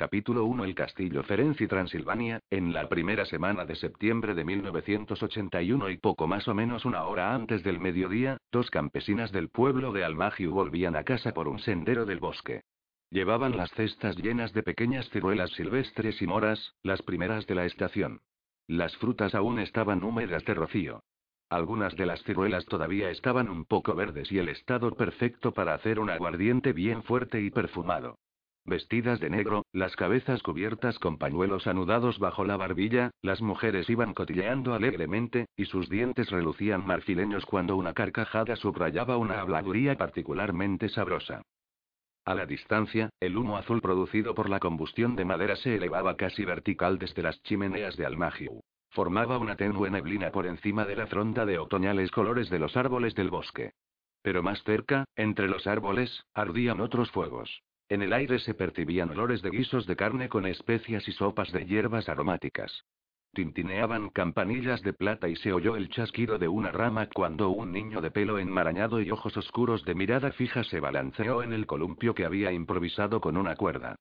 Capítulo 1 El Castillo Ferenci Transilvania, en la primera semana de septiembre de 1981 y poco más o menos una hora antes del mediodía, dos campesinas del pueblo de Almagiu volvían a casa por un sendero del bosque. Llevaban las cestas llenas de pequeñas ciruelas silvestres y moras, las primeras de la estación. Las frutas aún estaban húmedas de rocío. Algunas de las ciruelas todavía estaban un poco verdes y el estado perfecto para hacer un aguardiente bien fuerte y perfumado. Vestidas de negro, las cabezas cubiertas con pañuelos anudados bajo la barbilla, las mujeres iban cotilleando alegremente, y sus dientes relucían marfileños cuando una carcajada subrayaba una habladuría particularmente sabrosa. A la distancia, el humo azul producido por la combustión de madera se elevaba casi vertical desde las chimeneas de Almagiu. Formaba una tenue neblina por encima de la fronda de otoñales colores de los árboles del bosque. Pero más cerca, entre los árboles, ardían otros fuegos. En el aire se percibían olores de guisos de carne con especias y sopas de hierbas aromáticas. Tintineaban campanillas de plata y se oyó el chasquido de una rama cuando un niño de pelo enmarañado y ojos oscuros de mirada fija se balanceó en el columpio que había improvisado con una cuerda.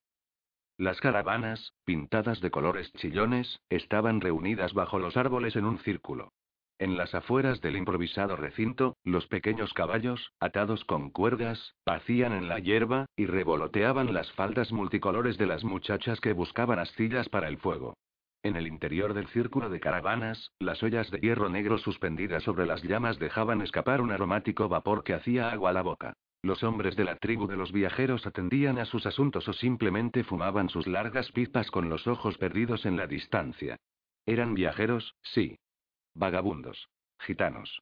Las caravanas, pintadas de colores chillones, estaban reunidas bajo los árboles en un círculo. En las afueras del improvisado recinto, los pequeños caballos, atados con cuerdas, pacían en la hierba, y revoloteaban las faldas multicolores de las muchachas que buscaban astillas para el fuego. En el interior del círculo de caravanas, las ollas de hierro negro suspendidas sobre las llamas dejaban escapar un aromático vapor que hacía agua a la boca. Los hombres de la tribu de los viajeros atendían a sus asuntos o simplemente fumaban sus largas pipas con los ojos perdidos en la distancia. Eran viajeros, sí, Vagabundos. Gitanos.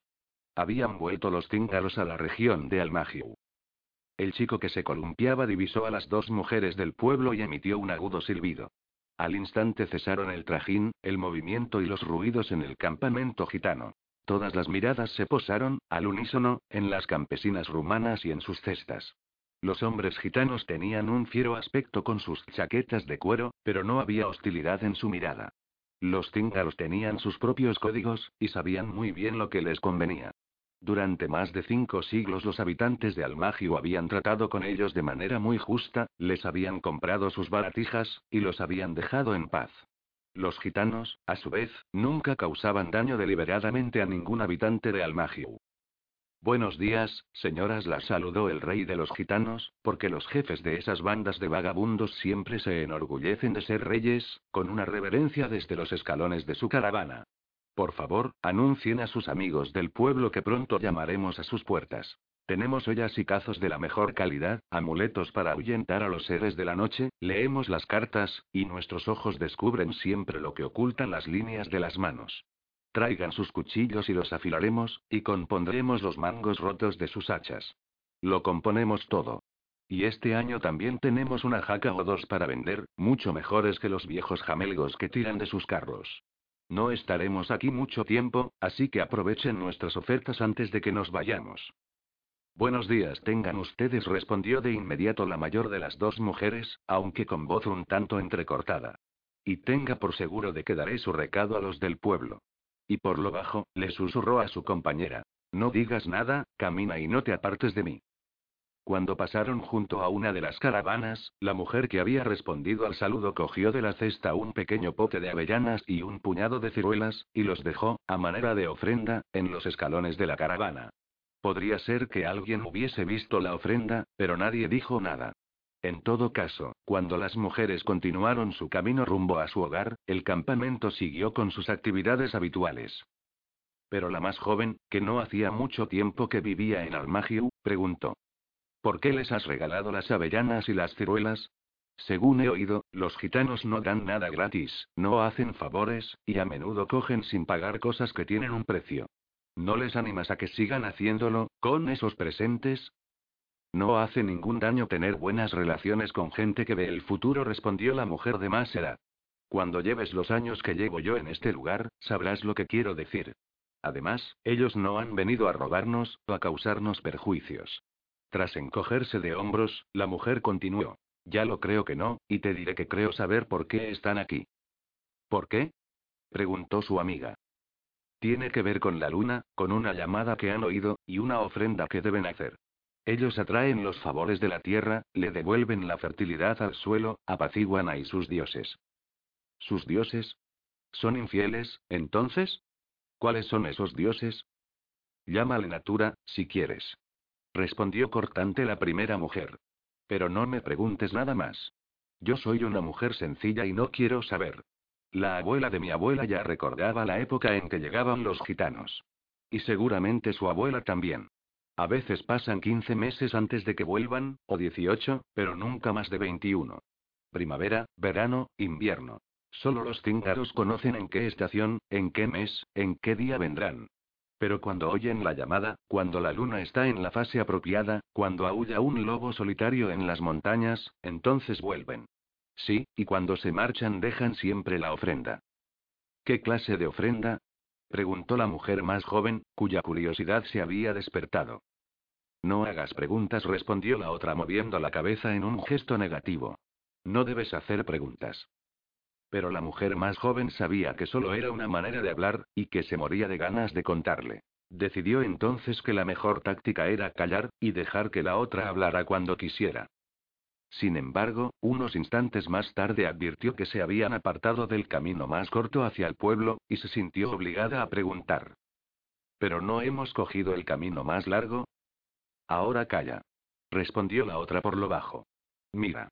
Habían vuelto los cíngaros a la región de Almagiu. El chico que se columpiaba divisó a las dos mujeres del pueblo y emitió un agudo silbido. Al instante cesaron el trajín, el movimiento y los ruidos en el campamento gitano. Todas las miradas se posaron, al unísono, en las campesinas rumanas y en sus cestas. Los hombres gitanos tenían un fiero aspecto con sus chaquetas de cuero, pero no había hostilidad en su mirada. Los cíngaros tenían sus propios códigos, y sabían muy bien lo que les convenía. Durante más de cinco siglos los habitantes de Almagio habían tratado con ellos de manera muy justa, les habían comprado sus baratijas, y los habían dejado en paz. Los gitanos, a su vez, nunca causaban daño deliberadamente a ningún habitante de Almagio. Buenos días, señoras, las saludó el rey de los gitanos, porque los jefes de esas bandas de vagabundos siempre se enorgullecen de ser reyes, con una reverencia desde los escalones de su caravana. Por favor, anuncien a sus amigos del pueblo que pronto llamaremos a sus puertas. Tenemos ollas y cazos de la mejor calidad, amuletos para ahuyentar a los seres de la noche, leemos las cartas, y nuestros ojos descubren siempre lo que ocultan las líneas de las manos. Traigan sus cuchillos y los afilaremos, y compondremos los mangos rotos de sus hachas. Lo componemos todo. Y este año también tenemos una jaca o dos para vender, mucho mejores que los viejos jamelgos que tiran de sus carros. No estaremos aquí mucho tiempo, así que aprovechen nuestras ofertas antes de que nos vayamos. Buenos días tengan ustedes, respondió de inmediato la mayor de las dos mujeres, aunque con voz un tanto entrecortada. Y tenga por seguro de que daré su recado a los del pueblo. Y por lo bajo, le susurró a su compañera. No digas nada, camina y no te apartes de mí. Cuando pasaron junto a una de las caravanas, la mujer que había respondido al saludo cogió de la cesta un pequeño pote de avellanas y un puñado de ciruelas, y los dejó, a manera de ofrenda, en los escalones de la caravana. Podría ser que alguien hubiese visto la ofrenda, pero nadie dijo nada. En todo caso, cuando las mujeres continuaron su camino rumbo a su hogar, el campamento siguió con sus actividades habituales. Pero la más joven, que no hacía mucho tiempo que vivía en Almagiu, preguntó. ¿Por qué les has regalado las avellanas y las ciruelas? Según he oído, los gitanos no dan nada gratis, no hacen favores, y a menudo cogen sin pagar cosas que tienen un precio. ¿No les animas a que sigan haciéndolo, con esos presentes? No hace ningún daño tener buenas relaciones con gente que ve el futuro, respondió la mujer de más edad. Cuando lleves los años que llevo yo en este lugar, sabrás lo que quiero decir. Además, ellos no han venido a robarnos, o a causarnos perjuicios. Tras encogerse de hombros, la mujer continuó. Ya lo creo que no, y te diré que creo saber por qué están aquí. ¿Por qué? preguntó su amiga. Tiene que ver con la luna, con una llamada que han oído, y una ofrenda que deben hacer. Ellos atraen los favores de la tierra, le devuelven la fertilidad al suelo, apaciguan a y sus dioses. ¿Sus dioses? ¿Son infieles, entonces? ¿Cuáles son esos dioses? Llámale Natura, si quieres. Respondió cortante la primera mujer. Pero no me preguntes nada más. Yo soy una mujer sencilla y no quiero saber. La abuela de mi abuela ya recordaba la época en que llegaban los gitanos. Y seguramente su abuela también. A veces pasan 15 meses antes de que vuelvan, o 18, pero nunca más de 21. Primavera, verano, invierno. Solo los cíngaros conocen en qué estación, en qué mes, en qué día vendrán. Pero cuando oyen la llamada, cuando la luna está en la fase apropiada, cuando aúlla un lobo solitario en las montañas, entonces vuelven. Sí, y cuando se marchan dejan siempre la ofrenda. ¿Qué clase de ofrenda? Preguntó la mujer más joven, cuya curiosidad se había despertado. No hagas preguntas, respondió la otra moviendo la cabeza en un gesto negativo. No debes hacer preguntas. Pero la mujer más joven sabía que solo era una manera de hablar, y que se moría de ganas de contarle. Decidió entonces que la mejor táctica era callar, y dejar que la otra hablara cuando quisiera. Sin embargo, unos instantes más tarde advirtió que se habían apartado del camino más corto hacia el pueblo, y se sintió obligada a preguntar. ¿Pero no hemos cogido el camino más largo? Ahora calla. Respondió la otra por lo bajo. Mira.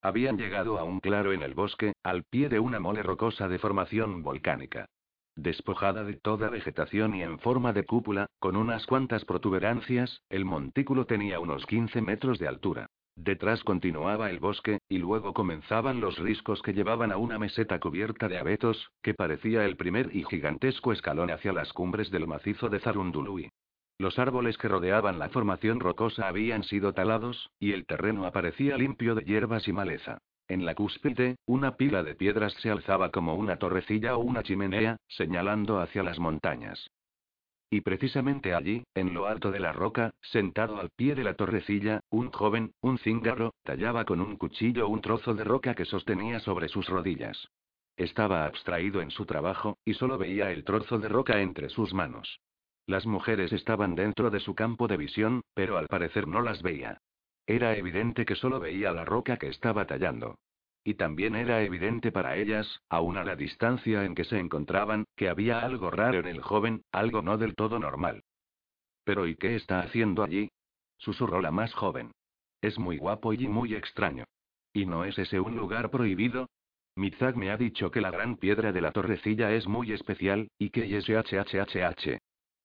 Habían llegado a un claro en el bosque, al pie de una mole rocosa de formación volcánica. Despojada de toda vegetación y en forma de cúpula, con unas cuantas protuberancias, el montículo tenía unos 15 metros de altura. Detrás continuaba el bosque, y luego comenzaban los riscos que llevaban a una meseta cubierta de abetos, que parecía el primer y gigantesco escalón hacia las cumbres del macizo de Zarundului. Los árboles que rodeaban la formación rocosa habían sido talados, y el terreno aparecía limpio de hierbas y maleza. En la cúspide, una pila de piedras se alzaba como una torrecilla o una chimenea, señalando hacia las montañas. Y precisamente allí, en lo alto de la roca, sentado al pie de la torrecilla, un joven, un cíngarro, tallaba con un cuchillo un trozo de roca que sostenía sobre sus rodillas. Estaba abstraído en su trabajo, y solo veía el trozo de roca entre sus manos. Las mujeres estaban dentro de su campo de visión, pero al parecer no las veía. Era evidente que solo veía la roca que estaba tallando. Y también era evidente para ellas, aun a la distancia en que se encontraban, que había algo raro en el joven, algo no del todo normal. ¿Pero y qué está haciendo allí? susurró la más joven. Es muy guapo y muy extraño. ¿Y no es ese un lugar prohibido? Mizag me ha dicho que la gran piedra de la torrecilla es muy especial, y que YSHHHH.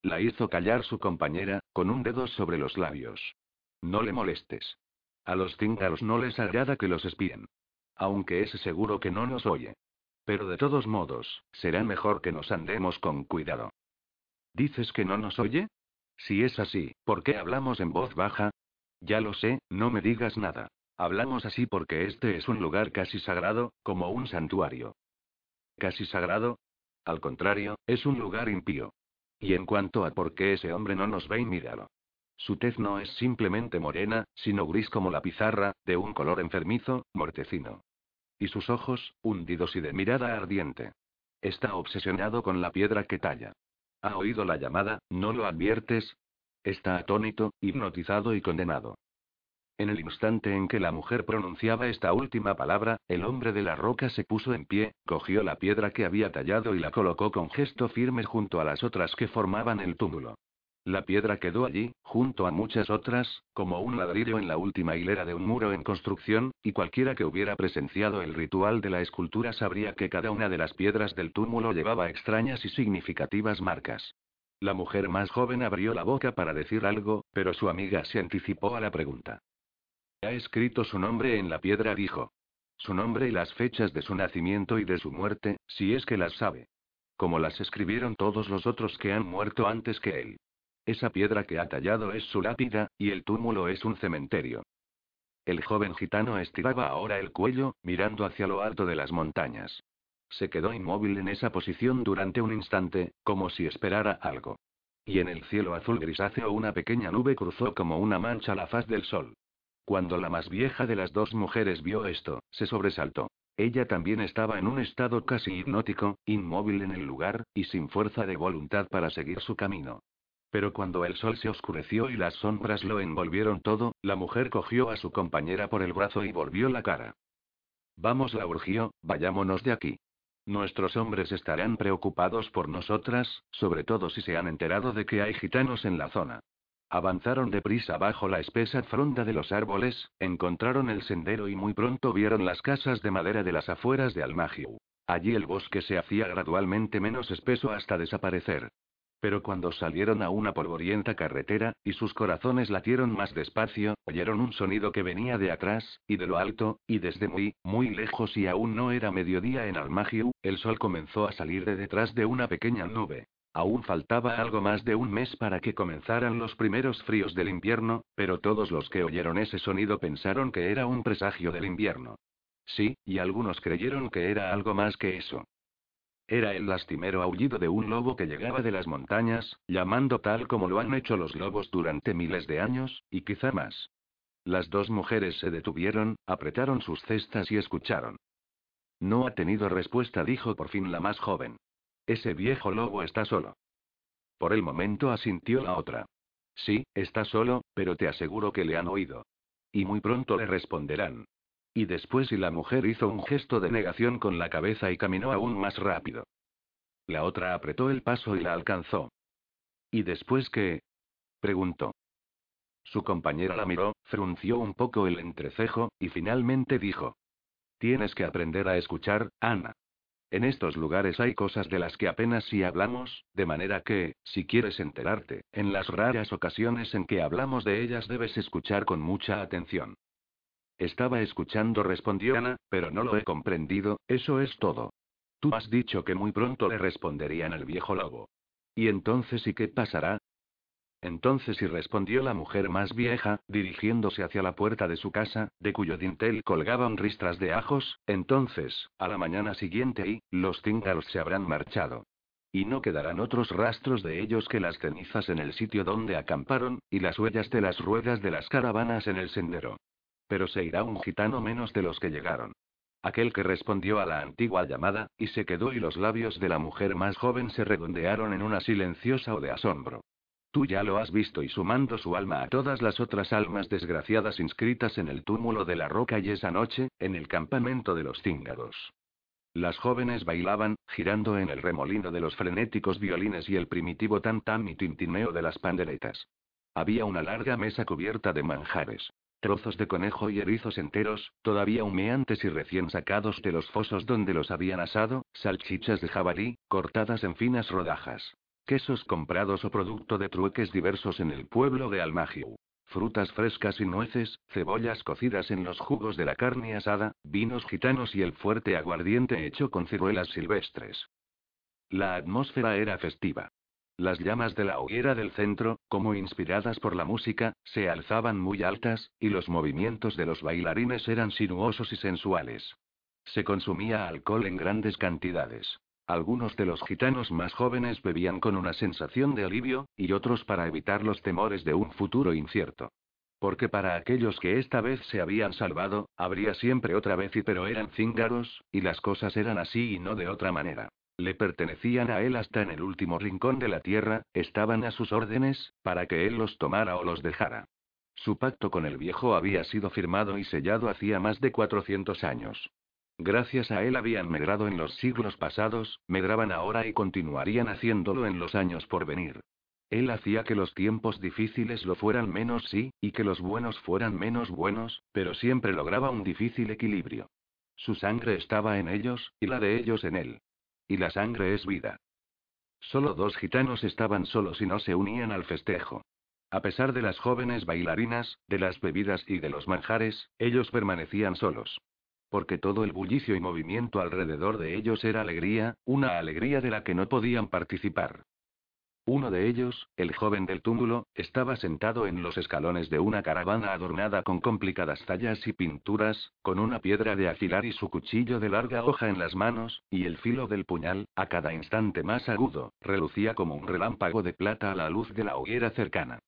La hizo callar su compañera, con un dedo sobre los labios. No le molestes. A los cíngaros no les agrada que los espíen. Aunque es seguro que no nos oye. Pero de todos modos, será mejor que nos andemos con cuidado. ¿Dices que no nos oye? Si es así, ¿por qué hablamos en voz baja? Ya lo sé, no me digas nada. Hablamos así porque este es un lugar casi sagrado, como un santuario. ¿Casi sagrado? Al contrario, es un lugar impío. Y en cuanto a por qué ese hombre no nos ve y míralo. Su tez no es simplemente morena, sino gris como la pizarra, de un color enfermizo, mortecino. Y sus ojos, hundidos y de mirada ardiente. Está obsesionado con la piedra que talla. ¿Ha oído la llamada? ¿No lo adviertes? Está atónito, hipnotizado y condenado. En el instante en que la mujer pronunciaba esta última palabra, el hombre de la roca se puso en pie, cogió la piedra que había tallado y la colocó con gesto firme junto a las otras que formaban el túmulo. La piedra quedó allí, junto a muchas otras, como un ladrillo en la última hilera de un muro en construcción, y cualquiera que hubiera presenciado el ritual de la escultura sabría que cada una de las piedras del túmulo llevaba extrañas y significativas marcas. La mujer más joven abrió la boca para decir algo, pero su amiga se anticipó a la pregunta. Ha escrito su nombre en la piedra, dijo. Su nombre y las fechas de su nacimiento y de su muerte, si es que las sabe. Como las escribieron todos los otros que han muerto antes que él. Esa piedra que ha tallado es su lápida, y el túmulo es un cementerio. El joven gitano estiraba ahora el cuello, mirando hacia lo alto de las montañas. Se quedó inmóvil en esa posición durante un instante, como si esperara algo. Y en el cielo azul grisáceo una pequeña nube cruzó como una mancha la faz del sol. Cuando la más vieja de las dos mujeres vio esto, se sobresaltó. Ella también estaba en un estado casi hipnótico, inmóvil en el lugar, y sin fuerza de voluntad para seguir su camino. Pero cuando el sol se oscureció y las sombras lo envolvieron todo, la mujer cogió a su compañera por el brazo y volvió la cara. Vamos, la urgió, vayámonos de aquí. Nuestros hombres estarán preocupados por nosotras, sobre todo si se han enterado de que hay gitanos en la zona. Avanzaron deprisa bajo la espesa fronda de los árboles, encontraron el sendero y muy pronto vieron las casas de madera de las afueras de Almagiu. Allí el bosque se hacía gradualmente menos espeso hasta desaparecer. Pero cuando salieron a una polvorienta carretera, y sus corazones latieron más despacio, oyeron un sonido que venía de atrás, y de lo alto, y desde muy, muy lejos y aún no era mediodía en Almagiu, el sol comenzó a salir de detrás de una pequeña nube. Aún faltaba algo más de un mes para que comenzaran los primeros fríos del invierno, pero todos los que oyeron ese sonido pensaron que era un presagio del invierno. Sí, y algunos creyeron que era algo más que eso. Era el lastimero aullido de un lobo que llegaba de las montañas, llamando tal como lo han hecho los lobos durante miles de años, y quizá más. Las dos mujeres se detuvieron, apretaron sus cestas y escucharon. No ha tenido respuesta, dijo por fin la más joven. Ese viejo lobo está solo. Por el momento asintió la otra. Sí, está solo, pero te aseguro que le han oído. Y muy pronto le responderán. Y después y la mujer hizo un gesto de negación con la cabeza y caminó aún más rápido. La otra apretó el paso y la alcanzó. ¿Y después qué? preguntó. Su compañera la miró, frunció un poco el entrecejo, y finalmente dijo. Tienes que aprender a escuchar, Ana. En estos lugares hay cosas de las que apenas si hablamos, de manera que, si quieres enterarte, en las raras ocasiones en que hablamos de ellas debes escuchar con mucha atención. Estaba escuchando, respondió Ana, pero no lo he comprendido, eso es todo. Tú has dicho que muy pronto le responderían al viejo lobo. ¿Y entonces y qué pasará? Entonces y respondió la mujer más vieja, dirigiéndose hacia la puerta de su casa, de cuyo dintel colgaban ristras de ajos, entonces, a la mañana siguiente y, los cíngaros se habrán marchado. Y no quedarán otros rastros de ellos que las cenizas en el sitio donde acamparon, y las huellas de las ruedas de las caravanas en el sendero. Pero se irá un gitano menos de los que llegaron. Aquel que respondió a la antigua llamada, y se quedó y los labios de la mujer más joven se redondearon en una silenciosa o de asombro. Tú ya lo has visto y sumando su alma a todas las otras almas desgraciadas inscritas en el túmulo de la roca y esa noche, en el campamento de los cíngaros. Las jóvenes bailaban, girando en el remolino de los frenéticos violines y el primitivo tam-tam y tintineo de las panderetas. Había una larga mesa cubierta de manjares trozos de conejo y erizos enteros, todavía humeantes y recién sacados de los fosos donde los habían asado, salchichas de jabalí, cortadas en finas rodajas. Quesos comprados o producto de trueques diversos en el pueblo de Almagiu. Frutas frescas y nueces, cebollas cocidas en los jugos de la carne asada, vinos gitanos y el fuerte aguardiente hecho con ciruelas silvestres. La atmósfera era festiva. Las llamas de la hoguera del centro, como inspiradas por la música, se alzaban muy altas, y los movimientos de los bailarines eran sinuosos y sensuales. Se consumía alcohol en grandes cantidades. Algunos de los gitanos más jóvenes bebían con una sensación de alivio, y otros para evitar los temores de un futuro incierto. Porque para aquellos que esta vez se habían salvado, habría siempre otra vez y pero eran cíngaros, y las cosas eran así y no de otra manera. Le pertenecían a él hasta en el último rincón de la tierra, estaban a sus órdenes, para que él los tomara o los dejara. Su pacto con el viejo había sido firmado y sellado hacía más de 400 años. Gracias a él habían medrado en los siglos pasados, medraban ahora y continuarían haciéndolo en los años por venir. Él hacía que los tiempos difíciles lo fueran menos sí, y que los buenos fueran menos buenos, pero siempre lograba un difícil equilibrio. Su sangre estaba en ellos, y la de ellos en él. Y la sangre es vida. Solo dos gitanos estaban solos y no se unían al festejo. A pesar de las jóvenes bailarinas, de las bebidas y de los manjares, ellos permanecían solos. Porque todo el bullicio y movimiento alrededor de ellos era alegría, una alegría de la que no podían participar. Uno de ellos, el joven del túmulo, estaba sentado en los escalones de una caravana adornada con complicadas tallas y pinturas, con una piedra de afilar y su cuchillo de larga hoja en las manos, y el filo del puñal, a cada instante más agudo, relucía como un relámpago de plata a la luz de la hoguera cercana.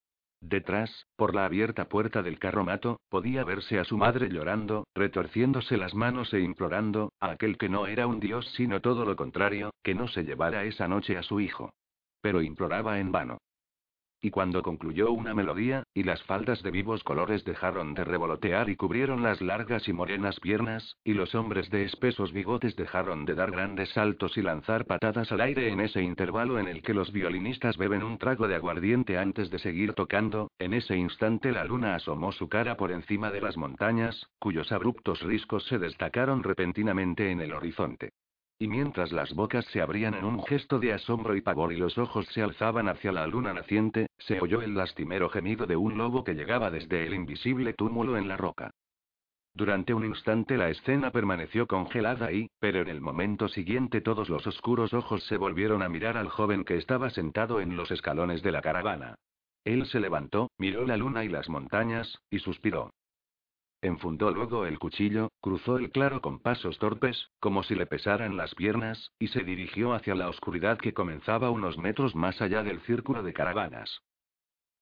Detrás, por la abierta puerta del carromato, podía verse a su madre llorando, retorciéndose las manos e implorando, a aquel que no era un dios sino todo lo contrario, que no se llevara esa noche a su hijo pero imploraba en vano. y cuando concluyó una melodía, y las faldas de vivos colores dejaron de revolotear y cubrieron las largas y morenas piernas, y los hombres de espesos bigotes dejaron de dar grandes saltos y lanzar patadas al aire en ese intervalo en el que los violinistas beben un trago de aguardiente antes de seguir tocando, en ese instante la luna asomó su cara por encima de las montañas, cuyos abruptos riscos se destacaron repentinamente en el horizonte. Y mientras las bocas se abrían en un gesto de asombro y pavor y los ojos se alzaban hacia la luna naciente, se oyó el lastimero gemido de un lobo que llegaba desde el invisible túmulo en la roca. Durante un instante la escena permaneció congelada y, pero en el momento siguiente todos los oscuros ojos se volvieron a mirar al joven que estaba sentado en los escalones de la caravana. Él se levantó, miró la luna y las montañas, y suspiró. Enfundó luego el cuchillo, cruzó el claro con pasos torpes, como si le pesaran las piernas, y se dirigió hacia la oscuridad que comenzaba unos metros más allá del círculo de caravanas.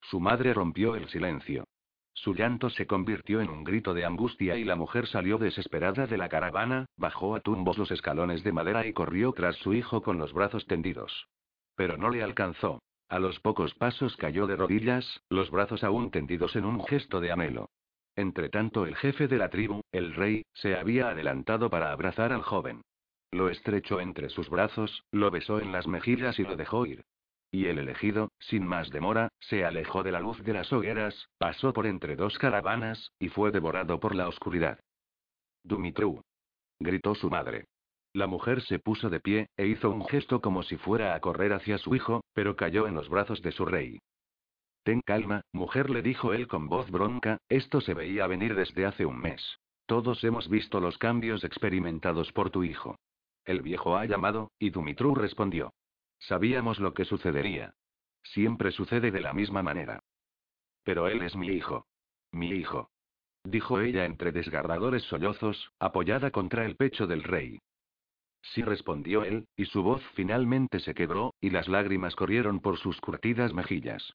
Su madre rompió el silencio. Su llanto se convirtió en un grito de angustia y la mujer salió desesperada de la caravana, bajó a tumbos los escalones de madera y corrió tras su hijo con los brazos tendidos. Pero no le alcanzó. A los pocos pasos cayó de rodillas, los brazos aún tendidos en un gesto de amelo. Entretanto el jefe de la tribu, el rey, se había adelantado para abrazar al joven. Lo estrechó entre sus brazos, lo besó en las mejillas y lo dejó ir. Y el elegido, sin más demora, se alejó de la luz de las hogueras, pasó por entre dos caravanas, y fue devorado por la oscuridad. Dumitru. gritó su madre. La mujer se puso de pie, e hizo un gesto como si fuera a correr hacia su hijo, pero cayó en los brazos de su rey. Ten calma, mujer, le dijo él con voz bronca, esto se veía venir desde hace un mes. Todos hemos visto los cambios experimentados por tu hijo. El viejo ha llamado, y Dumitru respondió. Sabíamos lo que sucedería. Siempre sucede de la misma manera. Pero él es mi hijo. Mi hijo. Dijo ella entre desgarradores sollozos, apoyada contra el pecho del rey. Sí respondió él, y su voz finalmente se quebró, y las lágrimas corrieron por sus curtidas mejillas.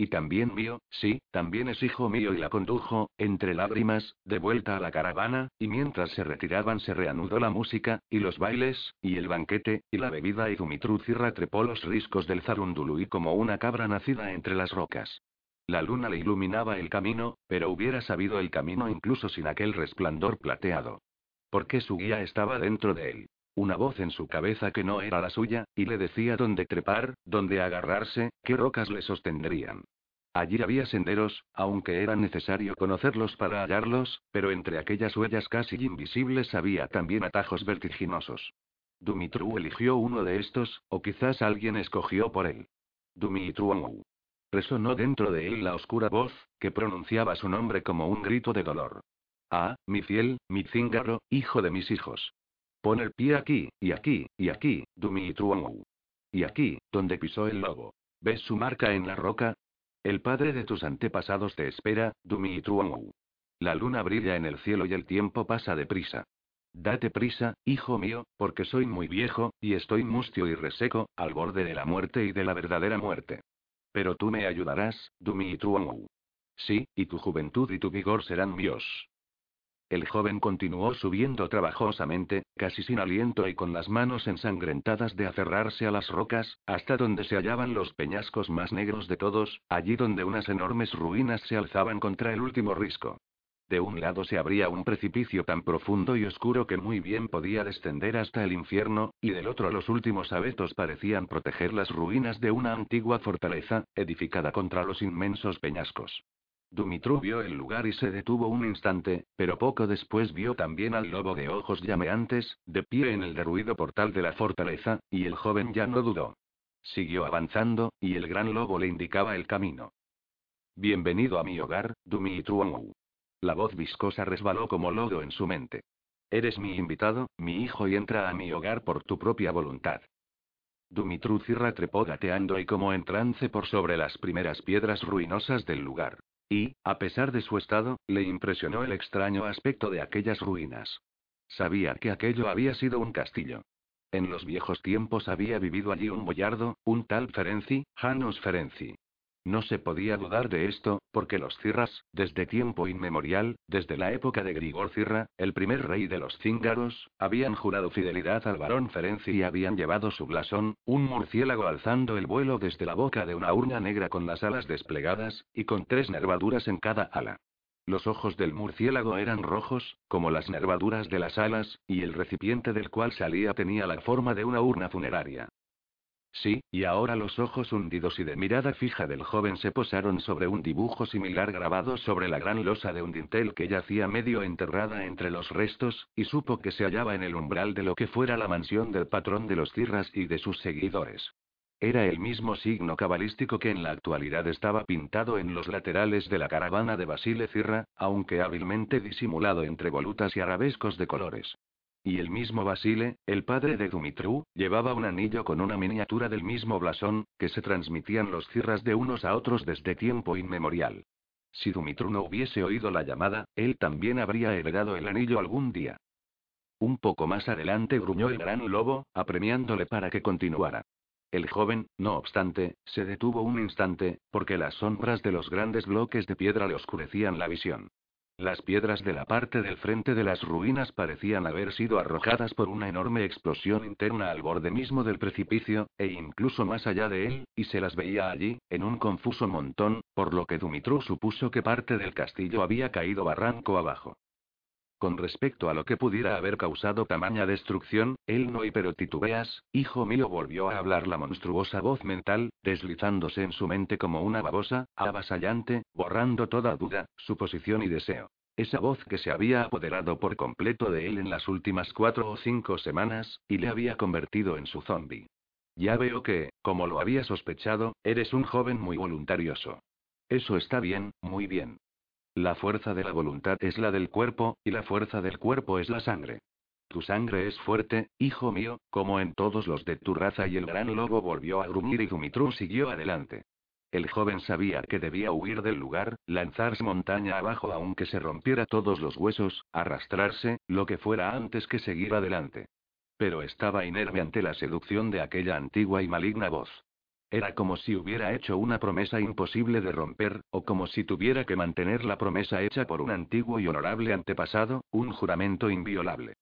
Y también mío, sí, también es hijo mío y la condujo, entre lágrimas, de vuelta a la caravana, y mientras se retiraban se reanudó la música, y los bailes, y el banquete, y la bebida y Dumitru Cirra trepó los riscos del Zarundului como una cabra nacida entre las rocas. La luna le iluminaba el camino, pero hubiera sabido el camino incluso sin aquel resplandor plateado. Porque su guía estaba dentro de él una voz en su cabeza que no era la suya, y le decía dónde trepar, dónde agarrarse, qué rocas le sostendrían. Allí había senderos, aunque era necesario conocerlos para hallarlos, pero entre aquellas huellas casi invisibles había también atajos vertiginosos. Dumitru eligió uno de estos, o quizás alguien escogió por él. Dumitru. Resonó dentro de él la oscura voz, que pronunciaba su nombre como un grito de dolor. Ah, mi fiel, mi cíngaro, hijo de mis hijos. Pon el pie aquí, y aquí, y aquí, Dumitru. Y aquí, donde pisó el lobo. ¿Ves su marca en la roca? El padre de tus antepasados te espera, Dumitru. La luna brilla en el cielo y el tiempo pasa deprisa. Date prisa, hijo mío, porque soy muy viejo, y estoy mustio y reseco, al borde de la muerte y de la verdadera muerte. Pero tú me ayudarás, Dumitru. Sí, y tu juventud y tu vigor serán míos. El joven continuó subiendo trabajosamente, casi sin aliento y con las manos ensangrentadas de aferrarse a las rocas, hasta donde se hallaban los peñascos más negros de todos, allí donde unas enormes ruinas se alzaban contra el último risco. De un lado se abría un precipicio tan profundo y oscuro que muy bien podía descender hasta el infierno, y del otro los últimos abetos parecían proteger las ruinas de una antigua fortaleza, edificada contra los inmensos peñascos. Dumitru vio el lugar y se detuvo un instante, pero poco después vio también al lobo de ojos llameantes, de pie en el derruido portal de la fortaleza, y el joven ya no dudó. Siguió avanzando, y el gran lobo le indicaba el camino. Bienvenido a mi hogar, Dumitru. La voz viscosa resbaló como lodo en su mente. Eres mi invitado, mi hijo, y entra a mi hogar por tu propia voluntad. Dumitru Cirra trepó gateando y como en trance por sobre las primeras piedras ruinosas del lugar. Y, a pesar de su estado, le impresionó el extraño aspecto de aquellas ruinas. Sabía que aquello había sido un castillo. En los viejos tiempos había vivido allí un boyardo, un tal Ferenci, Janus Ferenci. No se podía dudar de esto, porque los Cirras, desde tiempo inmemorial, desde la época de Grigor Cirra, el primer rey de los Cíngaros, habían jurado fidelidad al barón Ferenci y habían llevado su blasón, un murciélago alzando el vuelo desde la boca de una urna negra con las alas desplegadas, y con tres nervaduras en cada ala. Los ojos del murciélago eran rojos, como las nervaduras de las alas, y el recipiente del cual salía tenía la forma de una urna funeraria. Sí, y ahora los ojos hundidos y de mirada fija del joven se posaron sobre un dibujo similar grabado sobre la gran losa de un dintel que yacía medio enterrada entre los restos, y supo que se hallaba en el umbral de lo que fuera la mansión del patrón de los Cirras y de sus seguidores. Era el mismo signo cabalístico que en la actualidad estaba pintado en los laterales de la caravana de Basile Cirra, aunque hábilmente disimulado entre volutas y arabescos de colores. Y el mismo Basile, el padre de Dumitru, llevaba un anillo con una miniatura del mismo blasón, que se transmitían los cirras de unos a otros desde tiempo inmemorial. Si Dumitru no hubiese oído la llamada, él también habría heredado el anillo algún día. Un poco más adelante gruñó el gran lobo, apremiándole para que continuara. El joven, no obstante, se detuvo un instante, porque las sombras de los grandes bloques de piedra le oscurecían la visión. Las piedras de la parte del frente de las ruinas parecían haber sido arrojadas por una enorme explosión interna al borde mismo del precipicio, e incluso más allá de él, y se las veía allí, en un confuso montón, por lo que Dumitru supuso que parte del castillo había caído barranco abajo. Con respecto a lo que pudiera haber causado tamaña destrucción, él no y pero titubeas, hijo mío volvió a hablar la monstruosa voz mental, deslizándose en su mente como una babosa, avasallante, borrando toda duda, suposición y deseo. Esa voz que se había apoderado por completo de él en las últimas cuatro o cinco semanas, y le había convertido en su zombie. Ya veo que, como lo había sospechado, eres un joven muy voluntarioso. Eso está bien, muy bien. La fuerza de la voluntad es la del cuerpo, y la fuerza del cuerpo es la sangre. Tu sangre es fuerte, hijo mío, como en todos los de tu raza y el gran lobo volvió a gruñir y Dumitru siguió adelante. El joven sabía que debía huir del lugar, lanzarse montaña abajo aunque se rompiera todos los huesos, arrastrarse, lo que fuera antes que seguir adelante. Pero estaba inerme ante la seducción de aquella antigua y maligna voz. Era como si hubiera hecho una promesa imposible de romper, o como si tuviera que mantener la promesa hecha por un antiguo y honorable antepasado, un juramento inviolable.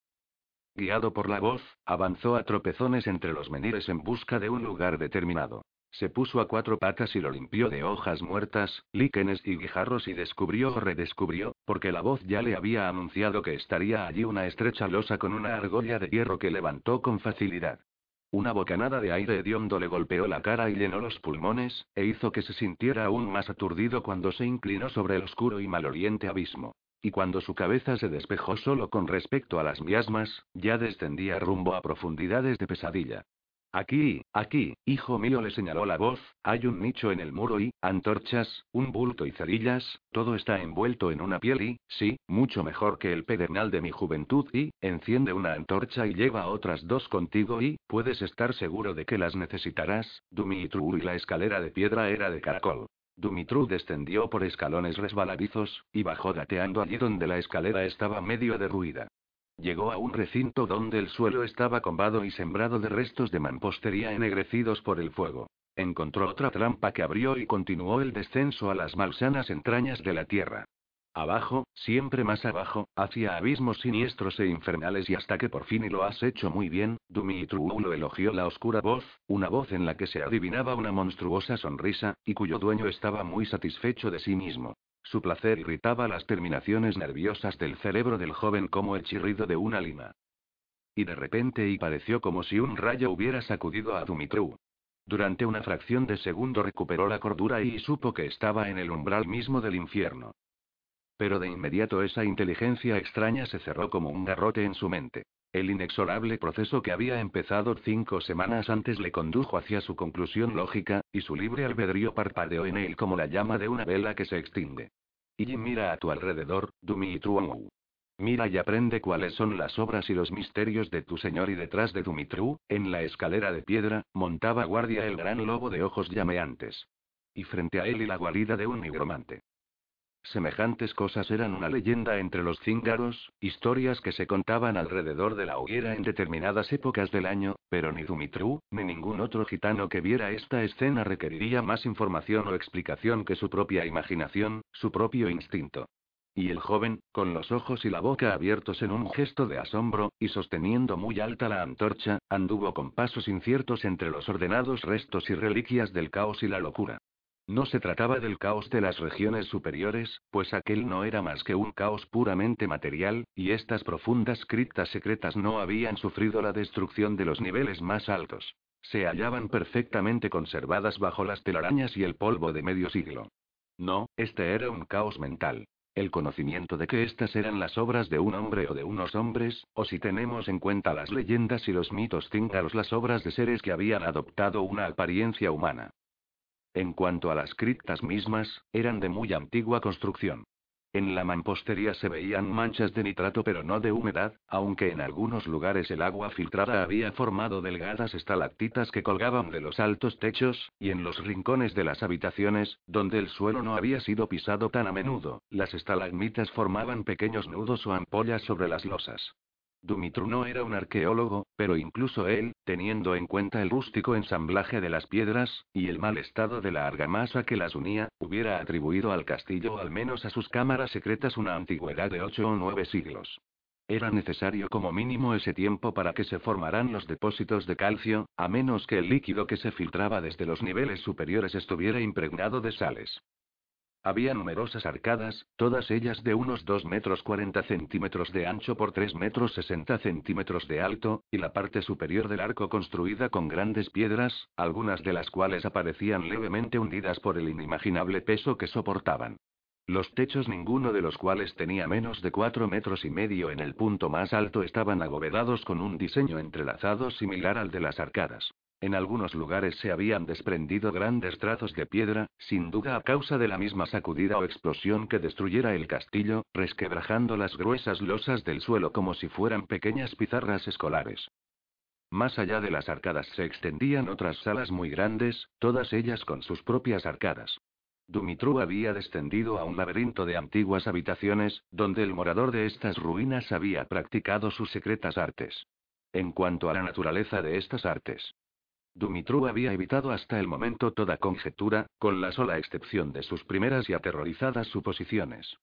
Guiado por la voz, avanzó a tropezones entre los menires en busca de un lugar determinado. Se puso a cuatro patas y lo limpió de hojas muertas, líquenes y guijarros y descubrió o redescubrió, porque la voz ya le había anunciado que estaría allí una estrecha losa con una argolla de hierro que levantó con facilidad. Una bocanada de aire hediondo le golpeó la cara y llenó los pulmones, e hizo que se sintiera aún más aturdido cuando se inclinó sobre el oscuro y maloliente abismo. Y cuando su cabeza se despejó solo con respecto a las miasmas, ya descendía rumbo a profundidades de pesadilla. Aquí, aquí, hijo mío, le señaló la voz, hay un nicho en el muro y, antorchas, un bulto y cerillas, todo está envuelto en una piel y, sí, mucho mejor que el pedernal de mi juventud y, enciende una antorcha y lleva otras dos contigo y, puedes estar seguro de que las necesitarás, Dumitru y la escalera de piedra era de caracol. Dumitru descendió por escalones resbaladizos, y bajó gateando allí donde la escalera estaba medio derruida. Llegó a un recinto donde el suelo estaba combado y sembrado de restos de mampostería ennegrecidos por el fuego. Encontró otra trampa que abrió y continuó el descenso a las malsanas entrañas de la tierra. Abajo, siempre más abajo, hacia abismos siniestros e infernales y hasta que por fin lo has hecho muy bien, Dumitru lo elogió la oscura voz, una voz en la que se adivinaba una monstruosa sonrisa, y cuyo dueño estaba muy satisfecho de sí mismo. Su placer irritaba las terminaciones nerviosas del cerebro del joven como el chirrido de una lima. Y de repente y pareció como si un rayo hubiera sacudido a Dumitru. Durante una fracción de segundo recuperó la cordura y supo que estaba en el umbral mismo del infierno. Pero de inmediato esa inteligencia extraña se cerró como un garrote en su mente. El inexorable proceso que había empezado cinco semanas antes le condujo hacia su conclusión lógica, y su libre albedrío parpadeó en él como la llama de una vela que se extingue. Y mira a tu alrededor, Dumitru. Mira y aprende cuáles son las obras y los misterios de tu señor y detrás de Dumitru, en la escalera de piedra, montaba guardia el gran lobo de ojos llameantes. Y frente a él y la guarida de un nigromante. Semejantes cosas eran una leyenda entre los cíngaros, historias que se contaban alrededor de la hoguera en determinadas épocas del año, pero ni Dumitru, ni ningún otro gitano que viera esta escena requeriría más información o explicación que su propia imaginación, su propio instinto. Y el joven, con los ojos y la boca abiertos en un gesto de asombro, y sosteniendo muy alta la antorcha, anduvo con pasos inciertos entre los ordenados restos y reliquias del caos y la locura. No se trataba del caos de las regiones superiores, pues aquel no era más que un caos puramente material, y estas profundas criptas secretas no habían sufrido la destrucción de los niveles más altos. Se hallaban perfectamente conservadas bajo las telarañas y el polvo de medio siglo. No, este era un caos mental. El conocimiento de que estas eran las obras de un hombre o de unos hombres, o si tenemos en cuenta las leyendas y los mitos cíngaros las obras de seres que habían adoptado una apariencia humana. En cuanto a las criptas mismas, eran de muy antigua construcción. En la mampostería se veían manchas de nitrato pero no de humedad, aunque en algunos lugares el agua filtrada había formado delgadas estalactitas que colgaban de los altos techos, y en los rincones de las habitaciones, donde el suelo no había sido pisado tan a menudo, las estalagmitas formaban pequeños nudos o ampollas sobre las losas. Dumitru no era un arqueólogo, pero incluso él, teniendo en cuenta el rústico ensamblaje de las piedras, y el mal estado de la argamasa que las unía, hubiera atribuido al castillo o al menos a sus cámaras secretas una antigüedad de ocho o nueve siglos. Era necesario como mínimo ese tiempo para que se formaran los depósitos de calcio, a menos que el líquido que se filtraba desde los niveles superiores estuviera impregnado de sales. Había numerosas arcadas, todas ellas de unos 2 metros 40 centímetros de ancho por 3 metros 60 centímetros de alto, y la parte superior del arco construida con grandes piedras, algunas de las cuales aparecían levemente hundidas por el inimaginable peso que soportaban. Los techos, ninguno de los cuales tenía menos de 4 metros y medio en el punto más alto, estaban abovedados con un diseño entrelazado similar al de las arcadas. En algunos lugares se habían desprendido grandes trazos de piedra, sin duda a causa de la misma sacudida o explosión que destruyera el castillo, resquebrajando las gruesas losas del suelo como si fueran pequeñas pizarras escolares. Más allá de las arcadas se extendían otras salas muy grandes, todas ellas con sus propias arcadas. Dumitru había descendido a un laberinto de antiguas habitaciones, donde el morador de estas ruinas había practicado sus secretas artes. En cuanto a la naturaleza de estas artes, Dumitru había evitado hasta el momento toda conjetura, con la sola excepción de sus primeras y aterrorizadas suposiciones.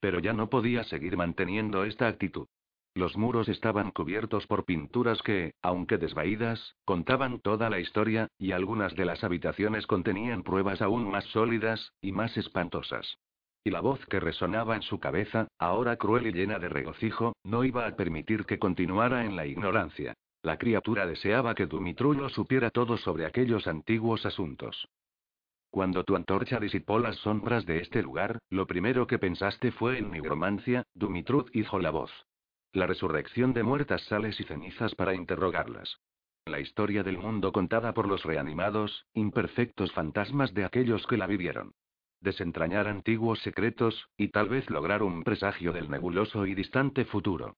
Pero ya no podía seguir manteniendo esta actitud. Los muros estaban cubiertos por pinturas que, aunque desvaídas, contaban toda la historia, y algunas de las habitaciones contenían pruebas aún más sólidas, y más espantosas. Y la voz que resonaba en su cabeza, ahora cruel y llena de regocijo, no iba a permitir que continuara en la ignorancia. La criatura deseaba que Dumitru lo supiera todo sobre aquellos antiguos asuntos. Cuando tu antorcha disipó las sombras de este lugar, lo primero que pensaste fue en nigromancia, Dumitrud hizo la voz. La resurrección de muertas sales y cenizas para interrogarlas. La historia del mundo contada por los reanimados, imperfectos fantasmas de aquellos que la vivieron. Desentrañar antiguos secretos, y tal vez lograr un presagio del nebuloso y distante futuro.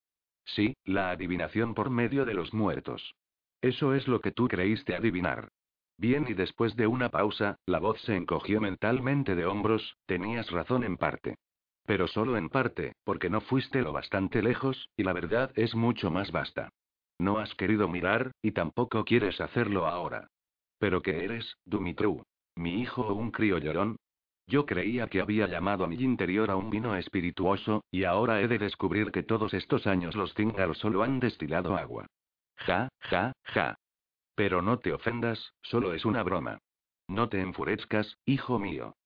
Sí, la adivinación por medio de los muertos. Eso es lo que tú creíste adivinar. Bien, y después de una pausa, la voz se encogió mentalmente de hombros, tenías razón en parte. Pero solo en parte, porque no fuiste lo bastante lejos, y la verdad es mucho más vasta. No has querido mirar, y tampoco quieres hacerlo ahora. ¿Pero qué eres, Dumitru? ¿Mi hijo o un crío llorón? Yo creía que había llamado a mi interior a un vino espirituoso, y ahora he de descubrir que todos estos años los cíngaros solo han destilado agua. Ja, ja, ja. Pero no te ofendas, solo es una broma. No te enfurezcas, hijo mío.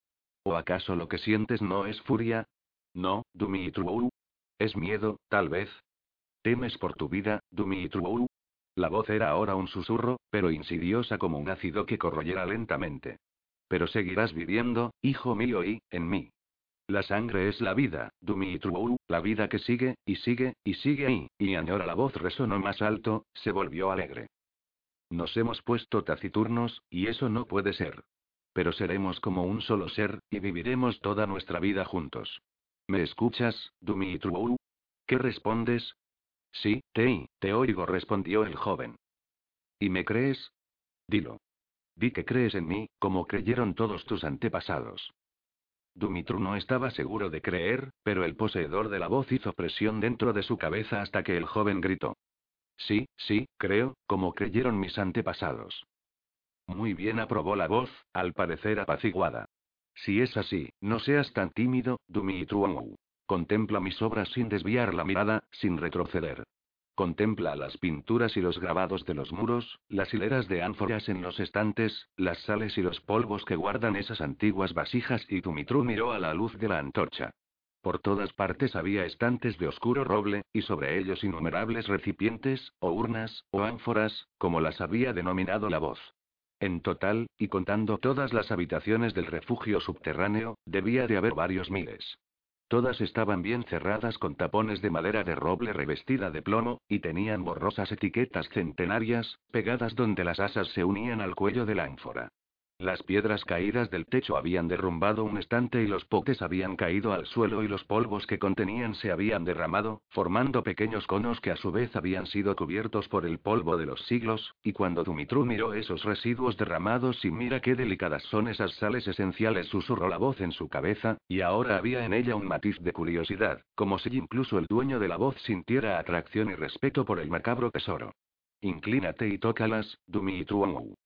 ¿O acaso lo que sientes no es furia? No, Dumitru. Es miedo, tal vez. ¿Temes por tu vida, Dumitru? La voz era ahora un susurro, pero insidiosa como un ácido que corroyera lentamente. Pero seguirás viviendo, hijo mío, y, en mí. La sangre es la vida, Dumitru, la vida que sigue, y sigue, y sigue ahí, y añora la voz resonó más alto, se volvió alegre. Nos hemos puesto taciturnos, y eso no puede ser. Pero seremos como un solo ser, y viviremos toda nuestra vida juntos. ¿Me escuchas, Dumitru? ¿Qué respondes? Sí, te, te oigo, respondió el joven. ¿Y me crees? Dilo. Di que crees en mí, como creyeron todos tus antepasados. Dumitru no estaba seguro de creer, pero el poseedor de la voz hizo presión dentro de su cabeza hasta que el joven gritó. Sí, sí, creo, como creyeron mis antepasados. Muy bien aprobó la voz, al parecer apaciguada. Si es así, no seas tan tímido, Dumitru. Contempla mis obras sin desviar la mirada, sin retroceder. Contempla las pinturas y los grabados de los muros, las hileras de ánforas en los estantes, las sales y los polvos que guardan esas antiguas vasijas y Dumitru miró a la luz de la antorcha. Por todas partes había estantes de oscuro roble, y sobre ellos innumerables recipientes, o urnas, o ánforas, como las había denominado la voz. En total, y contando todas las habitaciones del refugio subterráneo, debía de haber varios miles. Todas estaban bien cerradas con tapones de madera de roble revestida de plomo, y tenían borrosas etiquetas centenarias, pegadas donde las asas se unían al cuello de la ánfora. Las piedras caídas del techo habían derrumbado un estante y los potes habían caído al suelo y los polvos que contenían se habían derramado, formando pequeños conos que a su vez habían sido cubiertos por el polvo de los siglos, y cuando Dumitru miró esos residuos derramados y mira qué delicadas son esas sales esenciales, susurró la voz en su cabeza, y ahora había en ella un matiz de curiosidad, como si incluso el dueño de la voz sintiera atracción y respeto por el macabro tesoro. Inclínate y tócalas, Dumitru.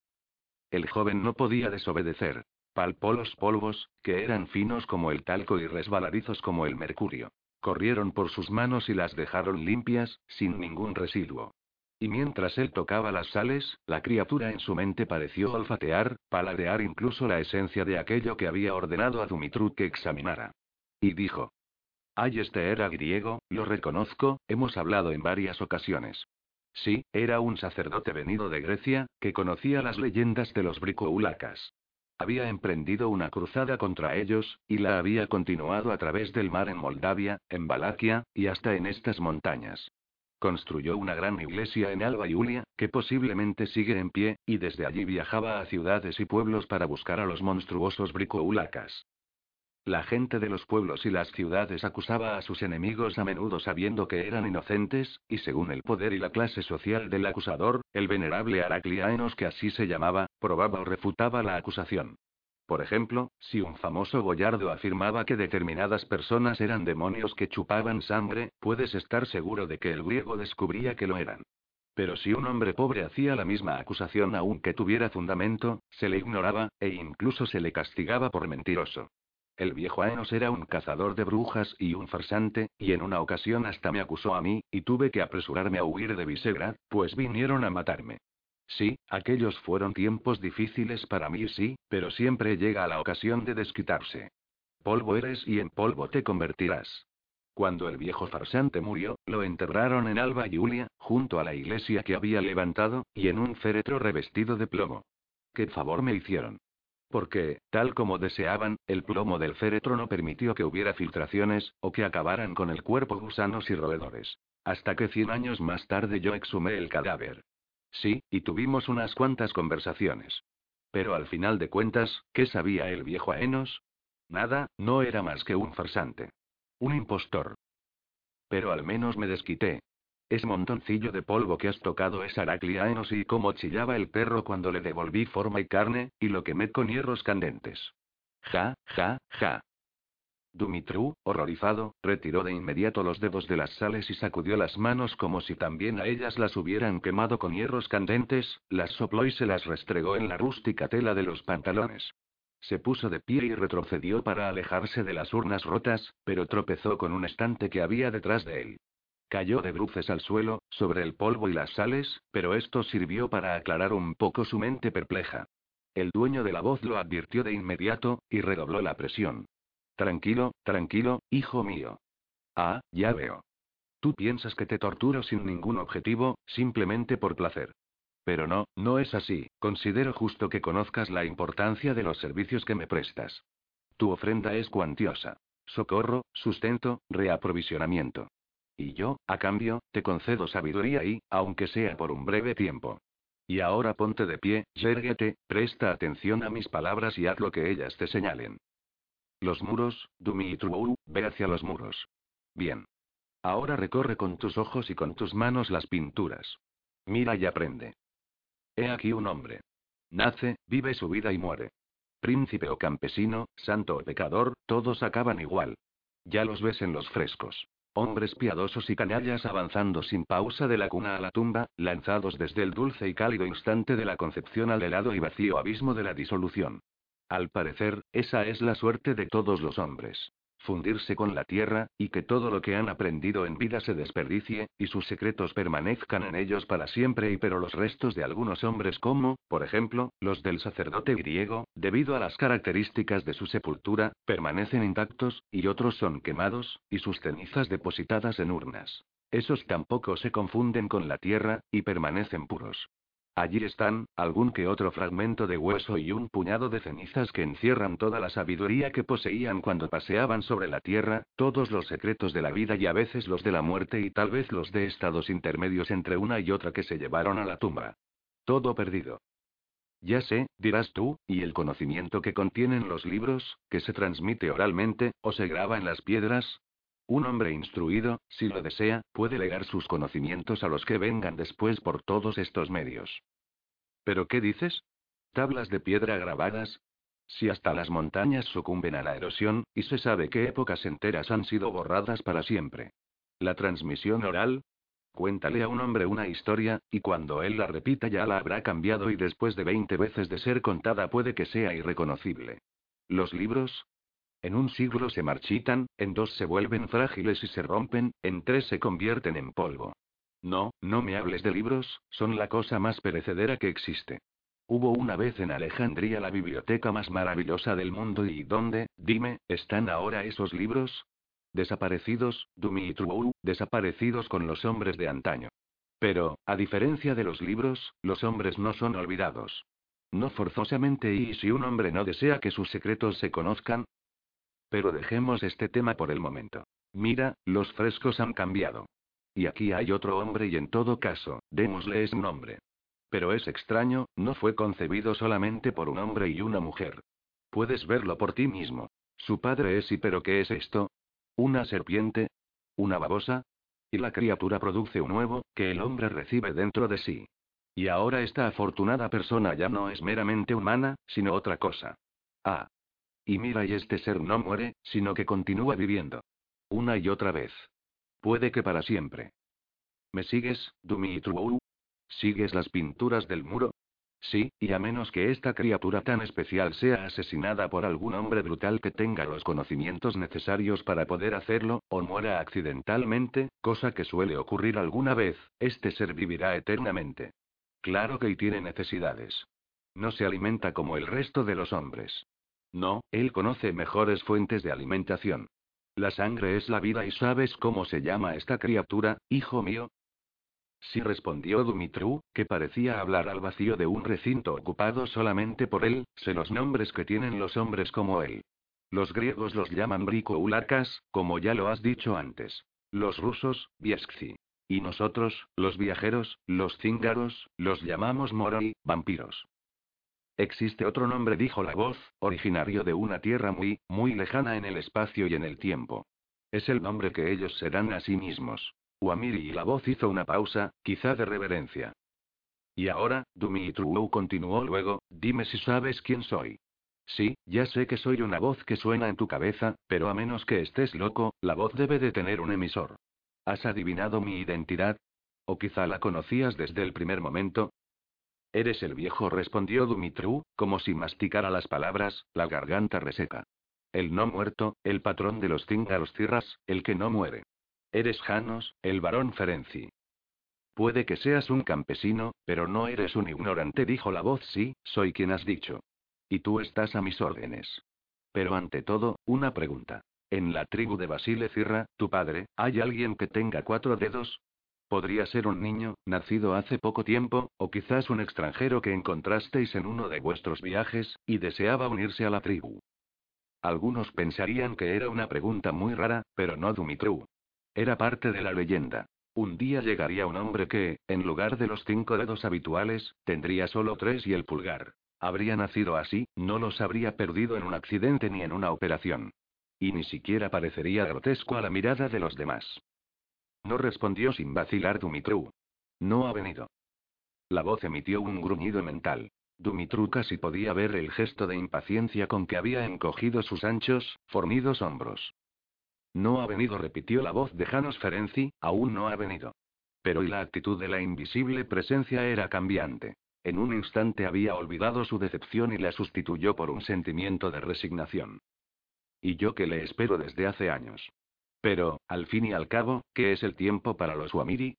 El joven no podía desobedecer. Palpó los polvos, que eran finos como el talco y resbaladizos como el mercurio. Corrieron por sus manos y las dejaron limpias, sin ningún residuo. Y mientras él tocaba las sales, la criatura en su mente pareció olfatear, paladear incluso la esencia de aquello que había ordenado a Dumitru que examinara. Y dijo: Ay, este era griego, lo reconozco, hemos hablado en varias ocasiones. Sí, era un sacerdote venido de Grecia, que conocía las leyendas de los bricoulacas. Había emprendido una cruzada contra ellos, y la había continuado a través del mar en Moldavia, en Valaquia, y hasta en estas montañas. Construyó una gran iglesia en Alba Iulia, que posiblemente sigue en pie, y desde allí viajaba a ciudades y pueblos para buscar a los monstruosos bricoulacas. La gente de los pueblos y las ciudades acusaba a sus enemigos a menudo sabiendo que eran inocentes, y según el poder y la clase social del acusador, el venerable Aracliaenos que así se llamaba, probaba o refutaba la acusación. Por ejemplo, si un famoso boyardo afirmaba que determinadas personas eran demonios que chupaban sangre, puedes estar seguro de que el griego descubría que lo eran. Pero si un hombre pobre hacía la misma acusación aunque tuviera fundamento, se le ignoraba, e incluso se le castigaba por mentiroso. El viejo Aenos era un cazador de brujas y un farsante, y en una ocasión hasta me acusó a mí, y tuve que apresurarme a huir de Visegrad, pues vinieron a matarme. Sí, aquellos fueron tiempos difíciles para mí, sí, pero siempre llega la ocasión de desquitarse. Polvo eres y en polvo te convertirás. Cuando el viejo farsante murió, lo enterraron en Alba Julia, junto a la iglesia que había levantado, y en un féretro revestido de plomo. ¿Qué favor me hicieron? Porque, tal como deseaban, el plomo del féretro no permitió que hubiera filtraciones, o que acabaran con el cuerpo gusanos y roedores. Hasta que cien años más tarde yo exhumé el cadáver. Sí, y tuvimos unas cuantas conversaciones. Pero al final de cuentas, ¿qué sabía el viejo Aenos? Nada, no era más que un farsante. Un impostor. Pero al menos me desquité, es montoncillo de polvo que has tocado es Aracliaenos y cómo chillaba el perro cuando le devolví forma y carne, y lo quemé con hierros candentes. Ja, ja, ja. Dumitru, horrorizado, retiró de inmediato los dedos de las sales y sacudió las manos como si también a ellas las hubieran quemado con hierros candentes, las sopló y se las restregó en la rústica tela de los pantalones. Se puso de pie y retrocedió para alejarse de las urnas rotas, pero tropezó con un estante que había detrás de él. Cayó de bruces al suelo, sobre el polvo y las sales, pero esto sirvió para aclarar un poco su mente perpleja. El dueño de la voz lo advirtió de inmediato, y redobló la presión. Tranquilo, tranquilo, hijo mío. Ah, ya veo. Tú piensas que te torturo sin ningún objetivo, simplemente por placer. Pero no, no es así, considero justo que conozcas la importancia de los servicios que me prestas. Tu ofrenda es cuantiosa. Socorro, sustento, reaprovisionamiento. Y yo, a cambio, te concedo sabiduría y, aunque sea por un breve tiempo. Y ahora ponte de pie, yérguete, presta atención a mis palabras y haz lo que ellas te señalen. Los muros, Dumi y Trubou, ve hacia los muros. Bien. Ahora recorre con tus ojos y con tus manos las pinturas. Mira y aprende. He aquí un hombre. Nace, vive su vida y muere. Príncipe o campesino, santo o pecador, todos acaban igual. Ya los ves en los frescos. Hombres piadosos y canallas avanzando sin pausa de la cuna a la tumba, lanzados desde el dulce y cálido instante de la concepción al helado y vacío abismo de la disolución. Al parecer, esa es la suerte de todos los hombres fundirse con la tierra, y que todo lo que han aprendido en vida se desperdicie, y sus secretos permanezcan en ellos para siempre y pero los restos de algunos hombres como, por ejemplo, los del sacerdote griego, debido a las características de su sepultura, permanecen intactos, y otros son quemados, y sus cenizas depositadas en urnas. Esos tampoco se confunden con la tierra, y permanecen puros. Allí están, algún que otro fragmento de hueso y un puñado de cenizas que encierran toda la sabiduría que poseían cuando paseaban sobre la tierra, todos los secretos de la vida y a veces los de la muerte y tal vez los de estados intermedios entre una y otra que se llevaron a la tumba. Todo perdido. Ya sé, dirás tú, y el conocimiento que contienen los libros, que se transmite oralmente, o se graba en las piedras, un hombre instruido, si lo desea, puede legar sus conocimientos a los que vengan después por todos estos medios. ¿Pero qué dices? ¿Tablas de piedra grabadas? Si hasta las montañas sucumben a la erosión, y se sabe que épocas enteras han sido borradas para siempre. ¿La transmisión oral? Cuéntale a un hombre una historia, y cuando él la repita ya la habrá cambiado y después de veinte veces de ser contada puede que sea irreconocible. Los libros, en un siglo se marchitan, en dos se vuelven frágiles y se rompen, en tres se convierten en polvo. No, no me hables de libros, son la cosa más perecedera que existe. Hubo una vez en Alejandría la biblioteca más maravillosa del mundo y ¿dónde, dime, están ahora esos libros? Desaparecidos, Dumitru, desaparecidos con los hombres de antaño. Pero, a diferencia de los libros, los hombres no son olvidados. No forzosamente y si un hombre no desea que sus secretos se conozcan, pero dejemos este tema por el momento. Mira, los frescos han cambiado. Y aquí hay otro hombre y en todo caso, démosle ese nombre. Pero es extraño, no fue concebido solamente por un hombre y una mujer. Puedes verlo por ti mismo. Su padre es y pero ¿qué es esto? ¿Una serpiente? ¿Una babosa? Y la criatura produce un huevo, que el hombre recibe dentro de sí. Y ahora esta afortunada persona ya no es meramente humana, sino otra cosa. Ah, y mira, y este ser no muere, sino que continúa viviendo. Una y otra vez. Puede que para siempre. ¿Me sigues, Dumitru? ¿Sigues las pinturas del muro? Sí, y a menos que esta criatura tan especial sea asesinada por algún hombre brutal que tenga los conocimientos necesarios para poder hacerlo, o muera accidentalmente, cosa que suele ocurrir alguna vez, este ser vivirá eternamente. Claro que y tiene necesidades. No se alimenta como el resto de los hombres. No, él conoce mejores fuentes de alimentación. La sangre es la vida y ¿sabes cómo se llama esta criatura, hijo mío? Sí respondió Dumitru, que parecía hablar al vacío de un recinto ocupado solamente por él, sé los nombres que tienen los hombres como él. Los griegos los llaman bricoulacas, como ya lo has dicho antes. Los rusos, bieskzi. Y nosotros, los viajeros, los cíngaros, los llamamos moroi, vampiros. Existe otro nombre, dijo la voz, originario de una tierra muy, muy lejana en el espacio y en el tiempo. Es el nombre que ellos se dan a sí mismos. Uamiri y la voz hizo una pausa, quizá de reverencia. Y ahora, Dumitru continuó luego, dime si sabes quién soy. Sí, ya sé que soy una voz que suena en tu cabeza, pero a menos que estés loco, la voz debe de tener un emisor. ¿Has adivinado mi identidad? ¿O quizá la conocías desde el primer momento? Eres el viejo, respondió Dumitru, como si masticara las palabras, la garganta reseca. El no muerto, el patrón de los cíngaros cirras, el que no muere. Eres Janos, el varón Ferenci. Puede que seas un campesino, pero no eres un ignorante, dijo la voz. Sí, soy quien has dicho. Y tú estás a mis órdenes. Pero ante todo, una pregunta. En la tribu de Basile Cirra, tu padre, ¿hay alguien que tenga cuatro dedos? Podría ser un niño, nacido hace poco tiempo, o quizás un extranjero que encontrasteis en uno de vuestros viajes, y deseaba unirse a la tribu. Algunos pensarían que era una pregunta muy rara, pero no Dumitru. Era parte de la leyenda. Un día llegaría un hombre que, en lugar de los cinco dedos habituales, tendría solo tres y el pulgar. Habría nacido así, no los habría perdido en un accidente ni en una operación. Y ni siquiera parecería grotesco a la mirada de los demás. No respondió sin vacilar Dumitru. No ha venido. La voz emitió un gruñido mental. Dumitru casi podía ver el gesto de impaciencia con que había encogido sus anchos, fornidos hombros. No ha venido, repitió la voz de Janos Ferenci, aún no ha venido. Pero y la actitud de la invisible presencia era cambiante. En un instante había olvidado su decepción y la sustituyó por un sentimiento de resignación. Y yo que le espero desde hace años. Pero, al fin y al cabo, ¿qué es el tiempo para los Wamiri?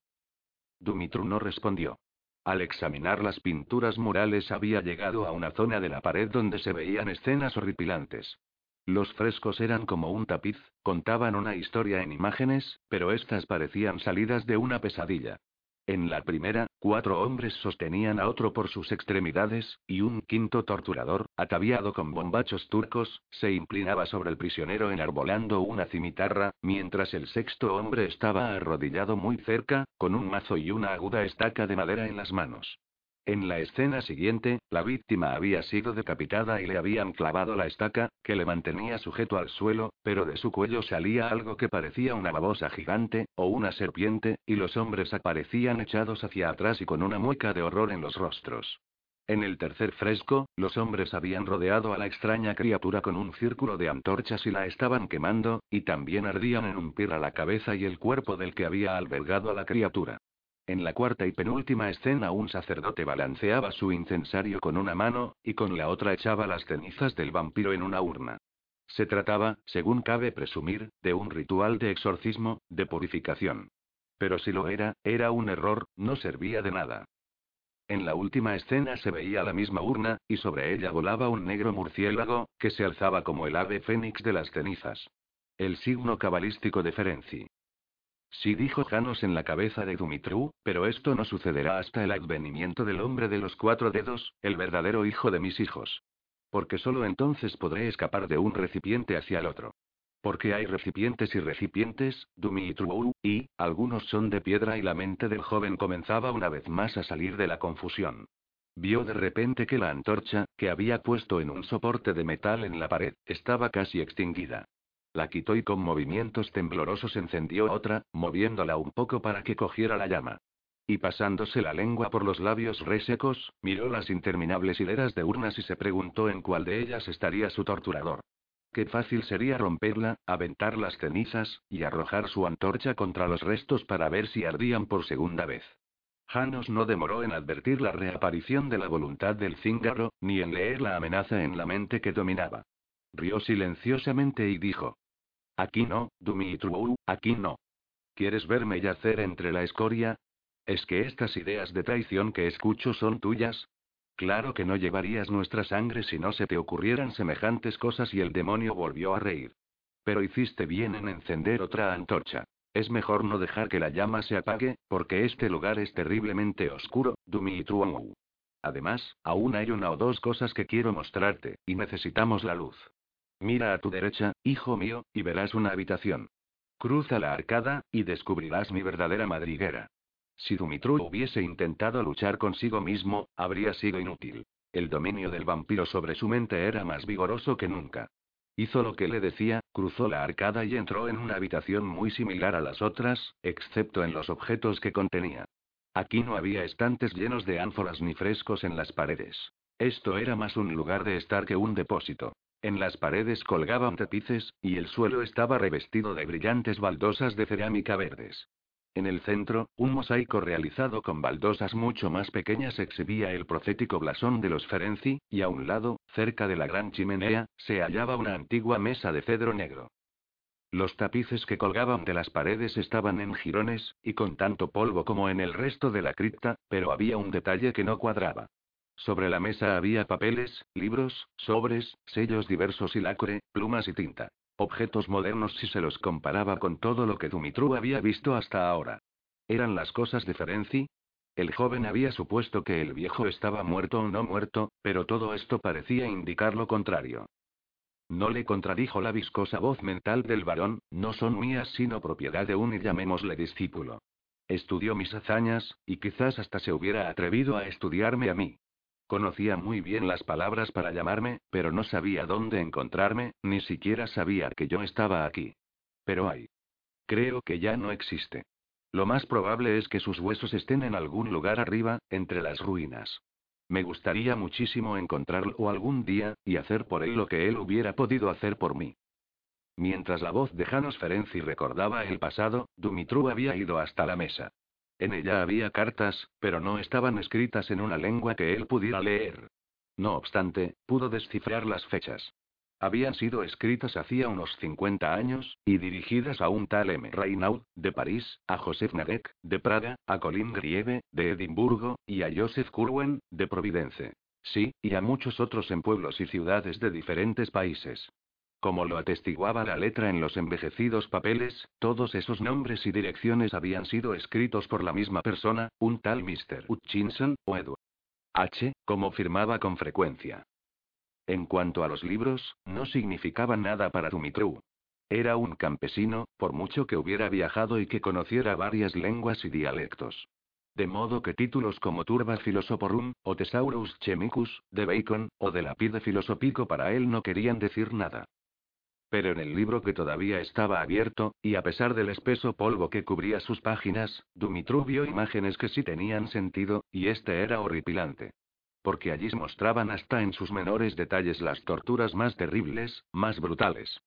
Dumitru no respondió. Al examinar las pinturas murales había llegado a una zona de la pared donde se veían escenas horripilantes. Los frescos eran como un tapiz, contaban una historia en imágenes, pero estas parecían salidas de una pesadilla. En la primera, cuatro hombres sostenían a otro por sus extremidades, y un quinto torturador, ataviado con bombachos turcos, se inclinaba sobre el prisionero enarbolando una cimitarra, mientras el sexto hombre estaba arrodillado muy cerca, con un mazo y una aguda estaca de madera en las manos. En la escena siguiente, la víctima había sido decapitada y le habían clavado la estaca, que le mantenía sujeto al suelo, pero de su cuello salía algo que parecía una babosa gigante, o una serpiente, y los hombres aparecían echados hacia atrás y con una mueca de horror en los rostros. En el tercer fresco, los hombres habían rodeado a la extraña criatura con un círculo de antorchas y la estaban quemando, y también ardían en un pir a la cabeza y el cuerpo del que había albergado a la criatura. En la cuarta y penúltima escena un sacerdote balanceaba su incensario con una mano, y con la otra echaba las cenizas del vampiro en una urna. Se trataba, según cabe presumir, de un ritual de exorcismo, de purificación. Pero si lo era, era un error, no servía de nada. En la última escena se veía la misma urna, y sobre ella volaba un negro murciélago, que se alzaba como el ave fénix de las cenizas. El signo cabalístico de Ferenci. Sí dijo Janos en la cabeza de Dumitru, pero esto no sucederá hasta el advenimiento del hombre de los cuatro dedos, el verdadero hijo de mis hijos. Porque solo entonces podré escapar de un recipiente hacia el otro. Porque hay recipientes y recipientes, Dumitru, y, algunos son de piedra y la mente del joven comenzaba una vez más a salir de la confusión. Vio de repente que la antorcha, que había puesto en un soporte de metal en la pared, estaba casi extinguida. La quitó y con movimientos temblorosos encendió otra, moviéndola un poco para que cogiera la llama. Y pasándose la lengua por los labios resecos, miró las interminables hileras de urnas y se preguntó en cuál de ellas estaría su torturador. Qué fácil sería romperla, aventar las cenizas, y arrojar su antorcha contra los restos para ver si ardían por segunda vez. Janos no demoró en advertir la reaparición de la voluntad del cíngaro, ni en leer la amenaza en la mente que dominaba. Rió silenciosamente y dijo. Aquí no, Dumitru, aquí no. ¿Quieres verme yacer entre la escoria? ¿Es que estas ideas de traición que escucho son tuyas? Claro que no llevarías nuestra sangre si no se te ocurrieran semejantes cosas y el demonio volvió a reír. Pero hiciste bien en encender otra antorcha. Es mejor no dejar que la llama se apague, porque este lugar es terriblemente oscuro, Dumitru. Además, aún hay una o dos cosas que quiero mostrarte, y necesitamos la luz. Mira a tu derecha, hijo mío, y verás una habitación. Cruza la arcada, y descubrirás mi verdadera madriguera. Si Dumitru hubiese intentado luchar consigo mismo, habría sido inútil. El dominio del vampiro sobre su mente era más vigoroso que nunca. Hizo lo que le decía, cruzó la arcada y entró en una habitación muy similar a las otras, excepto en los objetos que contenía. Aquí no había estantes llenos de ánforas ni frescos en las paredes. Esto era más un lugar de estar que un depósito. En las paredes colgaban tapices, y el suelo estaba revestido de brillantes baldosas de cerámica verdes. En el centro, un mosaico realizado con baldosas mucho más pequeñas exhibía el profético blasón de los Ferenci, y a un lado, cerca de la gran chimenea, se hallaba una antigua mesa de cedro negro. Los tapices que colgaban de las paredes estaban en jirones, y con tanto polvo como en el resto de la cripta, pero había un detalle que no cuadraba. Sobre la mesa había papeles, libros, sobres, sellos diversos y lacre, plumas y tinta. Objetos modernos si se los comparaba con todo lo que Dumitru había visto hasta ahora. ¿Eran las cosas de Ferenci? El joven había supuesto que el viejo estaba muerto o no muerto, pero todo esto parecía indicar lo contrario. No le contradijo la viscosa voz mental del varón, no son mías sino propiedad de un y llamémosle discípulo. Estudió mis hazañas, y quizás hasta se hubiera atrevido a estudiarme a mí. Conocía muy bien las palabras para llamarme, pero no sabía dónde encontrarme, ni siquiera sabía que yo estaba aquí. Pero hay. Creo que ya no existe. Lo más probable es que sus huesos estén en algún lugar arriba, entre las ruinas. Me gustaría muchísimo encontrarlo algún día, y hacer por él lo que él hubiera podido hacer por mí. Mientras la voz de Janos Ferenci recordaba el pasado, Dumitru había ido hasta la mesa. En ella había cartas, pero no estaban escritas en una lengua que él pudiera leer. No obstante, pudo descifrar las fechas. Habían sido escritas hacía unos 50 años, y dirigidas a un tal M. Reynaud, de París, a Joseph Nadek, de Praga, a Colin Grieve, de Edimburgo, y a Joseph Curwen, de Providence. Sí, y a muchos otros en pueblos y ciudades de diferentes países. Como lo atestiguaba la letra en los envejecidos papeles, todos esos nombres y direcciones habían sido escritos por la misma persona, un tal Mr. Hutchinson, o Edward H., como firmaba con frecuencia. En cuanto a los libros, no significaban nada para Dumitru. Era un campesino, por mucho que hubiera viajado y que conociera varias lenguas y dialectos. De modo que títulos como Turba Philosophorum, o Thesaurus Chemicus, de Bacon, o de Lapide Philosophico para él no querían decir nada. Pero en el libro que todavía estaba abierto, y a pesar del espeso polvo que cubría sus páginas, Dumitru vio imágenes que sí tenían sentido, y este era horripilante. Porque allí mostraban hasta en sus menores detalles las torturas más terribles, más brutales.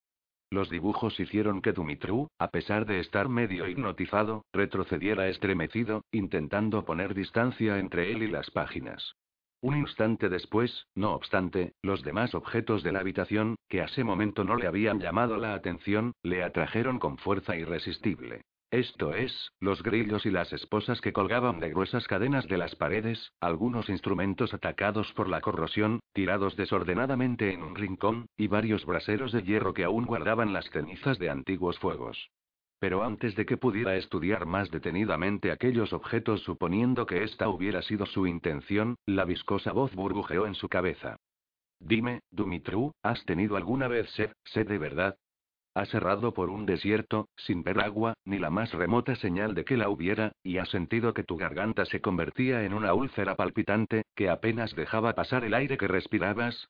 Los dibujos hicieron que Dumitru, a pesar de estar medio hipnotizado, retrocediera estremecido, intentando poner distancia entre él y las páginas. Un instante después, no obstante, los demás objetos de la habitación, que a ese momento no le habían llamado la atención, le atrajeron con fuerza irresistible. Esto es, los grillos y las esposas que colgaban de gruesas cadenas de las paredes, algunos instrumentos atacados por la corrosión, tirados desordenadamente en un rincón, y varios braseros de hierro que aún guardaban las cenizas de antiguos fuegos. Pero antes de que pudiera estudiar más detenidamente aquellos objetos suponiendo que esta hubiera sido su intención, la viscosa voz burbujeó en su cabeza. Dime, Dumitru, ¿has tenido alguna vez sed, sed de verdad? Ha cerrado por un desierto, sin ver agua, ni la más remota señal de que la hubiera, y has sentido que tu garganta se convertía en una úlcera palpitante, que apenas dejaba pasar el aire que respirabas.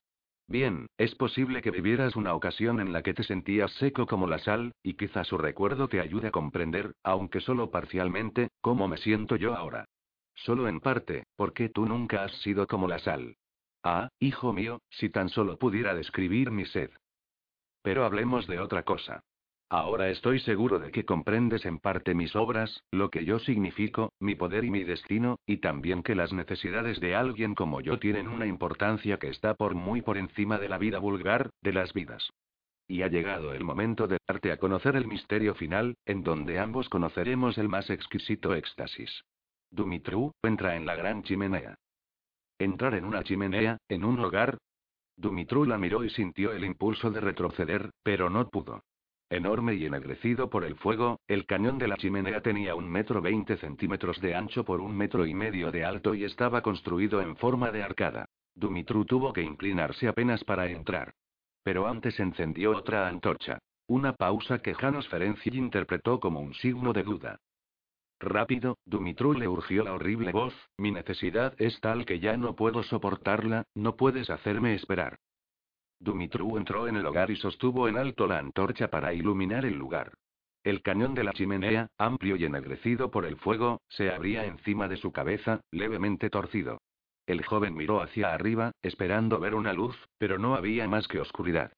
Bien, es posible que vivieras una ocasión en la que te sentías seco como la sal, y quizá su recuerdo te ayude a comprender, aunque solo parcialmente, cómo me siento yo ahora. Solo en parte, porque tú nunca has sido como la sal. Ah, hijo mío, si tan solo pudiera describir mi sed. Pero hablemos de otra cosa. Ahora estoy seguro de que comprendes en parte mis obras, lo que yo significo, mi poder y mi destino, y también que las necesidades de alguien como yo tienen una importancia que está por muy por encima de la vida vulgar, de las vidas. Y ha llegado el momento de darte a conocer el misterio final, en donde ambos conoceremos el más exquisito éxtasis. Dumitru, entra en la gran chimenea. Entrar en una chimenea, en un hogar, Dumitru la miró y sintió el impulso de retroceder, pero no pudo. Enorme y ennegrecido por el fuego, el cañón de la chimenea tenía un metro veinte centímetros de ancho por un metro y medio de alto y estaba construido en forma de arcada. Dumitru tuvo que inclinarse apenas para entrar. Pero antes encendió otra antorcha. Una pausa que Janos Ferenci interpretó como un signo de duda. Rápido, Dumitru le urgió la horrible voz, mi necesidad es tal que ya no puedo soportarla, no puedes hacerme esperar. Dumitru entró en el hogar y sostuvo en alto la antorcha para iluminar el lugar. El cañón de la chimenea, amplio y ennegrecido por el fuego, se abría encima de su cabeza, levemente torcido. El joven miró hacia arriba, esperando ver una luz, pero no había más que oscuridad.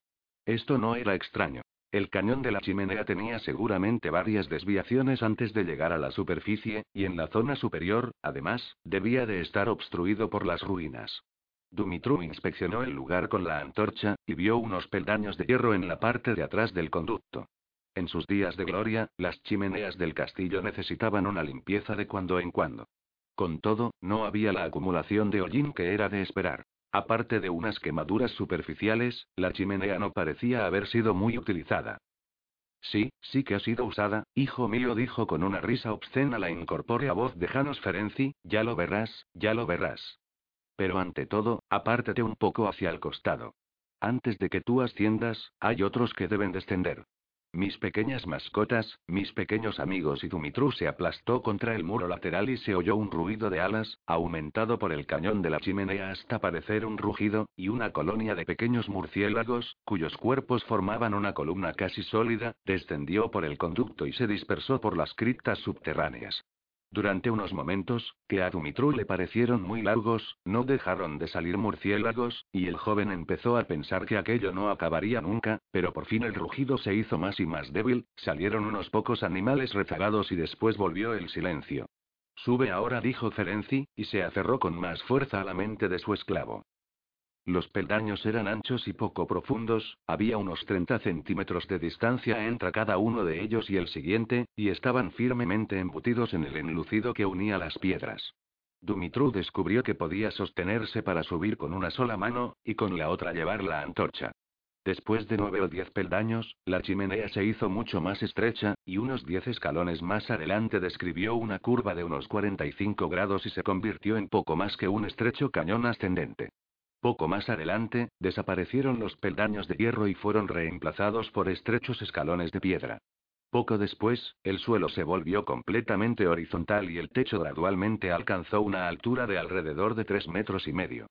Esto no era extraño. El cañón de la chimenea tenía seguramente varias desviaciones antes de llegar a la superficie, y en la zona superior, además, debía de estar obstruido por las ruinas. Dumitru inspeccionó el lugar con la antorcha, y vio unos peldaños de hierro en la parte de atrás del conducto. En sus días de gloria, las chimeneas del castillo necesitaban una limpieza de cuando en cuando. Con todo, no había la acumulación de hollín que era de esperar. Aparte de unas quemaduras superficiales, la chimenea no parecía haber sido muy utilizada. Sí, sí que ha sido usada, hijo mío, dijo con una risa obscena la incorpórea voz de Janos Ferenci, ya lo verás, ya lo verás. Pero ante todo, apártate un poco hacia el costado. Antes de que tú asciendas, hay otros que deben descender. Mis pequeñas mascotas, mis pequeños amigos y Dumitru se aplastó contra el muro lateral y se oyó un ruido de alas, aumentado por el cañón de la chimenea hasta parecer un rugido, y una colonia de pequeños murciélagos, cuyos cuerpos formaban una columna casi sólida, descendió por el conducto y se dispersó por las criptas subterráneas. Durante unos momentos, que a Dumitru le parecieron muy largos, no dejaron de salir murciélagos, y el joven empezó a pensar que aquello no acabaría nunca, pero por fin el rugido se hizo más y más débil, salieron unos pocos animales rezagados y después volvió el silencio. Sube ahora, dijo Ferenci, y se aferró con más fuerza a la mente de su esclavo. Los peldaños eran anchos y poco profundos, había unos 30 centímetros de distancia entre cada uno de ellos y el siguiente, y estaban firmemente embutidos en el enlucido que unía las piedras. Dumitru descubrió que podía sostenerse para subir con una sola mano, y con la otra llevar la antorcha. Después de nueve o diez peldaños, la chimenea se hizo mucho más estrecha, y unos diez escalones más adelante describió una curva de unos 45 grados y se convirtió en poco más que un estrecho cañón ascendente. Poco más adelante, desaparecieron los peldaños de hierro y fueron reemplazados por estrechos escalones de piedra. Poco después, el suelo se volvió completamente horizontal y el techo gradualmente alcanzó una altura de alrededor de tres metros y medio.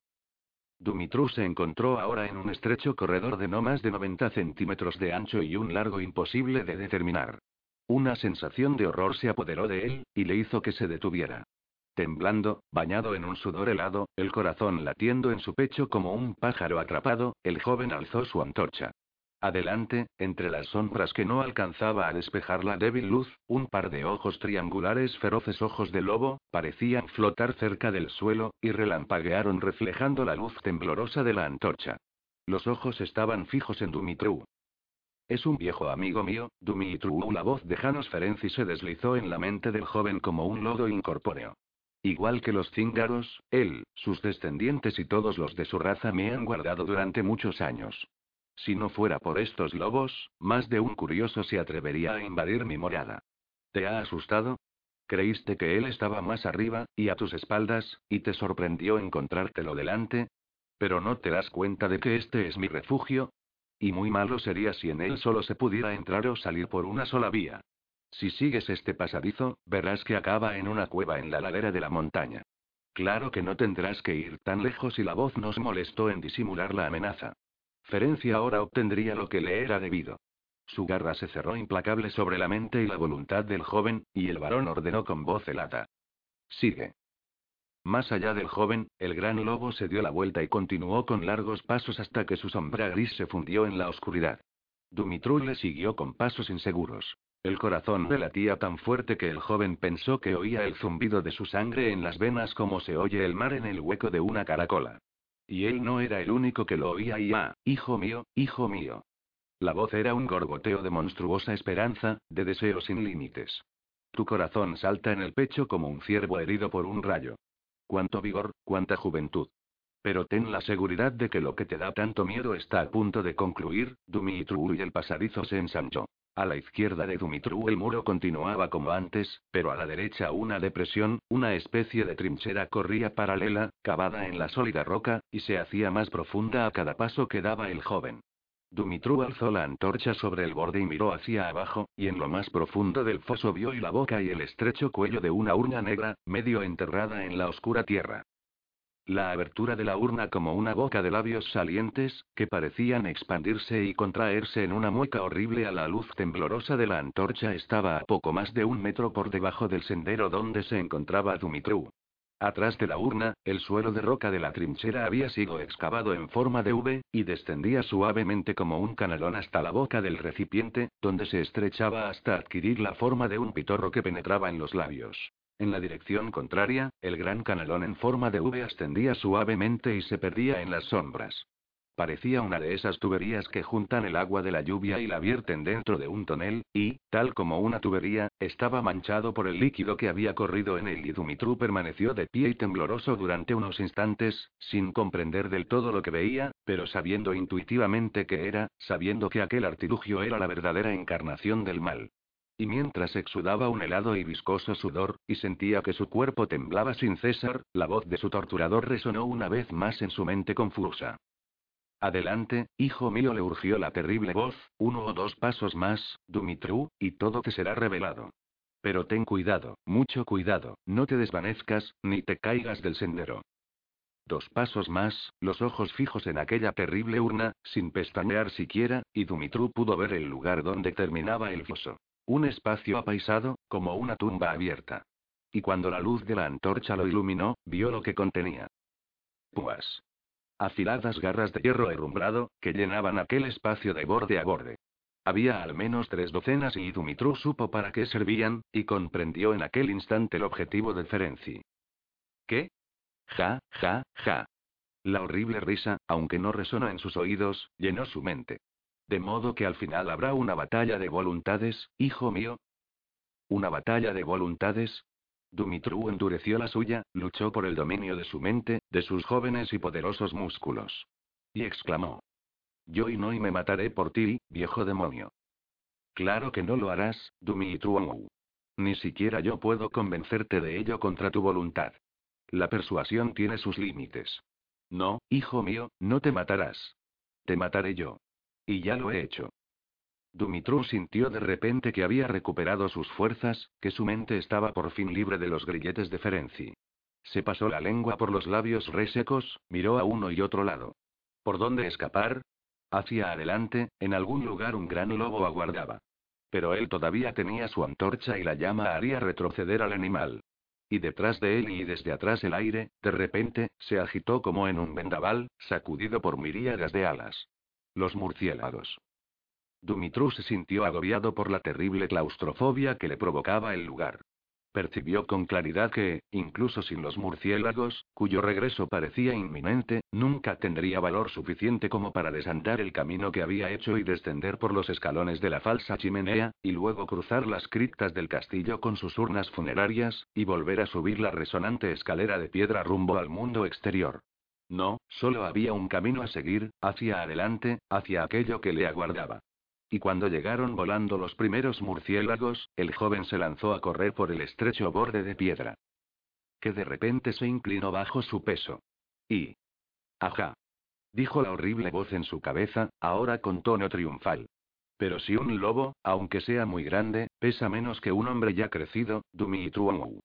Dumitru se encontró ahora en un estrecho corredor de no más de 90 centímetros de ancho y un largo imposible de determinar. Una sensación de horror se apoderó de él, y le hizo que se detuviera. Temblando, bañado en un sudor helado, el corazón latiendo en su pecho como un pájaro atrapado, el joven alzó su antorcha. Adelante, entre las sombras que no alcanzaba a despejar la débil luz, un par de ojos triangulares feroces ojos de lobo, parecían flotar cerca del suelo, y relampaguearon reflejando la luz temblorosa de la antorcha. Los ojos estaban fijos en Dumitru. Es un viejo amigo mío, Dumitru. La voz de Janos Ferenci se deslizó en la mente del joven como un lodo incorpóreo. Igual que los cíngaros, él, sus descendientes y todos los de su raza me han guardado durante muchos años. Si no fuera por estos lobos, más de un curioso se atrevería a invadir mi morada. ¿Te ha asustado? Creíste que él estaba más arriba, y a tus espaldas, y te sorprendió encontrártelo delante. Pero no te das cuenta de que este es mi refugio. Y muy malo sería si en él solo se pudiera entrar o salir por una sola vía. Si sigues este pasadizo, verás que acaba en una cueva en la ladera de la montaña. Claro que no tendrás que ir tan lejos y la voz nos molestó en disimular la amenaza. Ferencia ahora obtendría lo que le era debido. Su garra se cerró implacable sobre la mente y la voluntad del joven, y el varón ordenó con voz helada. Sigue. Más allá del joven, el gran lobo se dio la vuelta y continuó con largos pasos hasta que su sombra gris se fundió en la oscuridad. Dumitru le siguió con pasos inseguros. El corazón le latía tan fuerte que el joven pensó que oía el zumbido de su sangre en las venas como se oye el mar en el hueco de una caracola. Y él no era el único que lo oía y ah, hijo mío, hijo mío. La voz era un gorgoteo de monstruosa esperanza, de deseo sin límites. Tu corazón salta en el pecho como un ciervo herido por un rayo. Cuánto vigor, cuánta juventud. Pero ten la seguridad de que lo que te da tanto miedo está a punto de concluir, Dumitru y el pasadizo se ensanchó. A la izquierda de Dumitru el muro continuaba como antes, pero a la derecha una depresión, una especie de trinchera corría paralela, cavada en la sólida roca, y se hacía más profunda a cada paso que daba el joven. Dumitru alzó la antorcha sobre el borde y miró hacia abajo, y en lo más profundo del foso vio la boca y el estrecho cuello de una urna negra, medio enterrada en la oscura tierra. La abertura de la urna como una boca de labios salientes, que parecían expandirse y contraerse en una mueca horrible a la luz temblorosa de la antorcha estaba a poco más de un metro por debajo del sendero donde se encontraba Dumitru. Atrás de la urna, el suelo de roca de la trinchera había sido excavado en forma de V, y descendía suavemente como un canalón hasta la boca del recipiente, donde se estrechaba hasta adquirir la forma de un pitorro que penetraba en los labios. En la dirección contraria, el gran canalón en forma de V ascendía suavemente y se perdía en las sombras. Parecía una de esas tuberías que juntan el agua de la lluvia y la vierten dentro de un tonel, y, tal como una tubería, estaba manchado por el líquido que había corrido en él y Dumitru permaneció de pie y tembloroso durante unos instantes, sin comprender del todo lo que veía, pero sabiendo intuitivamente que era, sabiendo que aquel artilugio era la verdadera encarnación del mal. Y mientras exudaba un helado y viscoso sudor, y sentía que su cuerpo temblaba sin cesar, la voz de su torturador resonó una vez más en su mente confusa. Adelante, hijo mío, le urgió la terrible voz, uno o dos pasos más, Dumitru, y todo te será revelado. Pero ten cuidado, mucho cuidado, no te desvanezcas, ni te caigas del sendero. Dos pasos más, los ojos fijos en aquella terrible urna, sin pestañear siquiera, y Dumitru pudo ver el lugar donde terminaba el foso. Un espacio apaisado, como una tumba abierta. Y cuando la luz de la antorcha lo iluminó, vio lo que contenía. Púas. Afiladas garras de hierro herrumbrado, que llenaban aquel espacio de borde a borde. Había al menos tres docenas y Dumitru supo para qué servían, y comprendió en aquel instante el objetivo de Ferenci. ¿Qué? Ja, ja, ja. La horrible risa, aunque no resonó en sus oídos, llenó su mente. De modo que al final habrá una batalla de voluntades, hijo mío. ¿Una batalla de voluntades? Dumitru endureció la suya, luchó por el dominio de su mente, de sus jóvenes y poderosos músculos. Y exclamó. Yo y no y me mataré por ti, viejo demonio. Claro que no lo harás, Dumitru. Ni siquiera yo puedo convencerte de ello contra tu voluntad. La persuasión tiene sus límites. No, hijo mío, no te matarás. Te mataré yo. Y ya lo he hecho. Dumitru sintió de repente que había recuperado sus fuerzas, que su mente estaba por fin libre de los grilletes de Ferenci. Se pasó la lengua por los labios resecos, miró a uno y otro lado. ¿Por dónde escapar? Hacia adelante, en algún lugar un gran lobo aguardaba. Pero él todavía tenía su antorcha y la llama haría retroceder al animal. Y detrás de él y desde atrás el aire, de repente, se agitó como en un vendaval, sacudido por miríadas de alas. Los murciélagos. Dumitru se sintió agobiado por la terrible claustrofobia que le provocaba el lugar. Percibió con claridad que, incluso sin los murciélagos, cuyo regreso parecía inminente, nunca tendría valor suficiente como para desandar el camino que había hecho y descender por los escalones de la falsa chimenea, y luego cruzar las criptas del castillo con sus urnas funerarias, y volver a subir la resonante escalera de piedra rumbo al mundo exterior. No, solo había un camino a seguir, hacia adelante, hacia aquello que le aguardaba. Y cuando llegaron volando los primeros murciélagos, el joven se lanzó a correr por el estrecho borde de piedra. Que de repente se inclinó bajo su peso. Y. Ajá. Dijo la horrible voz en su cabeza, ahora con tono triunfal. Pero si un lobo, aunque sea muy grande, pesa menos que un hombre ya crecido, Dumitru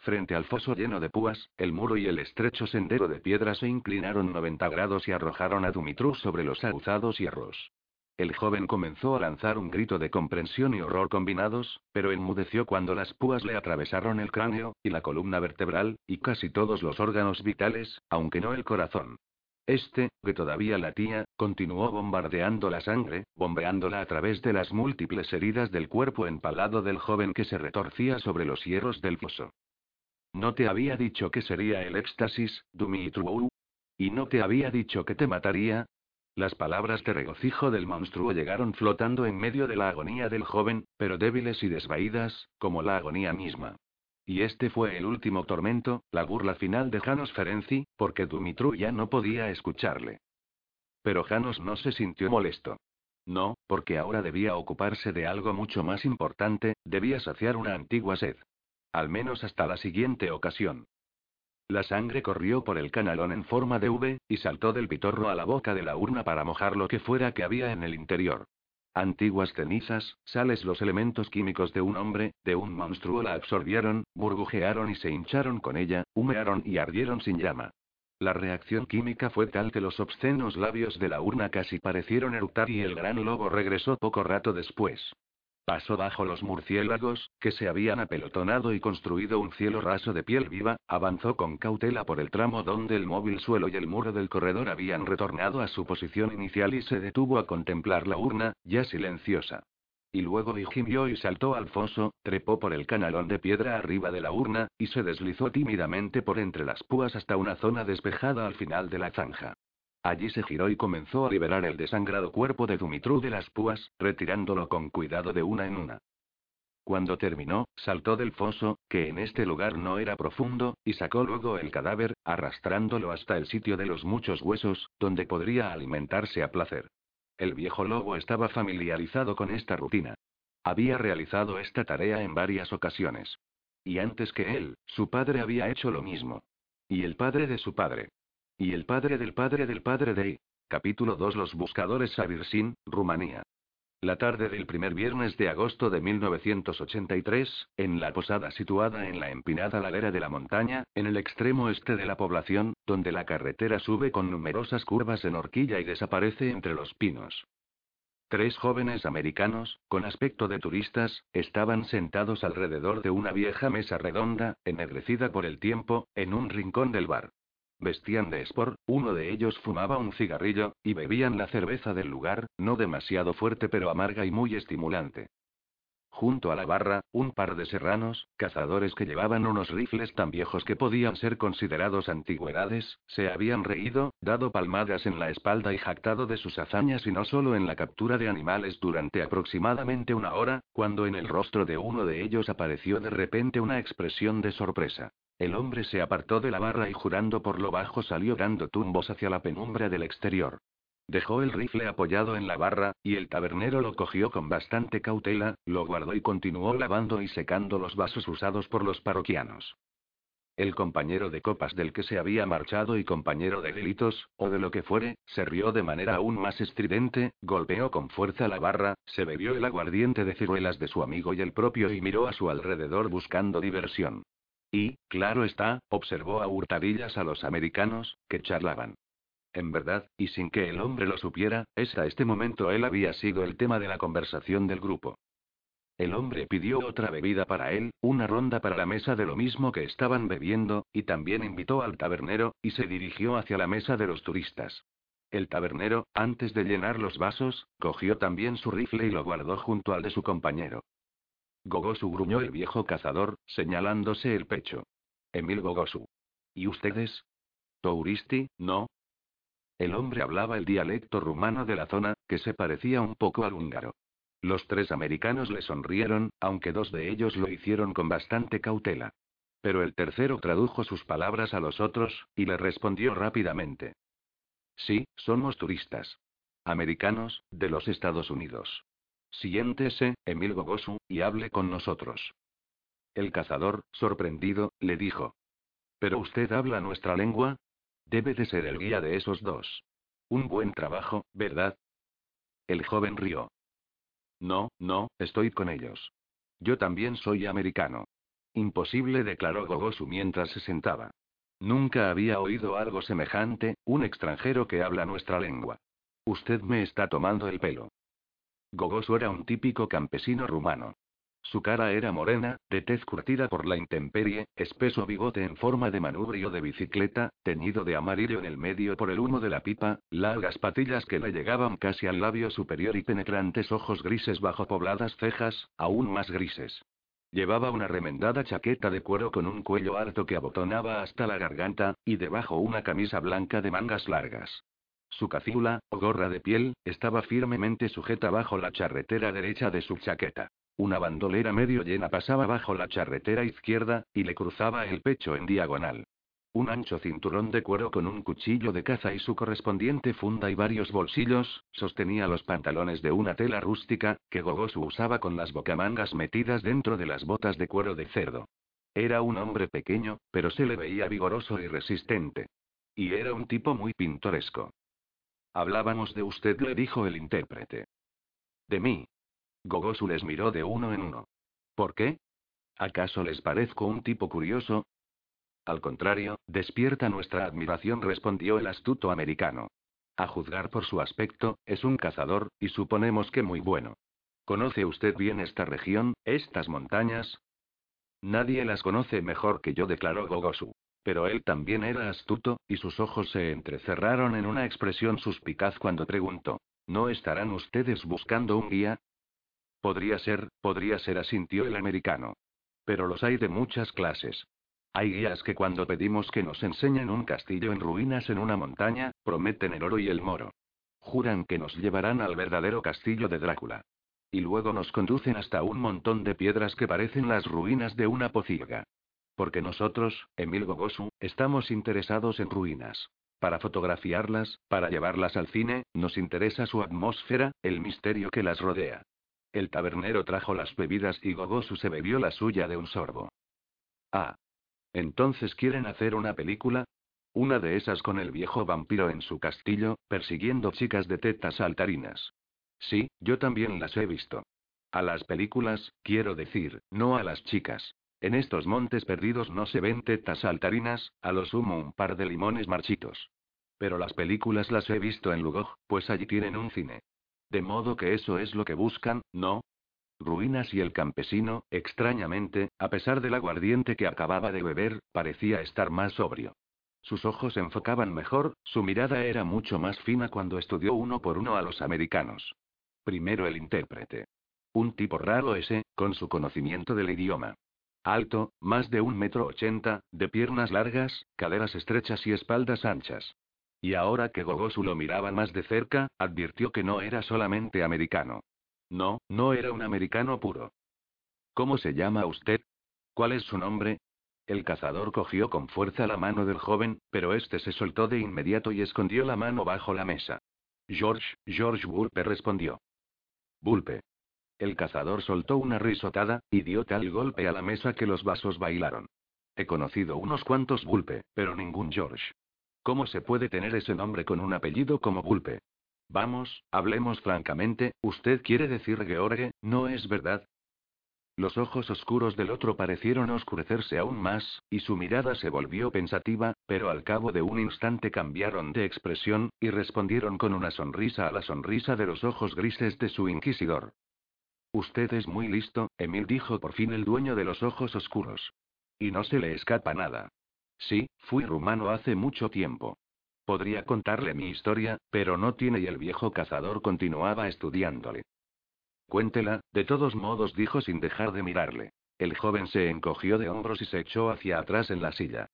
Frente al foso lleno de púas, el muro y el estrecho sendero de piedra se inclinaron 90 grados y arrojaron a Dumitru sobre los aguzados hierros. El joven comenzó a lanzar un grito de comprensión y horror combinados, pero enmudeció cuando las púas le atravesaron el cráneo, y la columna vertebral, y casi todos los órganos vitales, aunque no el corazón. Este, que todavía latía, continuó bombardeando la sangre, bombeándola a través de las múltiples heridas del cuerpo empalado del joven que se retorcía sobre los hierros del foso. ¿No te había dicho que sería el éxtasis, Dumitru? ¿Y no te había dicho que te mataría? Las palabras de regocijo del monstruo llegaron flotando en medio de la agonía del joven, pero débiles y desvaídas, como la agonía misma. Y este fue el último tormento, la burla final de Janos Ferenci, porque Dumitru ya no podía escucharle. Pero Janos no se sintió molesto. No, porque ahora debía ocuparse de algo mucho más importante, debía saciar una antigua sed. Al menos hasta la siguiente ocasión. La sangre corrió por el canalón en forma de V, y saltó del pitorro a la boca de la urna para mojar lo que fuera que había en el interior. Antiguas cenizas, sales los elementos químicos de un hombre, de un monstruo la absorbieron, burbujearon y se hincharon con ella, humearon y ardieron sin llama. La reacción química fue tal que los obscenos labios de la urna casi parecieron eructar y el gran lobo regresó poco rato después. Pasó bajo los murciélagos, que se habían apelotonado y construido un cielo raso de piel viva, avanzó con cautela por el tramo donde el móvil suelo y el muro del corredor habían retornado a su posición inicial y se detuvo a contemplar la urna, ya silenciosa. Y luego gimió y saltó al foso, trepó por el canalón de piedra arriba de la urna, y se deslizó tímidamente por entre las púas hasta una zona despejada al final de la zanja. Allí se giró y comenzó a liberar el desangrado cuerpo de Dumitru de las púas, retirándolo con cuidado de una en una. Cuando terminó, saltó del foso, que en este lugar no era profundo, y sacó luego el cadáver, arrastrándolo hasta el sitio de los muchos huesos, donde podría alimentarse a placer. El viejo lobo estaba familiarizado con esta rutina. Había realizado esta tarea en varias ocasiones. Y antes que él, su padre había hecho lo mismo. Y el padre de su padre. Y el padre del padre del padre de... Capítulo 2 Los buscadores Sabirsin, Rumanía. La tarde del primer viernes de agosto de 1983, en la posada situada en la empinada ladera de la montaña, en el extremo este de la población, donde la carretera sube con numerosas curvas en horquilla y desaparece entre los pinos. Tres jóvenes americanos, con aspecto de turistas, estaban sentados alrededor de una vieja mesa redonda, ennegrecida por el tiempo, en un rincón del bar. Vestían de sport, uno de ellos fumaba un cigarrillo, y bebían la cerveza del lugar, no demasiado fuerte pero amarga y muy estimulante. Junto a la barra, un par de serranos, cazadores que llevaban unos rifles tan viejos que podían ser considerados antigüedades, se habían reído, dado palmadas en la espalda y jactado de sus hazañas y no solo en la captura de animales durante aproximadamente una hora, cuando en el rostro de uno de ellos apareció de repente una expresión de sorpresa. El hombre se apartó de la barra y jurando por lo bajo salió dando tumbos hacia la penumbra del exterior. Dejó el rifle apoyado en la barra, y el tabernero lo cogió con bastante cautela, lo guardó y continuó lavando y secando los vasos usados por los parroquianos. El compañero de copas del que se había marchado y compañero de delitos, o de lo que fuere, se rió de manera aún más estridente, golpeó con fuerza la barra, se bebió el aguardiente de ciruelas de su amigo y el propio y miró a su alrededor buscando diversión. Y, claro está, observó a hurtadillas a los americanos, que charlaban. En verdad, y sin que el hombre lo supiera, hasta este momento él había sido el tema de la conversación del grupo. El hombre pidió otra bebida para él, una ronda para la mesa de lo mismo que estaban bebiendo, y también invitó al tabernero, y se dirigió hacia la mesa de los turistas. El tabernero, antes de llenar los vasos, cogió también su rifle y lo guardó junto al de su compañero. Gogosu gruñó el viejo cazador, señalándose el pecho. Emil Gogosu. ¿Y ustedes? Touristi, no, el hombre hablaba el dialecto rumano de la zona, que se parecía un poco al húngaro. Los tres americanos le sonrieron, aunque dos de ellos lo hicieron con bastante cautela. Pero el tercero tradujo sus palabras a los otros, y le respondió rápidamente. Sí, somos turistas. Americanos, de los Estados Unidos. Siéntese, Emil Gogosu, y hable con nosotros. El cazador, sorprendido, le dijo. ¿Pero usted habla nuestra lengua? Debe de ser el guía de esos dos. Un buen trabajo, ¿verdad? El joven rió. No, no, estoy con ellos. Yo también soy americano. Imposible, declaró Gogosu mientras se sentaba. Nunca había oído algo semejante, un extranjero que habla nuestra lengua. Usted me está tomando el pelo. Gogosu era un típico campesino rumano. Su cara era morena, de tez curtida por la intemperie, espeso bigote en forma de manubrio de bicicleta, teñido de amarillo en el medio por el humo de la pipa, largas patillas que le llegaban casi al labio superior y penetrantes ojos grises bajo pobladas cejas, aún más grises. Llevaba una remendada chaqueta de cuero con un cuello alto que abotonaba hasta la garganta, y debajo una camisa blanca de mangas largas. Su cacíula, o gorra de piel, estaba firmemente sujeta bajo la charretera derecha de su chaqueta. Una bandolera medio llena pasaba bajo la charretera izquierda, y le cruzaba el pecho en diagonal. Un ancho cinturón de cuero con un cuchillo de caza y su correspondiente funda y varios bolsillos, sostenía los pantalones de una tela rústica, que Gogosu usaba con las bocamangas metidas dentro de las botas de cuero de cerdo. Era un hombre pequeño, pero se le veía vigoroso y resistente. Y era un tipo muy pintoresco. Hablábamos de usted, le dijo el intérprete. De mí, Gogosu les miró de uno en uno. ¿Por qué? ¿Acaso les parezco un tipo curioso? Al contrario, despierta nuestra admiración, respondió el astuto americano. A juzgar por su aspecto, es un cazador, y suponemos que muy bueno. ¿Conoce usted bien esta región, estas montañas? Nadie las conoce mejor que yo, declaró Gogosu. Pero él también era astuto, y sus ojos se entrecerraron en una expresión suspicaz cuando preguntó: ¿No estarán ustedes buscando un guía? Podría ser, podría ser, asintió el americano. Pero los hay de muchas clases. Hay guías que cuando pedimos que nos enseñen un castillo en ruinas en una montaña, prometen el oro y el moro. Juran que nos llevarán al verdadero castillo de Drácula. Y luego nos conducen hasta un montón de piedras que parecen las ruinas de una pocilga. Porque nosotros, Emil Gogosu, estamos interesados en ruinas. Para fotografiarlas, para llevarlas al cine, nos interesa su atmósfera, el misterio que las rodea. El tabernero trajo las bebidas y Gogosu se bebió la suya de un sorbo. Ah. Entonces quieren hacer una película? Una de esas con el viejo vampiro en su castillo, persiguiendo chicas de tetas saltarinas. Sí, yo también las he visto. A las películas, quiero decir, no a las chicas. En estos montes perdidos no se ven tetas saltarinas, a lo sumo un par de limones marchitos. Pero las películas las he visto en Lugoj, pues allí tienen un cine. De modo que eso es lo que buscan, ¿no? Ruinas y el campesino, extrañamente, a pesar del aguardiente que acababa de beber, parecía estar más sobrio. Sus ojos enfocaban mejor, su mirada era mucho más fina cuando estudió uno por uno a los americanos. Primero el intérprete. Un tipo raro ese, con su conocimiento del idioma. Alto, más de un metro ochenta, de piernas largas, caderas estrechas y espaldas anchas. Y ahora que Gogosu lo miraba más de cerca, advirtió que no era solamente americano. No, no era un americano puro. ¿Cómo se llama usted? ¿Cuál es su nombre? El cazador cogió con fuerza la mano del joven, pero este se soltó de inmediato y escondió la mano bajo la mesa. George, George Bulpe respondió. Bulpe. El cazador soltó una risotada, y dio tal golpe a la mesa que los vasos bailaron. He conocido unos cuantos Bulpe, pero ningún George. ¿Cómo se puede tener ese nombre con un apellido como Bulpe? Vamos, hablemos francamente, usted quiere decir George, ¿no es verdad? Los ojos oscuros del otro parecieron oscurecerse aún más, y su mirada se volvió pensativa, pero al cabo de un instante cambiaron de expresión, y respondieron con una sonrisa a la sonrisa de los ojos grises de su inquisidor. Usted es muy listo, Emil dijo por fin el dueño de los ojos oscuros. Y no se le escapa nada. Sí, fui rumano hace mucho tiempo. Podría contarle mi historia, pero no tiene y el viejo cazador continuaba estudiándole. Cuéntela, de todos modos dijo sin dejar de mirarle. El joven se encogió de hombros y se echó hacia atrás en la silla.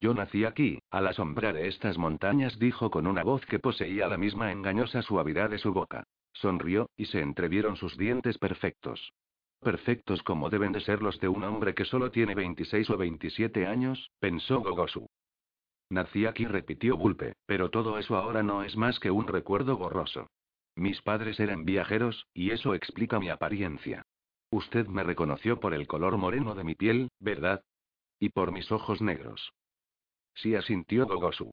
Yo nací aquí, a la sombra de estas montañas, dijo con una voz que poseía la misma engañosa suavidad de su boca. Sonrió, y se entrevieron sus dientes perfectos. Perfectos como deben de ser los de un hombre que solo tiene 26 o 27 años, pensó Gogosu. Nací aquí, repitió Bulpe, pero todo eso ahora no es más que un recuerdo borroso. Mis padres eran viajeros, y eso explica mi apariencia. Usted me reconoció por el color moreno de mi piel, ¿verdad? Y por mis ojos negros. Sí asintió Gogosu.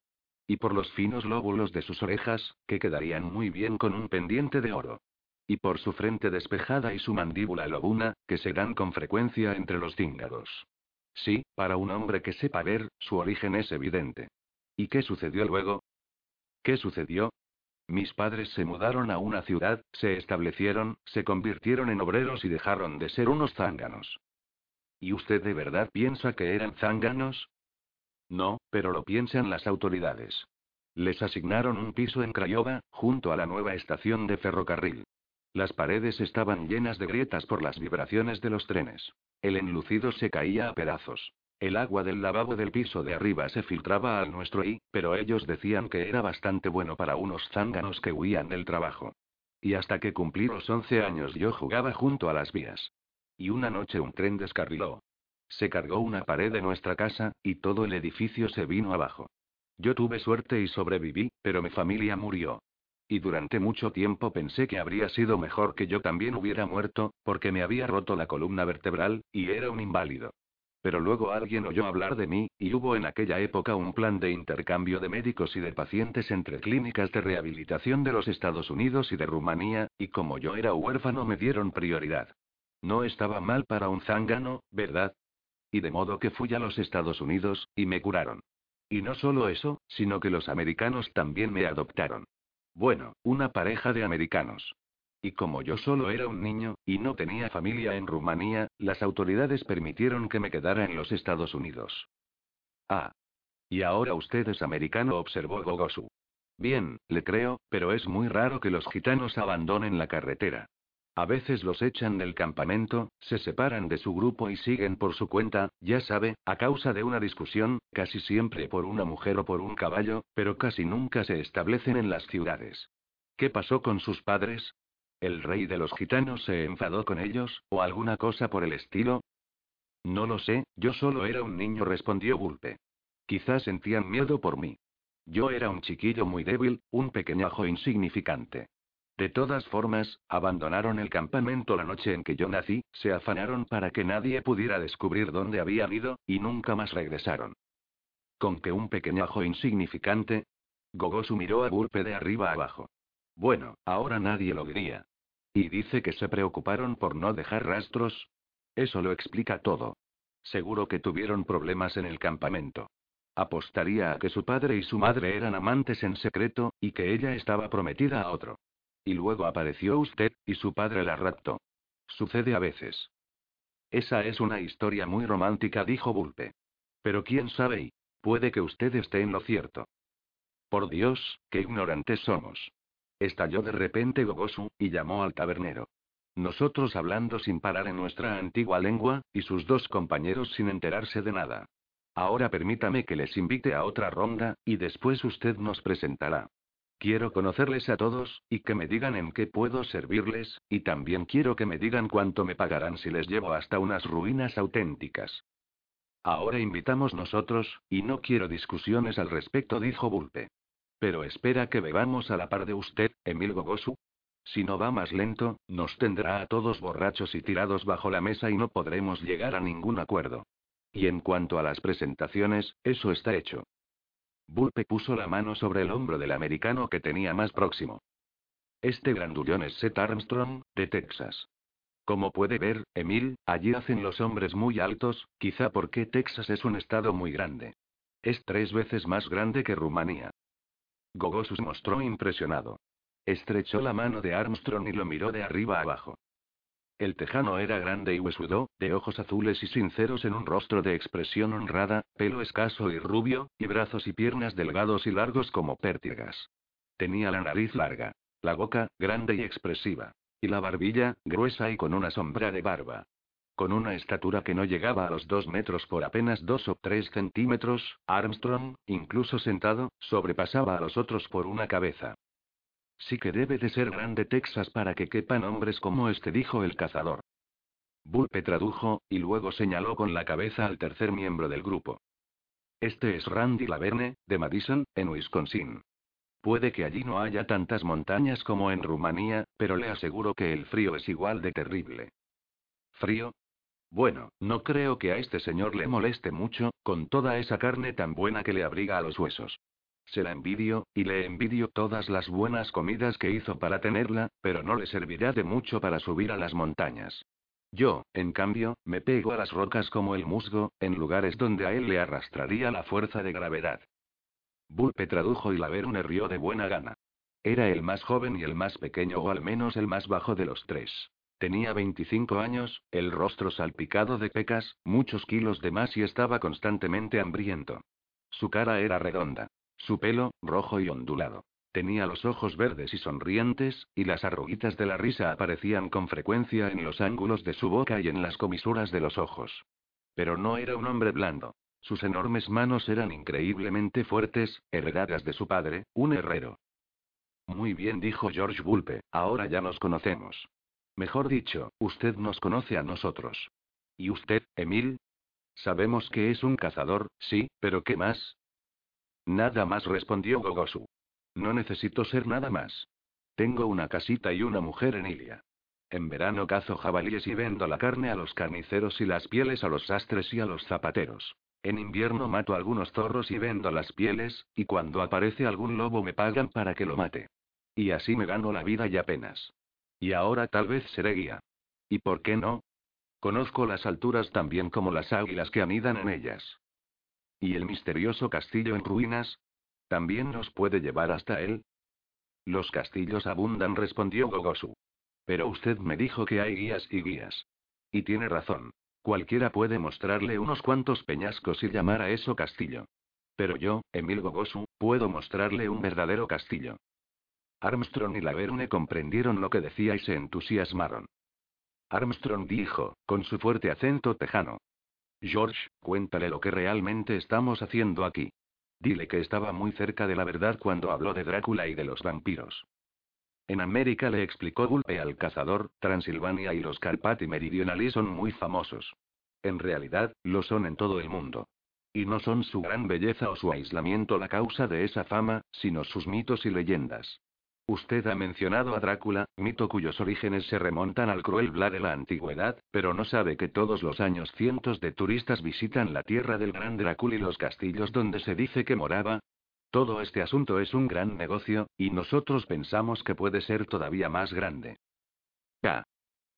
Y por los finos lóbulos de sus orejas, que quedarían muy bien con un pendiente de oro. Y por su frente despejada y su mandíbula lobuna, que se dan con frecuencia entre los cíngaros. Sí, para un hombre que sepa ver, su origen es evidente. ¿Y qué sucedió luego? ¿Qué sucedió? Mis padres se mudaron a una ciudad, se establecieron, se convirtieron en obreros y dejaron de ser unos zánganos. ¿Y usted de verdad piensa que eran zánganos? No, pero lo piensan las autoridades. Les asignaron un piso en Craiova, junto a la nueva estación de ferrocarril. Las paredes estaban llenas de grietas por las vibraciones de los trenes. El enlucido se caía a pedazos. El agua del lavabo del piso de arriba se filtraba al nuestro y, pero ellos decían que era bastante bueno para unos zánganos que huían del trabajo. Y hasta que cumplí los 11 años yo jugaba junto a las vías. Y una noche un tren descarriló. Se cargó una pared de nuestra casa, y todo el edificio se vino abajo. Yo tuve suerte y sobreviví, pero mi familia murió. Y durante mucho tiempo pensé que habría sido mejor que yo también hubiera muerto, porque me había roto la columna vertebral, y era un inválido. Pero luego alguien oyó hablar de mí, y hubo en aquella época un plan de intercambio de médicos y de pacientes entre clínicas de rehabilitación de los Estados Unidos y de Rumanía, y como yo era huérfano me dieron prioridad. No estaba mal para un zángano, ¿verdad? Y de modo que fui a los Estados Unidos, y me curaron. Y no solo eso, sino que los americanos también me adoptaron. Bueno, una pareja de americanos. Y como yo solo era un niño, y no tenía familia en Rumanía, las autoridades permitieron que me quedara en los Estados Unidos. Ah. Y ahora usted es americano, observó Gogosu. Bien, le creo, pero es muy raro que los gitanos abandonen la carretera. A veces los echan del campamento, se separan de su grupo y siguen por su cuenta, ya sabe, a causa de una discusión, casi siempre por una mujer o por un caballo, pero casi nunca se establecen en las ciudades. ¿Qué pasó con sus padres? ¿El rey de los gitanos se enfadó con ellos, o alguna cosa por el estilo? No lo sé, yo solo era un niño, respondió Bulpe. Quizás sentían miedo por mí. Yo era un chiquillo muy débil, un pequeñajo insignificante. De todas formas, abandonaron el campamento la noche en que yo nací, se afanaron para que nadie pudiera descubrir dónde había ido, y nunca más regresaron. ¿Con que un pequeñajo insignificante? Gogosu miró a Bulpe de arriba abajo. Bueno, ahora nadie lo diría. ¿Y dice que se preocuparon por no dejar rastros? Eso lo explica todo. Seguro que tuvieron problemas en el campamento. Apostaría a que su padre y su madre eran amantes en secreto, y que ella estaba prometida a otro. Y luego apareció usted, y su padre la raptó. Sucede a veces. Esa es una historia muy romántica, dijo Bulpe. Pero quién sabe y puede que usted esté en lo cierto. Por Dios, qué ignorantes somos. Estalló de repente Gogosu, y llamó al tabernero. Nosotros hablando sin parar en nuestra antigua lengua, y sus dos compañeros sin enterarse de nada. Ahora permítame que les invite a otra ronda, y después usted nos presentará. Quiero conocerles a todos, y que me digan en qué puedo servirles, y también quiero que me digan cuánto me pagarán si les llevo hasta unas ruinas auténticas. Ahora invitamos nosotros, y no quiero discusiones al respecto, dijo Bulpe. Pero espera que bebamos a la par de usted, Emil Gogosu. Si no va más lento, nos tendrá a todos borrachos y tirados bajo la mesa y no podremos llegar a ningún acuerdo. Y en cuanto a las presentaciones, eso está hecho. Bulpe puso la mano sobre el hombro del americano que tenía más próximo. Este grandullón es Seth Armstrong, de Texas. Como puede ver, Emil, allí hacen los hombres muy altos, quizá porque Texas es un estado muy grande. Es tres veces más grande que Rumanía. Gogosus mostró impresionado. Estrechó la mano de Armstrong y lo miró de arriba abajo. El tejano era grande y huesudo, de ojos azules y sinceros en un rostro de expresión honrada, pelo escaso y rubio, y brazos y piernas delgados y largos como pértigas. Tenía la nariz larga, la boca, grande y expresiva, y la barbilla, gruesa y con una sombra de barba. Con una estatura que no llegaba a los dos metros por apenas dos o tres centímetros, Armstrong, incluso sentado, sobrepasaba a los otros por una cabeza. Sí que debe de ser grande Texas para que quepan hombres como este, dijo el cazador. Bulpe tradujo, y luego señaló con la cabeza al tercer miembro del grupo. Este es Randy Laverne, de Madison, en Wisconsin. Puede que allí no haya tantas montañas como en Rumanía, pero le aseguro que el frío es igual de terrible. ¿Frío? Bueno, no creo que a este señor le moleste mucho, con toda esa carne tan buena que le abriga a los huesos. Se la envidio, y le envidio todas las buenas comidas que hizo para tenerla, pero no le servirá de mucho para subir a las montañas. Yo, en cambio, me pego a las rocas como el musgo, en lugares donde a él le arrastraría la fuerza de gravedad. Bulpe tradujo y la Verune rió de buena gana. Era el más joven y el más pequeño o al menos el más bajo de los tres. Tenía 25 años, el rostro salpicado de pecas, muchos kilos de más y estaba constantemente hambriento. Su cara era redonda. Su pelo, rojo y ondulado. Tenía los ojos verdes y sonrientes, y las arruguitas de la risa aparecían con frecuencia en los ángulos de su boca y en las comisuras de los ojos. Pero no era un hombre blando. Sus enormes manos eran increíblemente fuertes, heredadas de su padre, un herrero. Muy bien, dijo George Bulpe, ahora ya nos conocemos. Mejor dicho, usted nos conoce a nosotros. ¿Y usted, Emil? Sabemos que es un cazador, sí, pero ¿qué más? Nada más respondió Gogosu. No necesito ser nada más. Tengo una casita y una mujer en Ilia. En verano cazo jabalíes y vendo la carne a los carniceros y las pieles a los sastres y a los zapateros. En invierno mato algunos zorros y vendo las pieles, y cuando aparece algún lobo me pagan para que lo mate. Y así me gano la vida y apenas. Y ahora tal vez seré guía. ¿Y por qué no? Conozco las alturas tan bien como las águilas que anidan en ellas. ¿Y el misterioso castillo en ruinas? ¿También nos puede llevar hasta él? Los castillos abundan, respondió Gogosu. Pero usted me dijo que hay guías y guías. Y tiene razón. Cualquiera puede mostrarle unos cuantos peñascos y llamar a eso castillo. Pero yo, Emil Gogosu, puedo mostrarle un verdadero castillo. Armstrong y Laverne comprendieron lo que decía y se entusiasmaron. Armstrong dijo, con su fuerte acento tejano. George, cuéntale lo que realmente estamos haciendo aquí. Dile que estaba muy cerca de la verdad cuando habló de Drácula y de los vampiros. En América le explicó Gulpe al cazador, Transilvania y los Carpati meridionali son muy famosos. En realidad, lo son en todo el mundo. Y no son su gran belleza o su aislamiento la causa de esa fama, sino sus mitos y leyendas. Usted ha mencionado a Drácula, mito cuyos orígenes se remontan al cruel Vlad de la antigüedad, pero no sabe que todos los años cientos de turistas visitan la tierra del gran Drácula y los castillos donde se dice que moraba. Todo este asunto es un gran negocio, y nosotros pensamos que puede ser todavía más grande. K.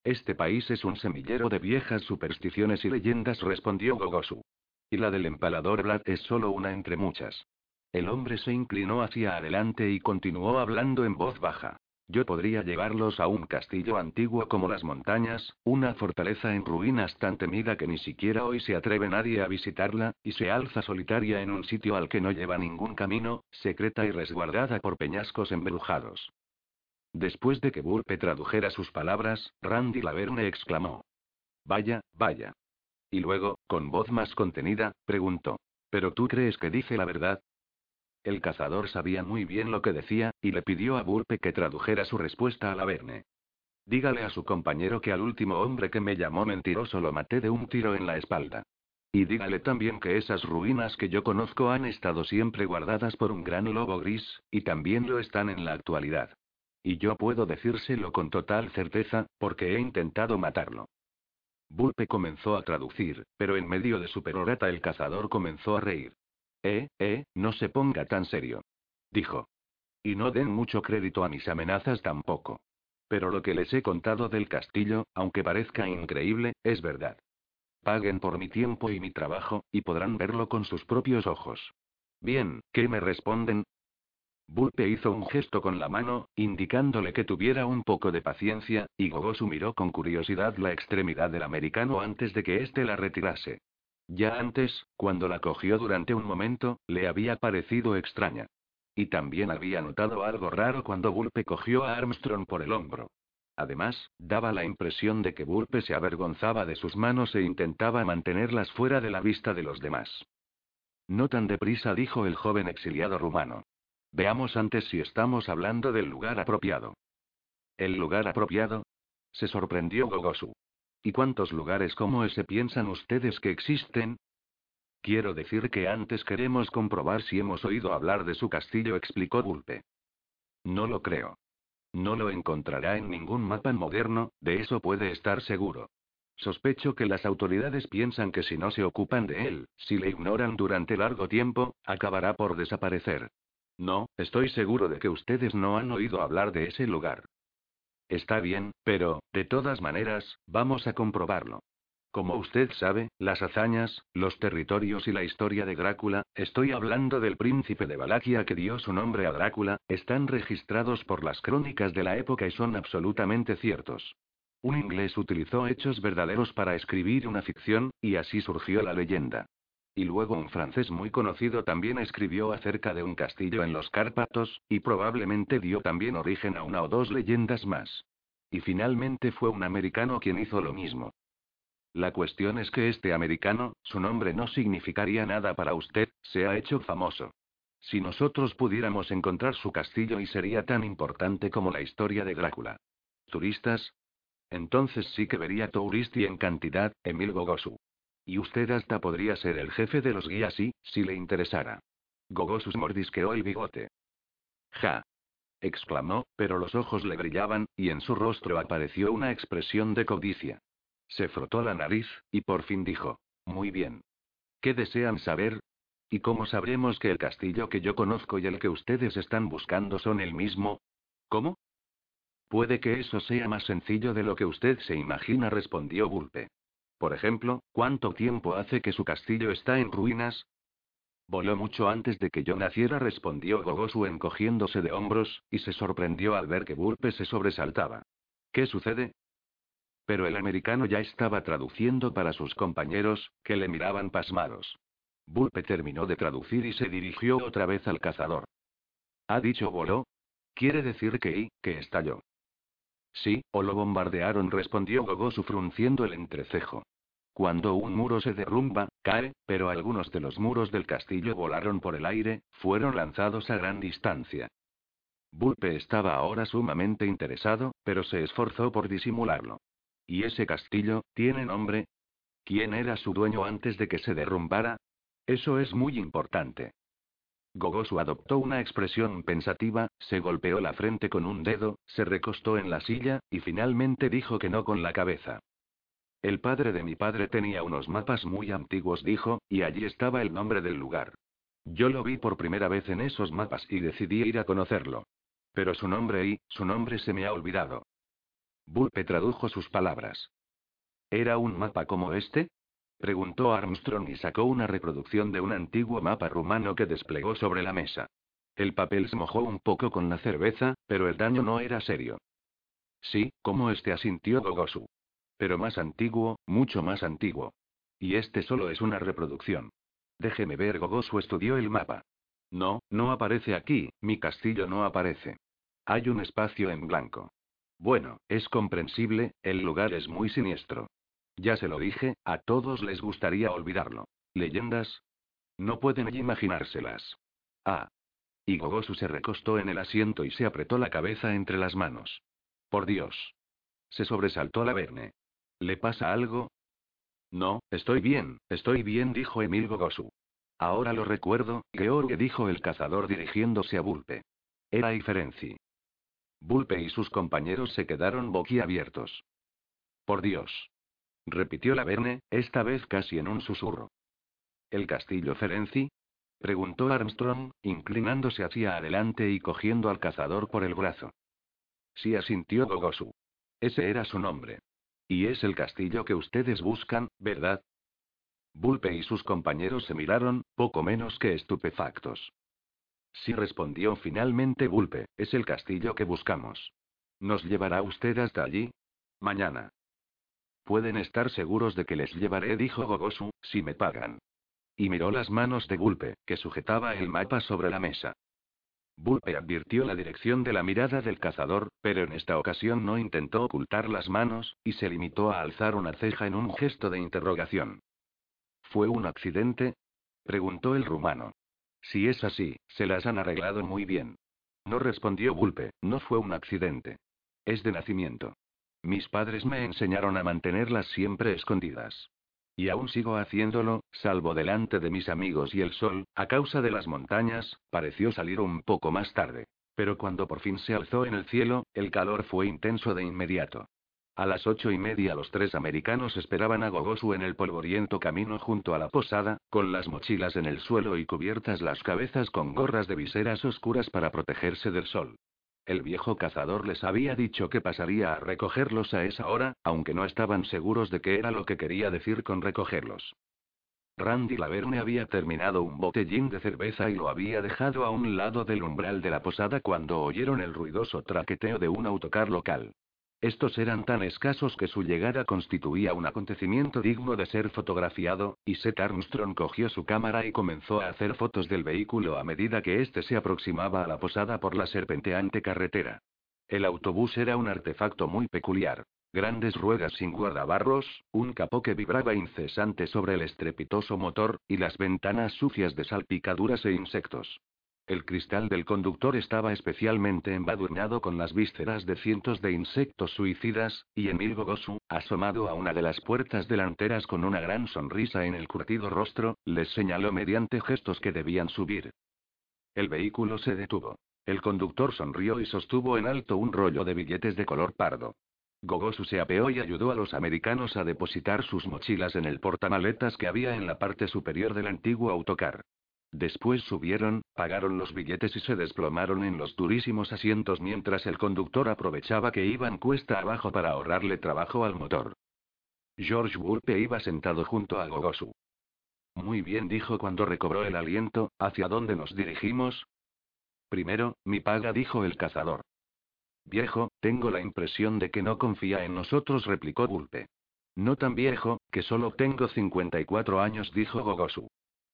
Este país es un semillero de viejas supersticiones y leyendas, respondió Gogosu. Y la del empalador Vlad es solo una entre muchas. El hombre se inclinó hacia adelante y continuó hablando en voz baja. Yo podría llevarlos a un castillo antiguo como las montañas, una fortaleza en ruinas tan temida que ni siquiera hoy se atreve nadie a visitarla, y se alza solitaria en un sitio al que no lleva ningún camino, secreta y resguardada por peñascos embrujados. Después de que Burpe tradujera sus palabras, Randy Laverne exclamó. Vaya, vaya. Y luego, con voz más contenida, preguntó. ¿Pero tú crees que dice la verdad? El cazador sabía muy bien lo que decía, y le pidió a Burpe que tradujera su respuesta a la Verne. Dígale a su compañero que al último hombre que me llamó mentiroso lo maté de un tiro en la espalda. Y dígale también que esas ruinas que yo conozco han estado siempre guardadas por un gran lobo gris, y también lo están en la actualidad. Y yo puedo decírselo con total certeza, porque he intentado matarlo. Burpe comenzó a traducir, pero en medio de su perorata el cazador comenzó a reír. Eh, eh, no se ponga tan serio. Dijo. Y no den mucho crédito a mis amenazas tampoco. Pero lo que les he contado del castillo, aunque parezca increíble, es verdad. Paguen por mi tiempo y mi trabajo, y podrán verlo con sus propios ojos. Bien, ¿qué me responden? Bulpe hizo un gesto con la mano, indicándole que tuviera un poco de paciencia, y Gogosu miró con curiosidad la extremidad del americano antes de que éste la retirase. Ya antes, cuando la cogió durante un momento, le había parecido extraña. Y también había notado algo raro cuando Bulpe cogió a Armstrong por el hombro. Además, daba la impresión de que Bulpe se avergonzaba de sus manos e intentaba mantenerlas fuera de la vista de los demás. No tan deprisa, dijo el joven exiliado rumano. Veamos antes si estamos hablando del lugar apropiado. ¿El lugar apropiado? Se sorprendió Gogosu. ¿Y cuántos lugares como ese piensan ustedes que existen? Quiero decir que antes queremos comprobar si hemos oído hablar de su castillo, explicó Bulpe. No lo creo. No lo encontrará en ningún mapa moderno, de eso puede estar seguro. Sospecho que las autoridades piensan que si no se ocupan de él, si le ignoran durante largo tiempo, acabará por desaparecer. No, estoy seguro de que ustedes no han oído hablar de ese lugar. Está bien, pero, de todas maneras, vamos a comprobarlo. Como usted sabe, las hazañas, los territorios y la historia de Drácula, estoy hablando del príncipe de Valaquia que dio su nombre a Drácula, están registrados por las crónicas de la época y son absolutamente ciertos. Un inglés utilizó hechos verdaderos para escribir una ficción, y así surgió la leyenda. Y luego un francés muy conocido también escribió acerca de un castillo en los Cárpatos, y probablemente dio también origen a una o dos leyendas más. Y finalmente fue un americano quien hizo lo mismo. La cuestión es que este americano, su nombre no significaría nada para usted, se ha hecho famoso. Si nosotros pudiéramos encontrar su castillo y sería tan importante como la historia de Drácula. ¿Turistas? Entonces sí que vería Touristi en cantidad, Emil Gogosu. Y usted hasta podría ser el jefe de los guías y, si le interesara. Gogosus mordisqueó el bigote. Ja. exclamó, pero los ojos le brillaban, y en su rostro apareció una expresión de codicia. Se frotó la nariz, y por fin dijo. Muy bien. ¿Qué desean saber? ¿Y cómo sabremos que el castillo que yo conozco y el que ustedes están buscando son el mismo? ¿Cómo? Puede que eso sea más sencillo de lo que usted se imagina, respondió Bulpe. Por ejemplo, ¿cuánto tiempo hace que su castillo está en ruinas? Voló mucho antes de que yo naciera, respondió Gogosu encogiéndose de hombros, y se sorprendió al ver que Burpe se sobresaltaba. ¿Qué sucede? Pero el americano ya estaba traduciendo para sus compañeros, que le miraban pasmados. Burpe terminó de traducir y se dirigió otra vez al cazador. ¿Ha dicho voló? Quiere decir que y, que estalló. Sí, o lo bombardearon, respondió Gogosu frunciendo el entrecejo. Cuando un muro se derrumba, cae, pero algunos de los muros del castillo volaron por el aire, fueron lanzados a gran distancia. Bulpe estaba ahora sumamente interesado, pero se esforzó por disimularlo. ¿Y ese castillo, tiene nombre? ¿Quién era su dueño antes de que se derrumbara? Eso es muy importante. Gogosu adoptó una expresión pensativa, se golpeó la frente con un dedo, se recostó en la silla, y finalmente dijo que no con la cabeza. El padre de mi padre tenía unos mapas muy antiguos, dijo, y allí estaba el nombre del lugar. Yo lo vi por primera vez en esos mapas y decidí ir a conocerlo. Pero su nombre y, su nombre se me ha olvidado. Bulpe tradujo sus palabras. ¿Era un mapa como este? Preguntó Armstrong y sacó una reproducción de un antiguo mapa rumano que desplegó sobre la mesa. El papel se mojó un poco con la cerveza, pero el daño no era serio. Sí, como este asintió Gogosu. Pero más antiguo, mucho más antiguo. Y este solo es una reproducción. Déjeme ver, Gogosu estudió el mapa. No, no aparece aquí, mi castillo no aparece. Hay un espacio en blanco. Bueno, es comprensible, el lugar es muy siniestro. Ya se lo dije, a todos les gustaría olvidarlo. ¿Leyendas? No pueden imaginárselas. Ah. Y Gogosu se recostó en el asiento y se apretó la cabeza entre las manos. Por Dios. Se sobresaltó la Verne. ¿Le pasa algo? No, estoy bien, estoy bien, dijo Emil Gogosu. Ahora lo recuerdo, George dijo el cazador dirigiéndose a Bulpe. Era Ferenci. Bulpe y sus compañeros se quedaron boquiabiertos. Por Dios. Repitió la Verne, esta vez casi en un susurro. ¿El castillo Ferenci? Preguntó Armstrong, inclinándose hacia adelante y cogiendo al cazador por el brazo. Sí asintió Gogosu. Ese era su nombre. Y es el castillo que ustedes buscan, ¿verdad? Bulpe y sus compañeros se miraron, poco menos que estupefactos. Sí respondió finalmente Bulpe, es el castillo que buscamos. ¿Nos llevará usted hasta allí? Mañana. Pueden estar seguros de que les llevaré, dijo Gogosu, si me pagan. Y miró las manos de Bulpe, que sujetaba el mapa sobre la mesa. Bulpe advirtió la dirección de la mirada del cazador, pero en esta ocasión no intentó ocultar las manos, y se limitó a alzar una ceja en un gesto de interrogación. ¿Fue un accidente? preguntó el rumano. Si es así, se las han arreglado muy bien. No respondió Bulpe, no fue un accidente. Es de nacimiento. Mis padres me enseñaron a mantenerlas siempre escondidas. Y aún sigo haciéndolo, salvo delante de mis amigos y el sol, a causa de las montañas, pareció salir un poco más tarde. Pero cuando por fin se alzó en el cielo, el calor fue intenso de inmediato. A las ocho y media los tres americanos esperaban a Gogosu en el polvoriento camino junto a la posada, con las mochilas en el suelo y cubiertas las cabezas con gorras de viseras oscuras para protegerse del sol. El viejo cazador les había dicho que pasaría a recogerlos a esa hora, aunque no estaban seguros de qué era lo que quería decir con recogerlos. Randy Laverne había terminado un botellín de cerveza y lo había dejado a un lado del umbral de la posada cuando oyeron el ruidoso traqueteo de un autocar local. Estos eran tan escasos que su llegada constituía un acontecimiento digno de ser fotografiado, y Seth Armstrong cogió su cámara y comenzó a hacer fotos del vehículo a medida que éste se aproximaba a la posada por la serpenteante carretera. El autobús era un artefacto muy peculiar. Grandes ruedas sin guardabarros, un capó que vibraba incesante sobre el estrepitoso motor, y las ventanas sucias de salpicaduras e insectos. El cristal del conductor estaba especialmente embadurnado con las vísceras de cientos de insectos suicidas, y Emil Gogosu, asomado a una de las puertas delanteras con una gran sonrisa en el curtido rostro, les señaló mediante gestos que debían subir. El vehículo se detuvo. El conductor sonrió y sostuvo en alto un rollo de billetes de color pardo. Gogosu se apeó y ayudó a los americanos a depositar sus mochilas en el portamaletas que había en la parte superior del antiguo autocar. Después subieron, pagaron los billetes y se desplomaron en los durísimos asientos mientras el conductor aprovechaba que iban cuesta abajo para ahorrarle trabajo al motor. George Bulpe iba sentado junto a Gogosu. Muy bien, dijo cuando recobró el aliento, ¿hacia dónde nos dirigimos? Primero, mi paga, dijo el cazador. Viejo, tengo la impresión de que no confía en nosotros, replicó Bulpe. No tan viejo, que solo tengo 54 años, dijo Gogosu.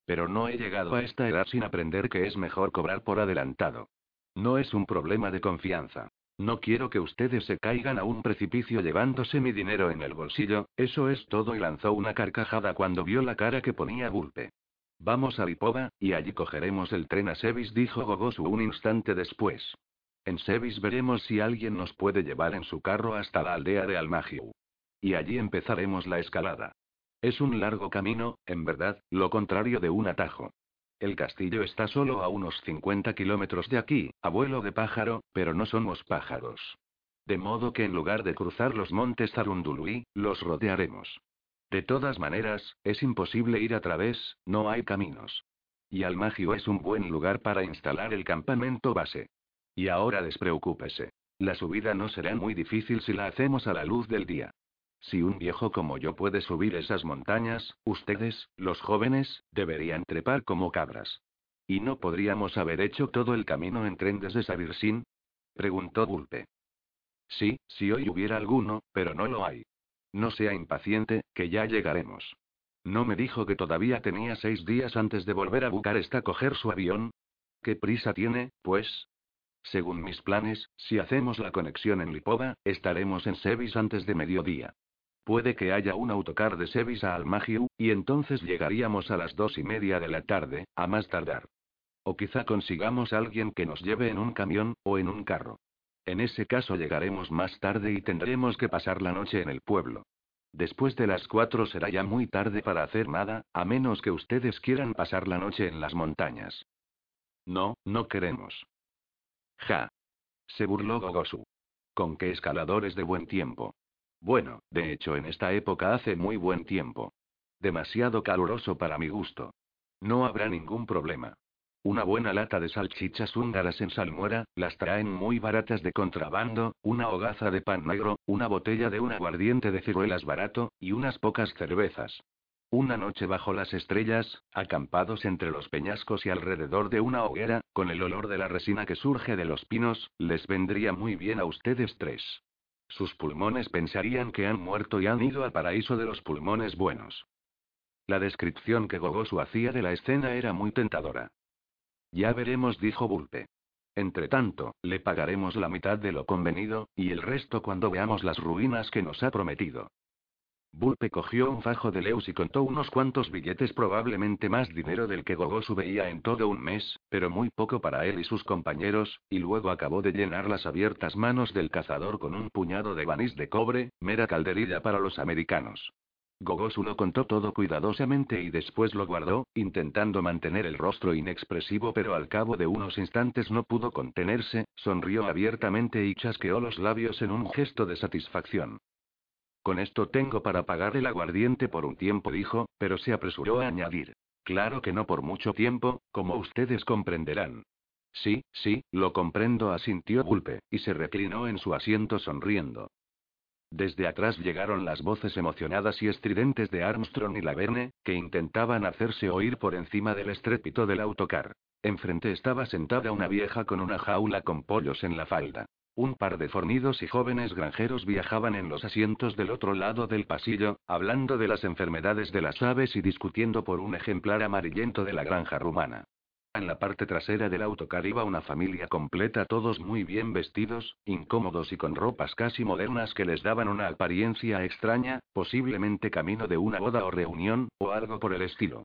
Pero no he llegado a esta edad sin aprender que es mejor cobrar por adelantado. No es un problema de confianza. No quiero que ustedes se caigan a un precipicio llevándose mi dinero en el bolsillo, eso es todo y lanzó una carcajada cuando vio la cara que ponía Bulpe. Vamos a Lipova, y allí cogeremos el tren a Sevis, dijo Gogosu un instante después. En Sevis veremos si alguien nos puede llevar en su carro hasta la aldea de Almagiu. Y allí empezaremos la escalada. Es un largo camino, en verdad, lo contrario de un atajo. El castillo está solo a unos 50 kilómetros de aquí, abuelo de pájaro, pero no somos pájaros. De modo que en lugar de cruzar los montes Zarundului, los rodearemos. De todas maneras, es imposible ir a través, no hay caminos. Y Almagio es un buen lugar para instalar el campamento base. Y ahora despreocúpese. La subida no será muy difícil si la hacemos a la luz del día. Si un viejo como yo puede subir esas montañas, ustedes, los jóvenes, deberían trepar como cabras. ¿Y no podríamos haber hecho todo el camino en tren desde Sabirsin? preguntó Bulpe. Sí, si hoy hubiera alguno, pero no lo hay. No sea impaciente, que ya llegaremos. ¿No me dijo que todavía tenía seis días antes de volver a Bucarest a coger su avión? ¿Qué prisa tiene, pues? Según mis planes, si hacemos la conexión en Lipova, estaremos en Sevis antes de mediodía. Puede que haya un autocar de Sevis a Almagiu, y entonces llegaríamos a las dos y media de la tarde, a más tardar. O quizá consigamos a alguien que nos lleve en un camión, o en un carro. En ese caso llegaremos más tarde y tendremos que pasar la noche en el pueblo. Después de las cuatro será ya muy tarde para hacer nada, a menos que ustedes quieran pasar la noche en las montañas. No, no queremos. Ja. Se burló Gogosu. ¿Con qué escaladores de buen tiempo? Bueno, de hecho en esta época hace muy buen tiempo. Demasiado caluroso para mi gusto. No habrá ningún problema. Una buena lata de salchichas húngaras en salmuera, las traen muy baratas de contrabando, una hogaza de pan negro, una botella de un aguardiente de ciruelas barato, y unas pocas cervezas. Una noche bajo las estrellas, acampados entre los peñascos y alrededor de una hoguera, con el olor de la resina que surge de los pinos, les vendría muy bien a ustedes tres. Sus pulmones pensarían que han muerto y han ido al paraíso de los pulmones buenos. La descripción que Gogosu hacía de la escena era muy tentadora. Ya veremos, dijo Bulpe. tanto, le pagaremos la mitad de lo convenido, y el resto cuando veamos las ruinas que nos ha prometido. Bulpe cogió un fajo de Leus y contó unos cuantos billetes, probablemente más dinero del que Gogosu veía en todo un mes, pero muy poco para él y sus compañeros, y luego acabó de llenar las abiertas manos del cazador con un puñado de banís de cobre, mera calderilla para los americanos. Gogosu lo contó todo cuidadosamente y después lo guardó, intentando mantener el rostro inexpresivo, pero al cabo de unos instantes no pudo contenerse, sonrió abiertamente y chasqueó los labios en un gesto de satisfacción. Con esto tengo para pagar el aguardiente por un tiempo, dijo, pero se apresuró a añadir. Claro que no por mucho tiempo, como ustedes comprenderán. Sí, sí, lo comprendo, asintió Gulpe, y se reclinó en su asiento sonriendo. Desde atrás llegaron las voces emocionadas y estridentes de Armstrong y Laverne, que intentaban hacerse oír por encima del estrépito del autocar. Enfrente estaba sentada una vieja con una jaula con pollos en la falda. Un par de fornidos y jóvenes granjeros viajaban en los asientos del otro lado del pasillo, hablando de las enfermedades de las aves y discutiendo por un ejemplar amarillento de la granja rumana. En la parte trasera del autocar iba una familia completa, todos muy bien vestidos, incómodos y con ropas casi modernas que les daban una apariencia extraña, posiblemente camino de una boda o reunión, o algo por el estilo.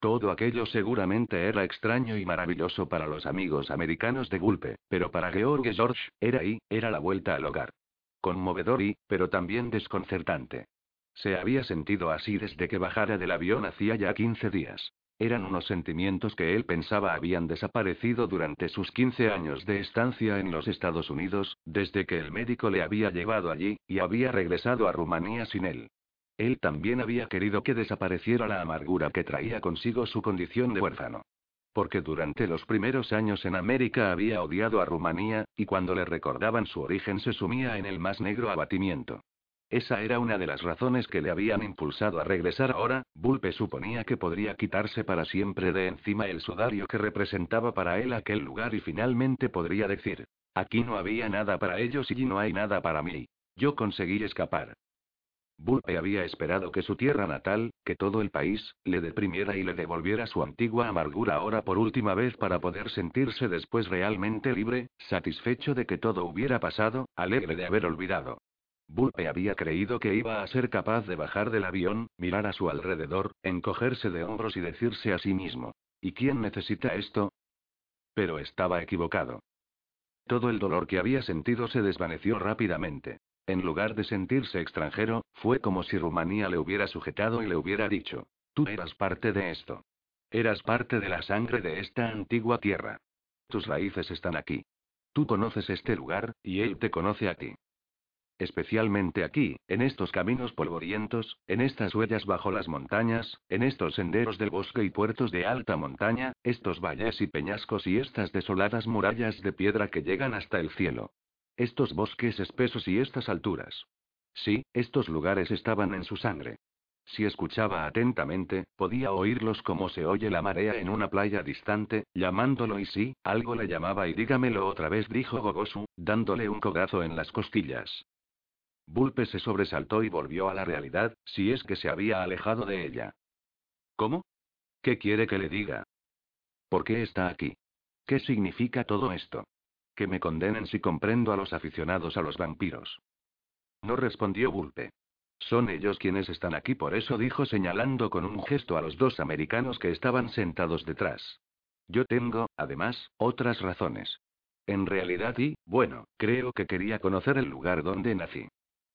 Todo aquello seguramente era extraño y maravilloso para los amigos americanos de Gulpe, pero para George George, era ahí, era la vuelta al hogar. Conmovedor y, pero también desconcertante. Se había sentido así desde que bajara del avión hacía ya 15 días. Eran unos sentimientos que él pensaba habían desaparecido durante sus 15 años de estancia en los Estados Unidos, desde que el médico le había llevado allí, y había regresado a Rumanía sin él. Él también había querido que desapareciera la amargura que traía consigo su condición de huérfano. Porque durante los primeros años en América había odiado a Rumanía, y cuando le recordaban su origen se sumía en el más negro abatimiento. Esa era una de las razones que le habían impulsado a regresar ahora, Bulpe suponía que podría quitarse para siempre de encima el sudario que representaba para él aquel lugar y finalmente podría decir, aquí no había nada para ellos y no hay nada para mí. Yo conseguí escapar. Bulpe había esperado que su tierra natal, que todo el país, le deprimiera y le devolviera su antigua amargura ahora por última vez para poder sentirse después realmente libre, satisfecho de que todo hubiera pasado, alegre de haber olvidado. Bulpe había creído que iba a ser capaz de bajar del avión, mirar a su alrededor, encogerse de hombros y decirse a sí mismo, ¿y quién necesita esto? Pero estaba equivocado. Todo el dolor que había sentido se desvaneció rápidamente. En lugar de sentirse extranjero, fue como si Rumanía le hubiera sujetado y le hubiera dicho, tú eras parte de esto. Eras parte de la sangre de esta antigua tierra. Tus raíces están aquí. Tú conoces este lugar, y él te conoce a ti. Especialmente aquí, en estos caminos polvorientos, en estas huellas bajo las montañas, en estos senderos del bosque y puertos de alta montaña, estos valles y peñascos y estas desoladas murallas de piedra que llegan hasta el cielo. Estos bosques espesos y estas alturas. Sí, estos lugares estaban en su sangre. Si escuchaba atentamente, podía oírlos como se oye la marea en una playa distante, llamándolo y sí, algo le llamaba y dígamelo otra vez, dijo Gogosu, dándole un codazo en las costillas. Bulpe se sobresaltó y volvió a la realidad, si es que se había alejado de ella. ¿Cómo? ¿Qué quiere que le diga? ¿Por qué está aquí? ¿Qué significa todo esto? Que me condenen si comprendo a los aficionados a los vampiros. No respondió Bulpe. Son ellos quienes están aquí, por eso dijo señalando con un gesto a los dos americanos que estaban sentados detrás. Yo tengo, además, otras razones. En realidad y, bueno, creo que quería conocer el lugar donde nací.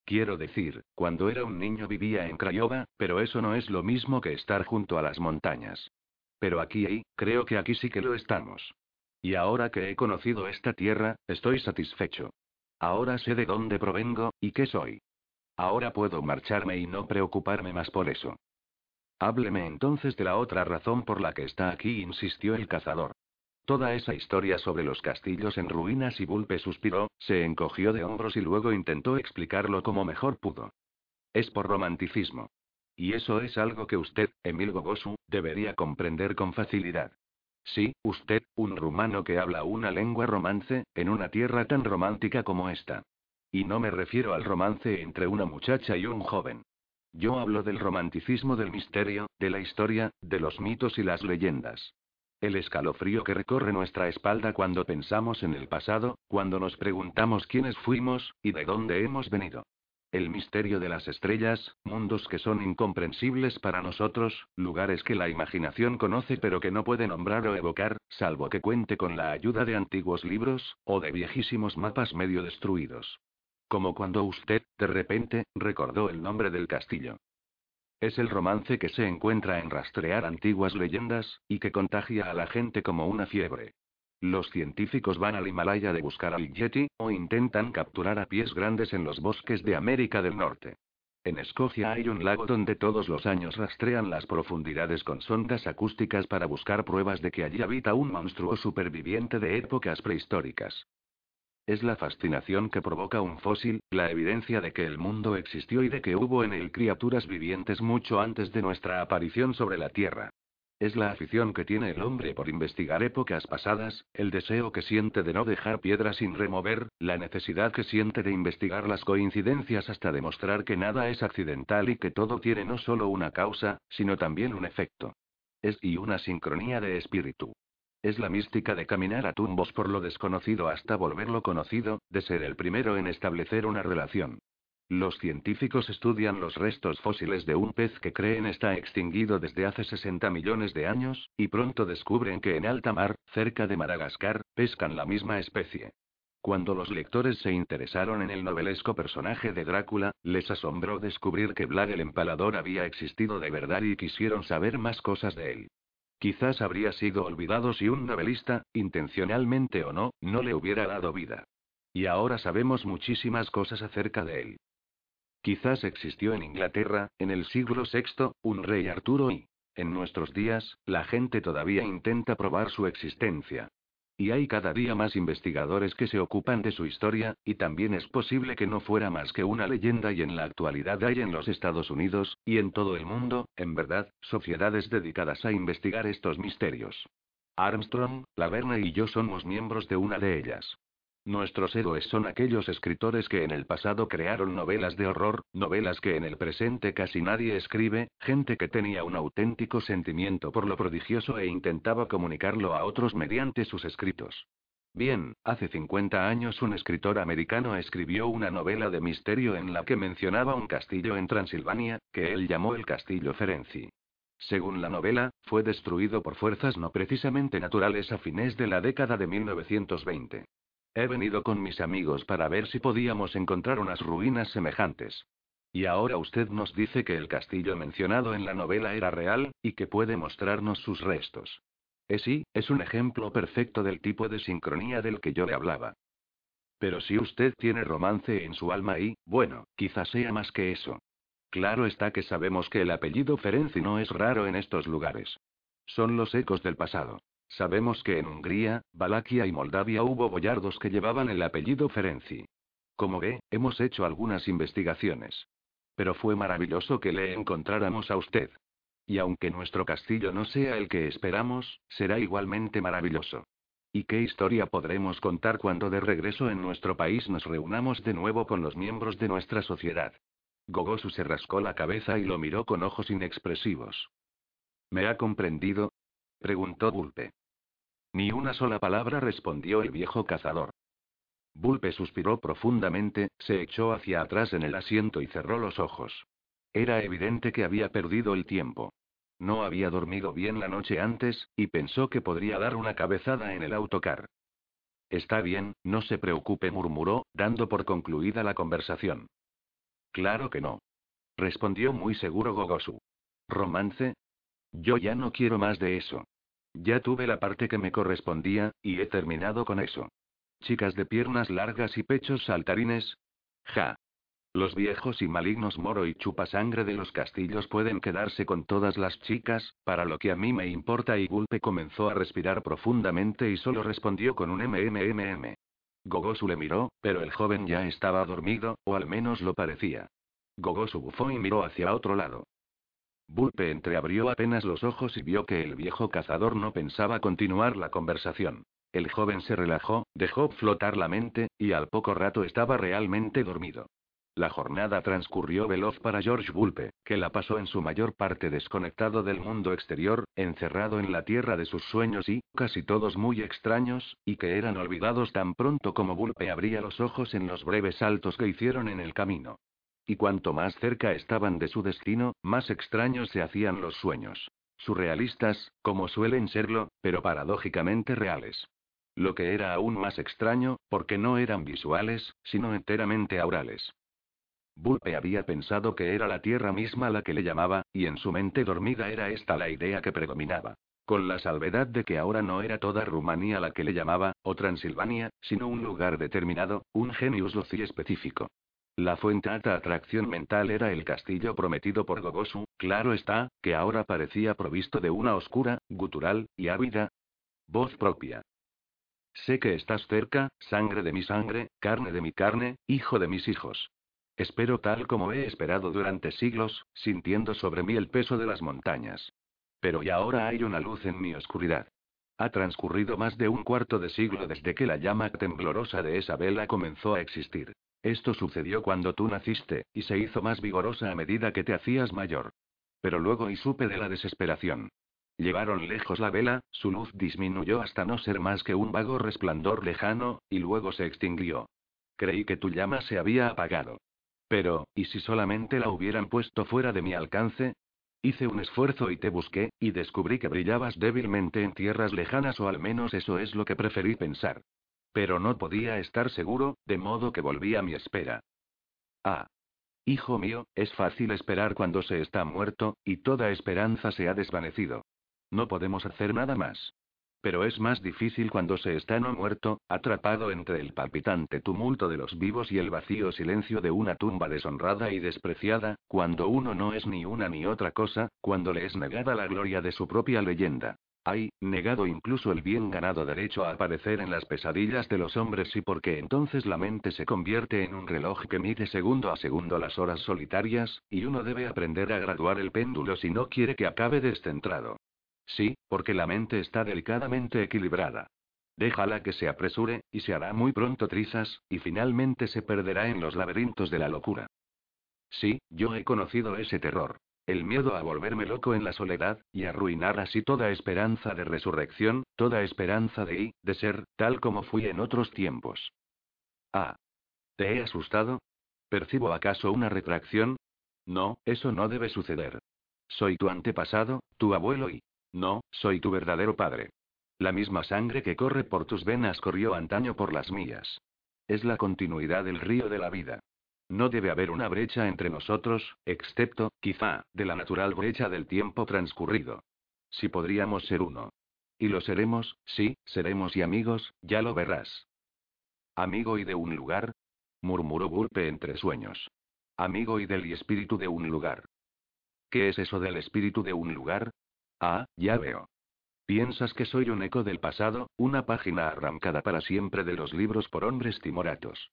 Quiero decir, cuando era un niño vivía en Craiova, pero eso no es lo mismo que estar junto a las montañas. Pero aquí y, creo que aquí sí que lo estamos. Y ahora que he conocido esta tierra, estoy satisfecho. Ahora sé de dónde provengo, y qué soy. Ahora puedo marcharme y no preocuparme más por eso. Hábleme entonces de la otra razón por la que está aquí, insistió el cazador. Toda esa historia sobre los castillos en ruinas y Bulpe suspiró, se encogió de hombros y luego intentó explicarlo como mejor pudo. Es por romanticismo. Y eso es algo que usted, Emil Gogosu, debería comprender con facilidad. Sí, usted, un rumano que habla una lengua romance, en una tierra tan romántica como esta. Y no me refiero al romance entre una muchacha y un joven. Yo hablo del romanticismo del misterio, de la historia, de los mitos y las leyendas. El escalofrío que recorre nuestra espalda cuando pensamos en el pasado, cuando nos preguntamos quiénes fuimos, y de dónde hemos venido. El misterio de las estrellas, mundos que son incomprensibles para nosotros, lugares que la imaginación conoce pero que no puede nombrar o evocar, salvo que cuente con la ayuda de antiguos libros, o de viejísimos mapas medio destruidos. Como cuando usted, de repente, recordó el nombre del castillo. Es el romance que se encuentra en rastrear antiguas leyendas, y que contagia a la gente como una fiebre. Los científicos van al Himalaya de buscar al Yeti, o intentan capturar a pies grandes en los bosques de América del Norte. En Escocia hay un lago donde todos los años rastrean las profundidades con sondas acústicas para buscar pruebas de que allí habita un monstruo superviviente de épocas prehistóricas. Es la fascinación que provoca un fósil, la evidencia de que el mundo existió y de que hubo en él criaturas vivientes mucho antes de nuestra aparición sobre la Tierra. Es la afición que tiene el hombre por investigar épocas pasadas, el deseo que siente de no dejar piedra sin remover, la necesidad que siente de investigar las coincidencias hasta demostrar que nada es accidental y que todo tiene no solo una causa, sino también un efecto. Es y una sincronía de espíritu. Es la mística de caminar a tumbos por lo desconocido hasta volverlo conocido, de ser el primero en establecer una relación. Los científicos estudian los restos fósiles de un pez que creen está extinguido desde hace 60 millones de años, y pronto descubren que en alta mar, cerca de Madagascar, pescan la misma especie. Cuando los lectores se interesaron en el novelesco personaje de Drácula, les asombró descubrir que Vlad el Empalador había existido de verdad y quisieron saber más cosas de él. Quizás habría sido olvidado si un novelista, intencionalmente o no, no le hubiera dado vida. Y ahora sabemos muchísimas cosas acerca de él. Quizás existió en Inglaterra, en el siglo VI, un rey Arturo y, en nuestros días, la gente todavía intenta probar su existencia. Y hay cada día más investigadores que se ocupan de su historia, y también es posible que no fuera más que una leyenda y en la actualidad hay en los Estados Unidos, y en todo el mundo, en verdad, sociedades dedicadas a investigar estos misterios. Armstrong, Laverne y yo somos miembros de una de ellas. Nuestros héroes son aquellos escritores que en el pasado crearon novelas de horror, novelas que en el presente casi nadie escribe, gente que tenía un auténtico sentimiento por lo prodigioso e intentaba comunicarlo a otros mediante sus escritos. Bien, hace 50 años un escritor americano escribió una novela de misterio en la que mencionaba un castillo en Transilvania, que él llamó el Castillo Ferenci. Según la novela, fue destruido por fuerzas no precisamente naturales a fines de la década de 1920. He venido con mis amigos para ver si podíamos encontrar unas ruinas semejantes. Y ahora usted nos dice que el castillo mencionado en la novela era real, y que puede mostrarnos sus restos. Eh sí, es un ejemplo perfecto del tipo de sincronía del que yo le hablaba. Pero si usted tiene romance en su alma y, bueno, quizás sea más que eso. Claro está que sabemos que el apellido Ferenci no es raro en estos lugares. Son los ecos del pasado. Sabemos que en Hungría, Valaquia y Moldavia hubo boyardos que llevaban el apellido Ferenci. Como ve, hemos hecho algunas investigaciones. Pero fue maravilloso que le encontráramos a usted. Y aunque nuestro castillo no sea el que esperamos, será igualmente maravilloso. ¿Y qué historia podremos contar cuando de regreso en nuestro país nos reunamos de nuevo con los miembros de nuestra sociedad? Gogosu se rascó la cabeza y lo miró con ojos inexpresivos. ¿Me ha comprendido? preguntó Bulpe. Ni una sola palabra respondió el viejo cazador. Bulpe suspiró profundamente, se echó hacia atrás en el asiento y cerró los ojos. Era evidente que había perdido el tiempo. No había dormido bien la noche antes, y pensó que podría dar una cabezada en el autocar. Está bien, no se preocupe, murmuró, dando por concluida la conversación. Claro que no. Respondió muy seguro Gogosu. ¿Romance? Yo ya no quiero más de eso. Ya tuve la parte que me correspondía, y he terminado con eso. Chicas de piernas largas y pechos saltarines. Ja. Los viejos y malignos moro y chupasangre de los castillos pueden quedarse con todas las chicas, para lo que a mí me importa y Gulpe comenzó a respirar profundamente y solo respondió con un MMMM. Gogosu le miró, pero el joven ya estaba dormido, o al menos lo parecía. Gogosu bufó y miró hacia otro lado. Bulpe entreabrió apenas los ojos y vio que el viejo cazador no pensaba continuar la conversación. El joven se relajó, dejó flotar la mente, y al poco rato estaba realmente dormido. La jornada transcurrió veloz para George Bulpe, que la pasó en su mayor parte desconectado del mundo exterior, encerrado en la tierra de sus sueños y, casi todos muy extraños, y que eran olvidados tan pronto como Bulpe abría los ojos en los breves saltos que hicieron en el camino. Y cuanto más cerca estaban de su destino, más extraños se hacían los sueños. Surrealistas, como suelen serlo, pero paradójicamente reales. Lo que era aún más extraño, porque no eran visuales, sino enteramente aurales. Bulpe había pensado que era la tierra misma la que le llamaba, y en su mente dormida era esta la idea que predominaba. Con la salvedad de que ahora no era toda Rumanía la que le llamaba, o Transilvania, sino un lugar determinado, un genius loci específico. La fuente alta atracción mental era el castillo prometido por Gogosu, claro está, que ahora parecía provisto de una oscura, gutural, y ávida voz propia. Sé que estás cerca, sangre de mi sangre, carne de mi carne, hijo de mis hijos. Espero tal como he esperado durante siglos, sintiendo sobre mí el peso de las montañas. Pero y ahora hay una luz en mi oscuridad. Ha transcurrido más de un cuarto de siglo desde que la llama temblorosa de esa vela comenzó a existir. Esto sucedió cuando tú naciste, y se hizo más vigorosa a medida que te hacías mayor. Pero luego y supe de la desesperación. Llevaron lejos la vela, su luz disminuyó hasta no ser más que un vago resplandor lejano, y luego se extinguió. Creí que tu llama se había apagado. Pero, ¿y si solamente la hubieran puesto fuera de mi alcance? Hice un esfuerzo y te busqué, y descubrí que brillabas débilmente en tierras lejanas o al menos eso es lo que preferí pensar. Pero no podía estar seguro, de modo que volví a mi espera. Ah. Hijo mío, es fácil esperar cuando se está muerto, y toda esperanza se ha desvanecido. No podemos hacer nada más. Pero es más difícil cuando se está no muerto, atrapado entre el palpitante tumulto de los vivos y el vacío silencio de una tumba deshonrada y despreciada, cuando uno no es ni una ni otra cosa, cuando le es negada la gloria de su propia leyenda. Hay, negado incluso el bien ganado derecho a aparecer en las pesadillas de los hombres y porque entonces la mente se convierte en un reloj que mide segundo a segundo las horas solitarias, y uno debe aprender a graduar el péndulo si no quiere que acabe descentrado. Sí, porque la mente está delicadamente equilibrada. Déjala que se apresure, y se hará muy pronto trizas, y finalmente se perderá en los laberintos de la locura. Sí, yo he conocido ese terror. El miedo a volverme loco en la soledad, y arruinar así toda esperanza de resurrección, toda esperanza de y, de ser, tal como fui en otros tiempos. Ah. ¿Te he asustado? ¿Percibo acaso una retracción? No, eso no debe suceder. Soy tu antepasado, tu abuelo y... No, soy tu verdadero padre. La misma sangre que corre por tus venas corrió antaño por las mías. Es la continuidad del río de la vida. No debe haber una brecha entre nosotros, excepto, quizá, de la natural brecha del tiempo transcurrido. Si podríamos ser uno. Y lo seremos, sí, seremos y amigos, ya lo verás. Amigo y de un lugar, murmuró Bulpe entre sueños. Amigo y del y espíritu de un lugar. ¿Qué es eso del espíritu de un lugar? Ah, ya veo. Piensas que soy un eco del pasado, una página arrancada para siempre de los libros por hombres timoratos.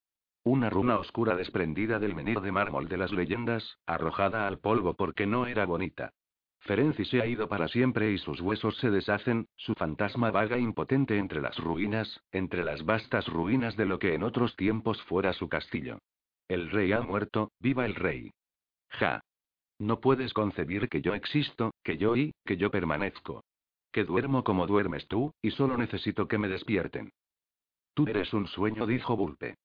Una runa oscura desprendida del menir de mármol de las leyendas, arrojada al polvo porque no era bonita. Ferenci se ha ido para siempre y sus huesos se deshacen, su fantasma vaga impotente entre las ruinas, entre las vastas ruinas de lo que en otros tiempos fuera su castillo. El rey ha muerto, viva el rey. Ja. No puedes concebir que yo existo, que yo y, que yo permanezco. Que duermo como duermes tú, y solo necesito que me despierten. Tú eres un sueño, dijo Bulpe.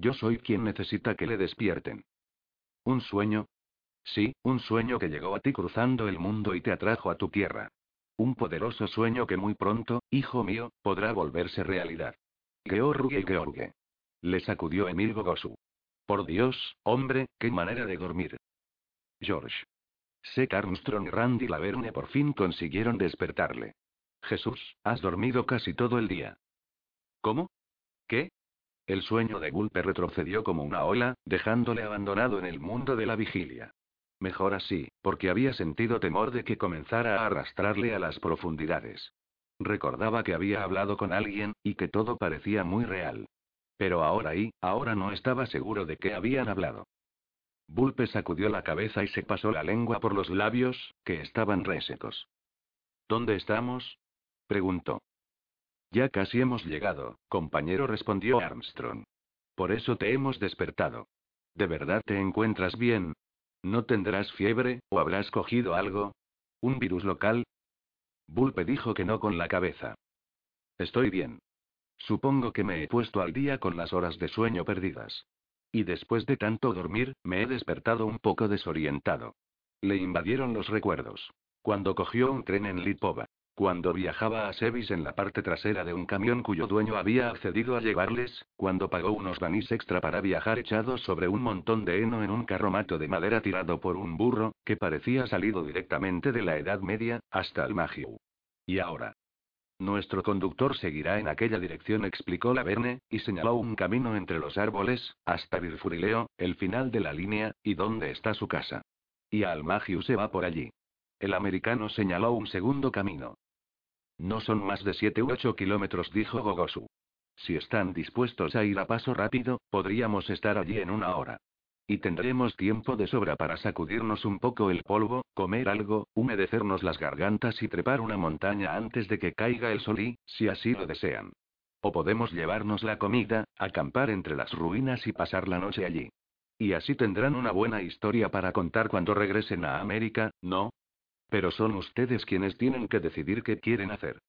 Yo soy quien necesita que le despierten. ¿Un sueño? Sí, un sueño que llegó a ti cruzando el mundo y te atrajo a tu tierra. Un poderoso sueño que muy pronto, hijo mío, podrá volverse realidad. George George. Le sacudió Emil Gogosu. Por Dios, hombre, qué manera de dormir. George. Seth Armstrong y Randy Laverne por fin consiguieron despertarle. Jesús, has dormido casi todo el día. ¿Cómo? ¿Qué? El sueño de Gulpe retrocedió como una ola, dejándole abandonado en el mundo de la vigilia. Mejor así, porque había sentido temor de que comenzara a arrastrarle a las profundidades. Recordaba que había hablado con alguien, y que todo parecía muy real. Pero ahora y, ahora no estaba seguro de qué habían hablado. Bulpe sacudió la cabeza y se pasó la lengua por los labios, que estaban resecos. ¿Dónde estamos? preguntó. Ya casi hemos llegado, compañero, respondió Armstrong. Por eso te hemos despertado. ¿De verdad te encuentras bien? ¿No tendrás fiebre, o habrás cogido algo? ¿Un virus local? Bulpe dijo que no con la cabeza. Estoy bien. Supongo que me he puesto al día con las horas de sueño perdidas. Y después de tanto dormir, me he despertado un poco desorientado. Le invadieron los recuerdos. Cuando cogió un tren en Lipova. Cuando viajaba a Sevis en la parte trasera de un camión cuyo dueño había accedido a llevarles, cuando pagó unos vanís extra para viajar echados sobre un montón de heno en un carromato de madera tirado por un burro, que parecía salido directamente de la Edad Media, hasta el. Y ahora. Nuestro conductor seguirá en aquella dirección, explicó la Verne, y señaló un camino entre los árboles, hasta Virfurileo, el final de la línea, y dónde está su casa. Y al Magiu se va por allí. El americano señaló un segundo camino. No son más de 7 u 8 kilómetros, dijo Gogosu. Si están dispuestos a ir a paso rápido, podríamos estar allí en una hora. Y tendremos tiempo de sobra para sacudirnos un poco el polvo, comer algo, humedecernos las gargantas y trepar una montaña antes de que caiga el sol y, si así lo desean. O podemos llevarnos la comida, acampar entre las ruinas y pasar la noche allí. Y así tendrán una buena historia para contar cuando regresen a América, ¿no? Pero son ustedes quienes tienen que decidir qué quieren hacer.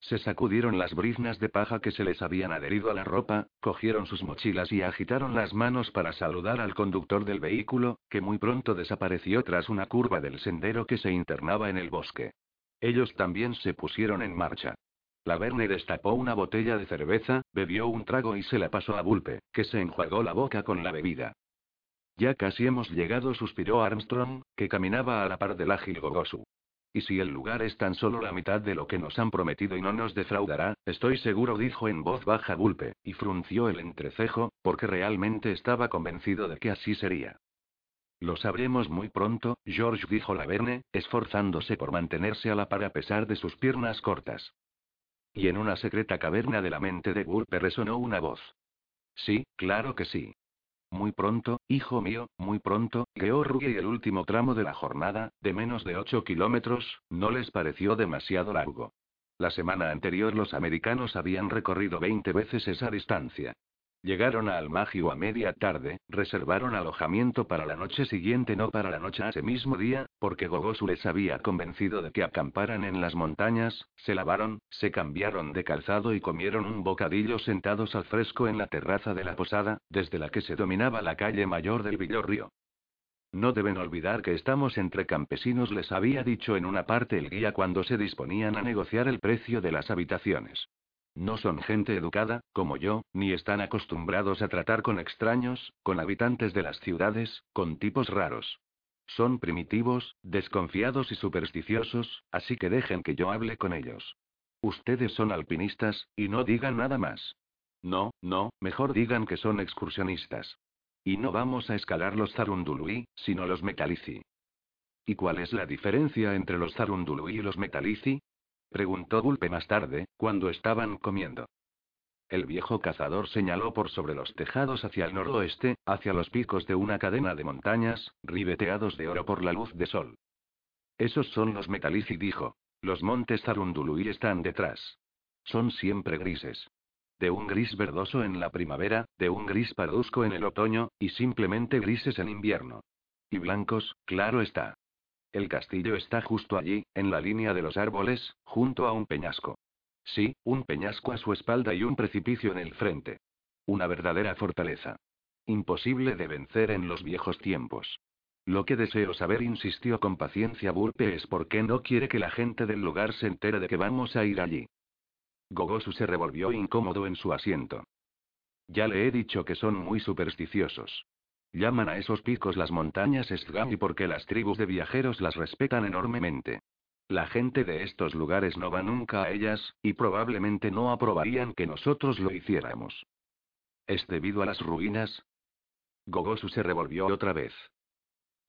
Se sacudieron las briznas de paja que se les habían adherido a la ropa, cogieron sus mochilas y agitaron las manos para saludar al conductor del vehículo, que muy pronto desapareció tras una curva del sendero que se internaba en el bosque. Ellos también se pusieron en marcha. La Verne destapó una botella de cerveza, bebió un trago y se la pasó a Bulpe, que se enjuagó la boca con la bebida. Ya casi hemos llegado, suspiró Armstrong, que caminaba a la par del ágil Gogosu. Y si el lugar es tan solo la mitad de lo que nos han prometido y no nos defraudará, estoy seguro, dijo en voz baja Bulpe, y frunció el entrecejo, porque realmente estaba convencido de que así sería. Lo sabremos muy pronto, George dijo Laverne, esforzándose por mantenerse a la par a pesar de sus piernas cortas. Y en una secreta caverna de la mente de Bulpe resonó una voz. Sí, claro que sí. Muy pronto, hijo mío, muy pronto, George y el último tramo de la jornada, de menos de 8 kilómetros, no les pareció demasiado largo. La semana anterior los americanos habían recorrido 20 veces esa distancia. Llegaron a Almagio a media tarde, reservaron alojamiento para la noche siguiente, no para la noche a ese mismo día, porque Gogosu les había convencido de que acamparan en las montañas, se lavaron, se cambiaron de calzado y comieron un bocadillo sentados al fresco en la terraza de la posada, desde la que se dominaba la calle mayor del Villorrio. No deben olvidar que estamos entre campesinos, les había dicho en una parte el guía cuando se disponían a negociar el precio de las habitaciones. No son gente educada, como yo, ni están acostumbrados a tratar con extraños, con habitantes de las ciudades, con tipos raros. Son primitivos, desconfiados y supersticiosos, así que dejen que yo hable con ellos. Ustedes son alpinistas, y no digan nada más. No, no, mejor digan que son excursionistas. Y no vamos a escalar los Zarundului, sino los Metalici. ¿Y cuál es la diferencia entre los Zarundului y los Metalici? Preguntó Gulpe más tarde, cuando estaban comiendo. El viejo cazador señaló por sobre los tejados hacia el noroeste, hacia los picos de una cadena de montañas, ribeteados de oro por la luz de sol. Esos son los Metalici, dijo. Los montes Zarundului están detrás. Son siempre grises. De un gris verdoso en la primavera, de un gris parduzco en el otoño, y simplemente grises en invierno. Y blancos, claro está. El castillo está justo allí, en la línea de los árboles, junto a un peñasco. Sí, un peñasco a su espalda y un precipicio en el frente. Una verdadera fortaleza. Imposible de vencer en los viejos tiempos. Lo que deseo saber, insistió con paciencia Burpe, es por qué no quiere que la gente del lugar se entere de que vamos a ir allí. Gogosu se revolvió incómodo en su asiento. Ya le he dicho que son muy supersticiosos. Llaman a esos picos las montañas Sgami porque las tribus de viajeros las respetan enormemente. La gente de estos lugares no va nunca a ellas, y probablemente no aprobarían que nosotros lo hiciéramos. ¿Es debido a las ruinas? Gogosu se revolvió otra vez.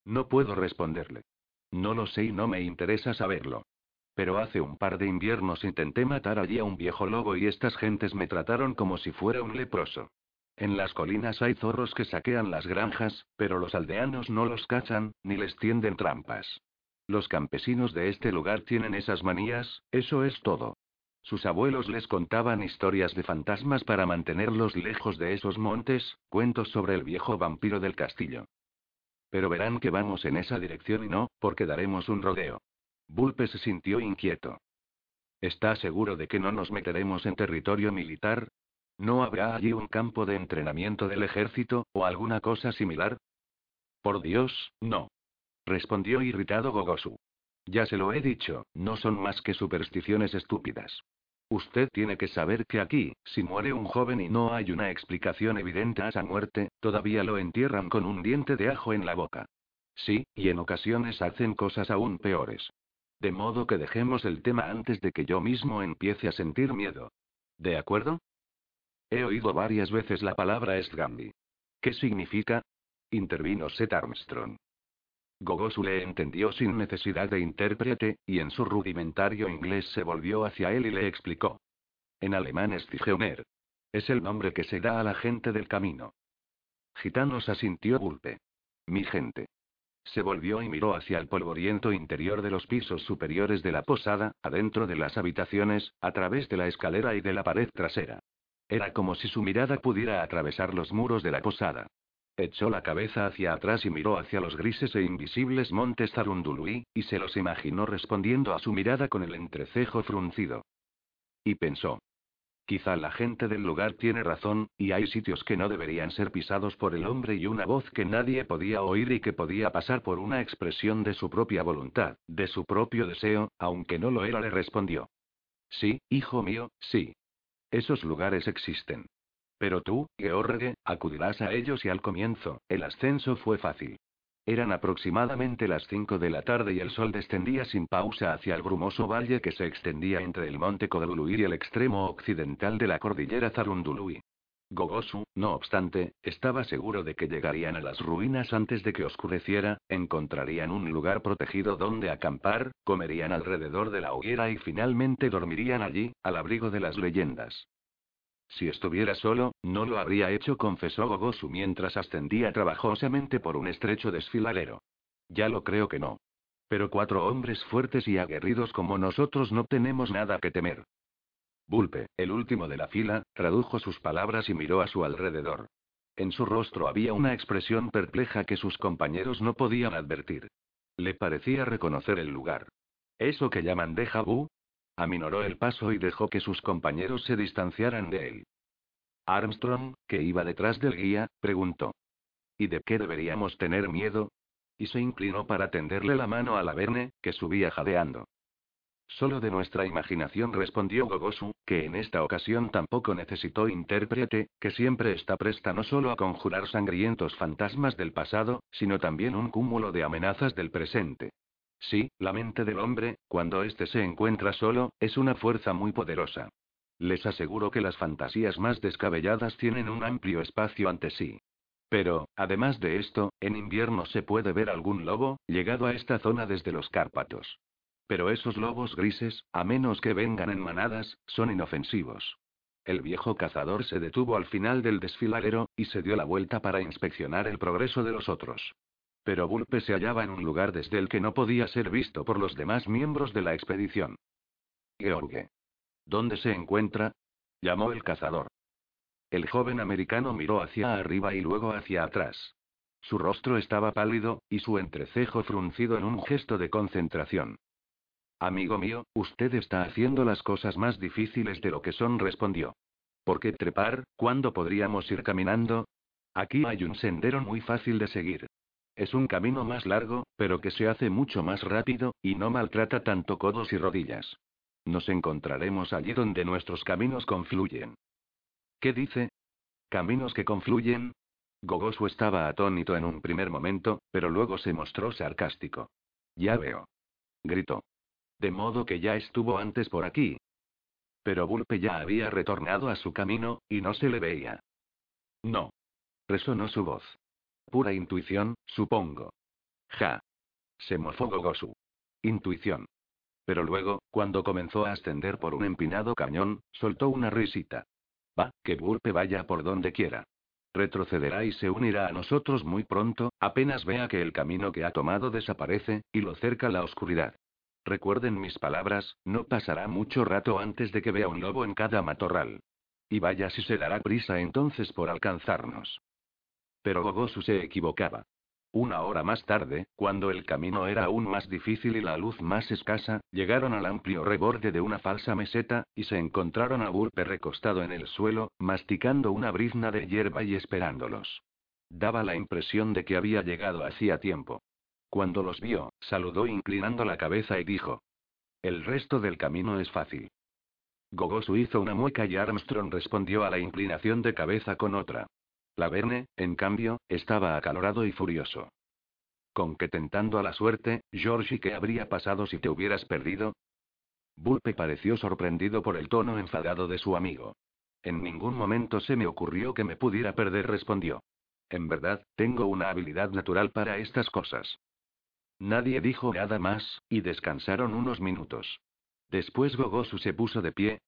No puedo responderle. No lo sé y no me interesa saberlo. Pero hace un par de inviernos intenté matar allí a un viejo lobo y estas gentes me trataron como si fuera un leproso. En las colinas hay zorros que saquean las granjas, pero los aldeanos no los cachan, ni les tienden trampas. Los campesinos de este lugar tienen esas manías, eso es todo. Sus abuelos les contaban historias de fantasmas para mantenerlos lejos de esos montes, cuentos sobre el viejo vampiro del castillo. Pero verán que vamos en esa dirección y no, porque daremos un rodeo. Bulpe se sintió inquieto. ¿Está seguro de que no nos meteremos en territorio militar? ¿No habrá allí un campo de entrenamiento del ejército, o alguna cosa similar? Por Dios, no. Respondió irritado Gogosu. Ya se lo he dicho, no son más que supersticiones estúpidas. Usted tiene que saber que aquí, si muere un joven y no hay una explicación evidente a esa muerte, todavía lo entierran con un diente de ajo en la boca. Sí, y en ocasiones hacen cosas aún peores. De modo que dejemos el tema antes de que yo mismo empiece a sentir miedo. ¿De acuerdo? He oído varias veces la palabra Stgambi. ¿Qué significa? intervino Seth Armstrong. Gogosu le entendió sin necesidad de intérprete, y en su rudimentario inglés se volvió hacia él y le explicó. En alemán es Zigeuner. Es el nombre que se da a la gente del camino. Gitanos asintió Bulpe. Mi gente. Se volvió y miró hacia el polvoriento interior de los pisos superiores de la posada, adentro de las habitaciones, a través de la escalera y de la pared trasera. Era como si su mirada pudiera atravesar los muros de la posada. Echó la cabeza hacia atrás y miró hacia los grises e invisibles montes Zarundului, y se los imaginó respondiendo a su mirada con el entrecejo fruncido. Y pensó. Quizá la gente del lugar tiene razón, y hay sitios que no deberían ser pisados por el hombre y una voz que nadie podía oír y que podía pasar por una expresión de su propia voluntad, de su propio deseo, aunque no lo era, le respondió. Sí, hijo mío, sí. Esos lugares existen. Pero tú, George, acudirás a ellos y al comienzo, el ascenso fue fácil. Eran aproximadamente las 5 de la tarde y el sol descendía sin pausa hacia el brumoso valle que se extendía entre el monte Kodalului y el extremo occidental de la cordillera Zarundului. Gogosu, no obstante, estaba seguro de que llegarían a las ruinas antes de que oscureciera, encontrarían un lugar protegido donde acampar, comerían alrededor de la hoguera y finalmente dormirían allí, al abrigo de las leyendas. Si estuviera solo, no lo habría hecho, confesó Gogosu mientras ascendía trabajosamente por un estrecho desfiladero. Ya lo creo que no. Pero cuatro hombres fuertes y aguerridos como nosotros no tenemos nada que temer. Bulpe, el último de la fila, tradujo sus palabras y miró a su alrededor. En su rostro había una expresión perpleja que sus compañeros no podían advertir. Le parecía reconocer el lugar. ¿Eso que llaman de vu? Aminoró el paso y dejó que sus compañeros se distanciaran de él. Armstrong, que iba detrás del guía, preguntó. ¿Y de qué deberíamos tener miedo? Y se inclinó para tenderle la mano a la Verne, que subía jadeando. Solo de nuestra imaginación respondió Gogosu, que en esta ocasión tampoco necesitó intérprete, que siempre está presta no solo a conjurar sangrientos fantasmas del pasado, sino también un cúmulo de amenazas del presente. Sí, la mente del hombre, cuando éste se encuentra solo, es una fuerza muy poderosa. Les aseguro que las fantasías más descabelladas tienen un amplio espacio ante sí. Pero, además de esto, en invierno se puede ver algún lobo, llegado a esta zona desde los Cárpatos. Pero esos lobos grises, a menos que vengan en manadas, son inofensivos. El viejo cazador se detuvo al final del desfiladero, y se dio la vuelta para inspeccionar el progreso de los otros. Pero Bulpe se hallaba en un lugar desde el que no podía ser visto por los demás miembros de la expedición. George. ¿Dónde se encuentra? llamó el cazador. El joven americano miró hacia arriba y luego hacia atrás. Su rostro estaba pálido, y su entrecejo fruncido en un gesto de concentración. Amigo mío, usted está haciendo las cosas más difíciles de lo que son, respondió. ¿Por qué trepar, cuándo podríamos ir caminando? Aquí hay un sendero muy fácil de seguir. Es un camino más largo, pero que se hace mucho más rápido, y no maltrata tanto codos y rodillas. Nos encontraremos allí donde nuestros caminos confluyen. ¿Qué dice? ¿Caminos que confluyen? Gogosu estaba atónito en un primer momento, pero luego se mostró sarcástico. Ya veo. Gritó. De modo que ya estuvo antes por aquí. Pero Bulpe ya había retornado a su camino, y no se le veía. No. Resonó su voz. Pura intuición, supongo. Ja. Se mofó Gogosu. Intuición. Pero luego, cuando comenzó a ascender por un empinado cañón, soltó una risita. Va, que Bulpe vaya por donde quiera. Retrocederá y se unirá a nosotros muy pronto, apenas vea que el camino que ha tomado desaparece, y lo cerca la oscuridad. Recuerden mis palabras, no pasará mucho rato antes de que vea un lobo en cada matorral. Y vaya si se dará prisa entonces por alcanzarnos. Pero Gogosu se equivocaba. Una hora más tarde, cuando el camino era aún más difícil y la luz más escasa, llegaron al amplio reborde de una falsa meseta, y se encontraron a Burpe recostado en el suelo, masticando una brizna de hierba y esperándolos. Daba la impresión de que había llegado hacía tiempo. Cuando los vio, saludó inclinando la cabeza y dijo. El resto del camino es fácil. Gogosu hizo una mueca y Armstrong respondió a la inclinación de cabeza con otra. La Verne, en cambio, estaba acalorado y furioso. ¿Con qué tentando a la suerte, George, qué habría pasado si te hubieras perdido? Bulpe pareció sorprendido por el tono enfadado de su amigo. En ningún momento se me ocurrió que me pudiera perder, respondió. En verdad, tengo una habilidad natural para estas cosas. Nadie dijo nada más, y descansaron unos minutos. Después Gogosu se puso de pie.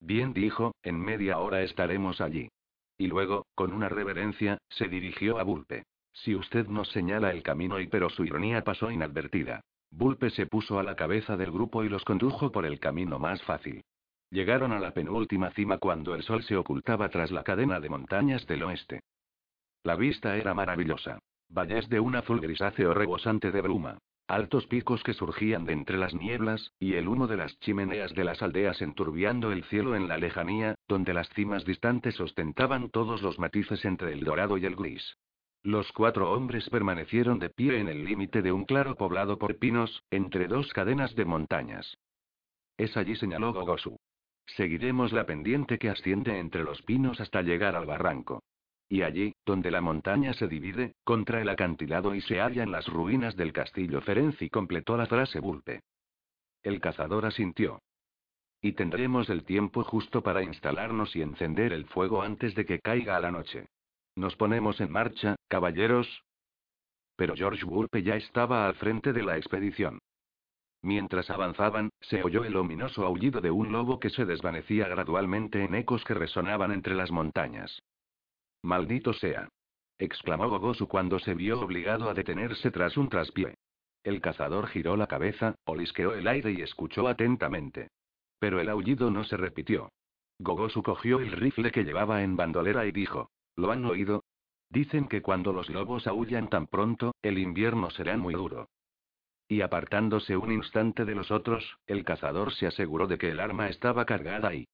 Bien dijo, en media hora estaremos allí. Y luego, con una reverencia, se dirigió a Bulpe. Si usted nos señala el camino y pero su ironía pasó inadvertida. Bulpe se puso a la cabeza del grupo y los condujo por el camino más fácil. Llegaron a la penúltima cima cuando el sol se ocultaba tras la cadena de montañas del oeste. La vista era maravillosa. Valles de un azul grisáceo rebosante de bruma. Altos picos que surgían de entre las nieblas, y el humo de las chimeneas de las aldeas enturbiando el cielo en la lejanía, donde las cimas distantes ostentaban todos los matices entre el dorado y el gris. Los cuatro hombres permanecieron de pie en el límite de un claro poblado por pinos, entre dos cadenas de montañas. Es allí, señaló Gogosu. Seguiremos la pendiente que asciende entre los pinos hasta llegar al barranco. Y allí, donde la montaña se divide, contra el acantilado y se hallan las ruinas del castillo Ferenci, completó la frase Bulpe. El cazador asintió. Y tendremos el tiempo justo para instalarnos y encender el fuego antes de que caiga la noche. Nos ponemos en marcha, caballeros. Pero George Bulpe ya estaba al frente de la expedición. Mientras avanzaban, se oyó el ominoso aullido de un lobo que se desvanecía gradualmente en ecos que resonaban entre las montañas. Maldito sea. exclamó Gogosu cuando se vio obligado a detenerse tras un traspié. El cazador giró la cabeza, olisqueó el aire y escuchó atentamente. Pero el aullido no se repitió. Gogosu cogió el rifle que llevaba en bandolera y dijo: ¿Lo han oído? Dicen que cuando los lobos aullan tan pronto, el invierno será muy duro. Y apartándose un instante de los otros, el cazador se aseguró de que el arma estaba cargada y,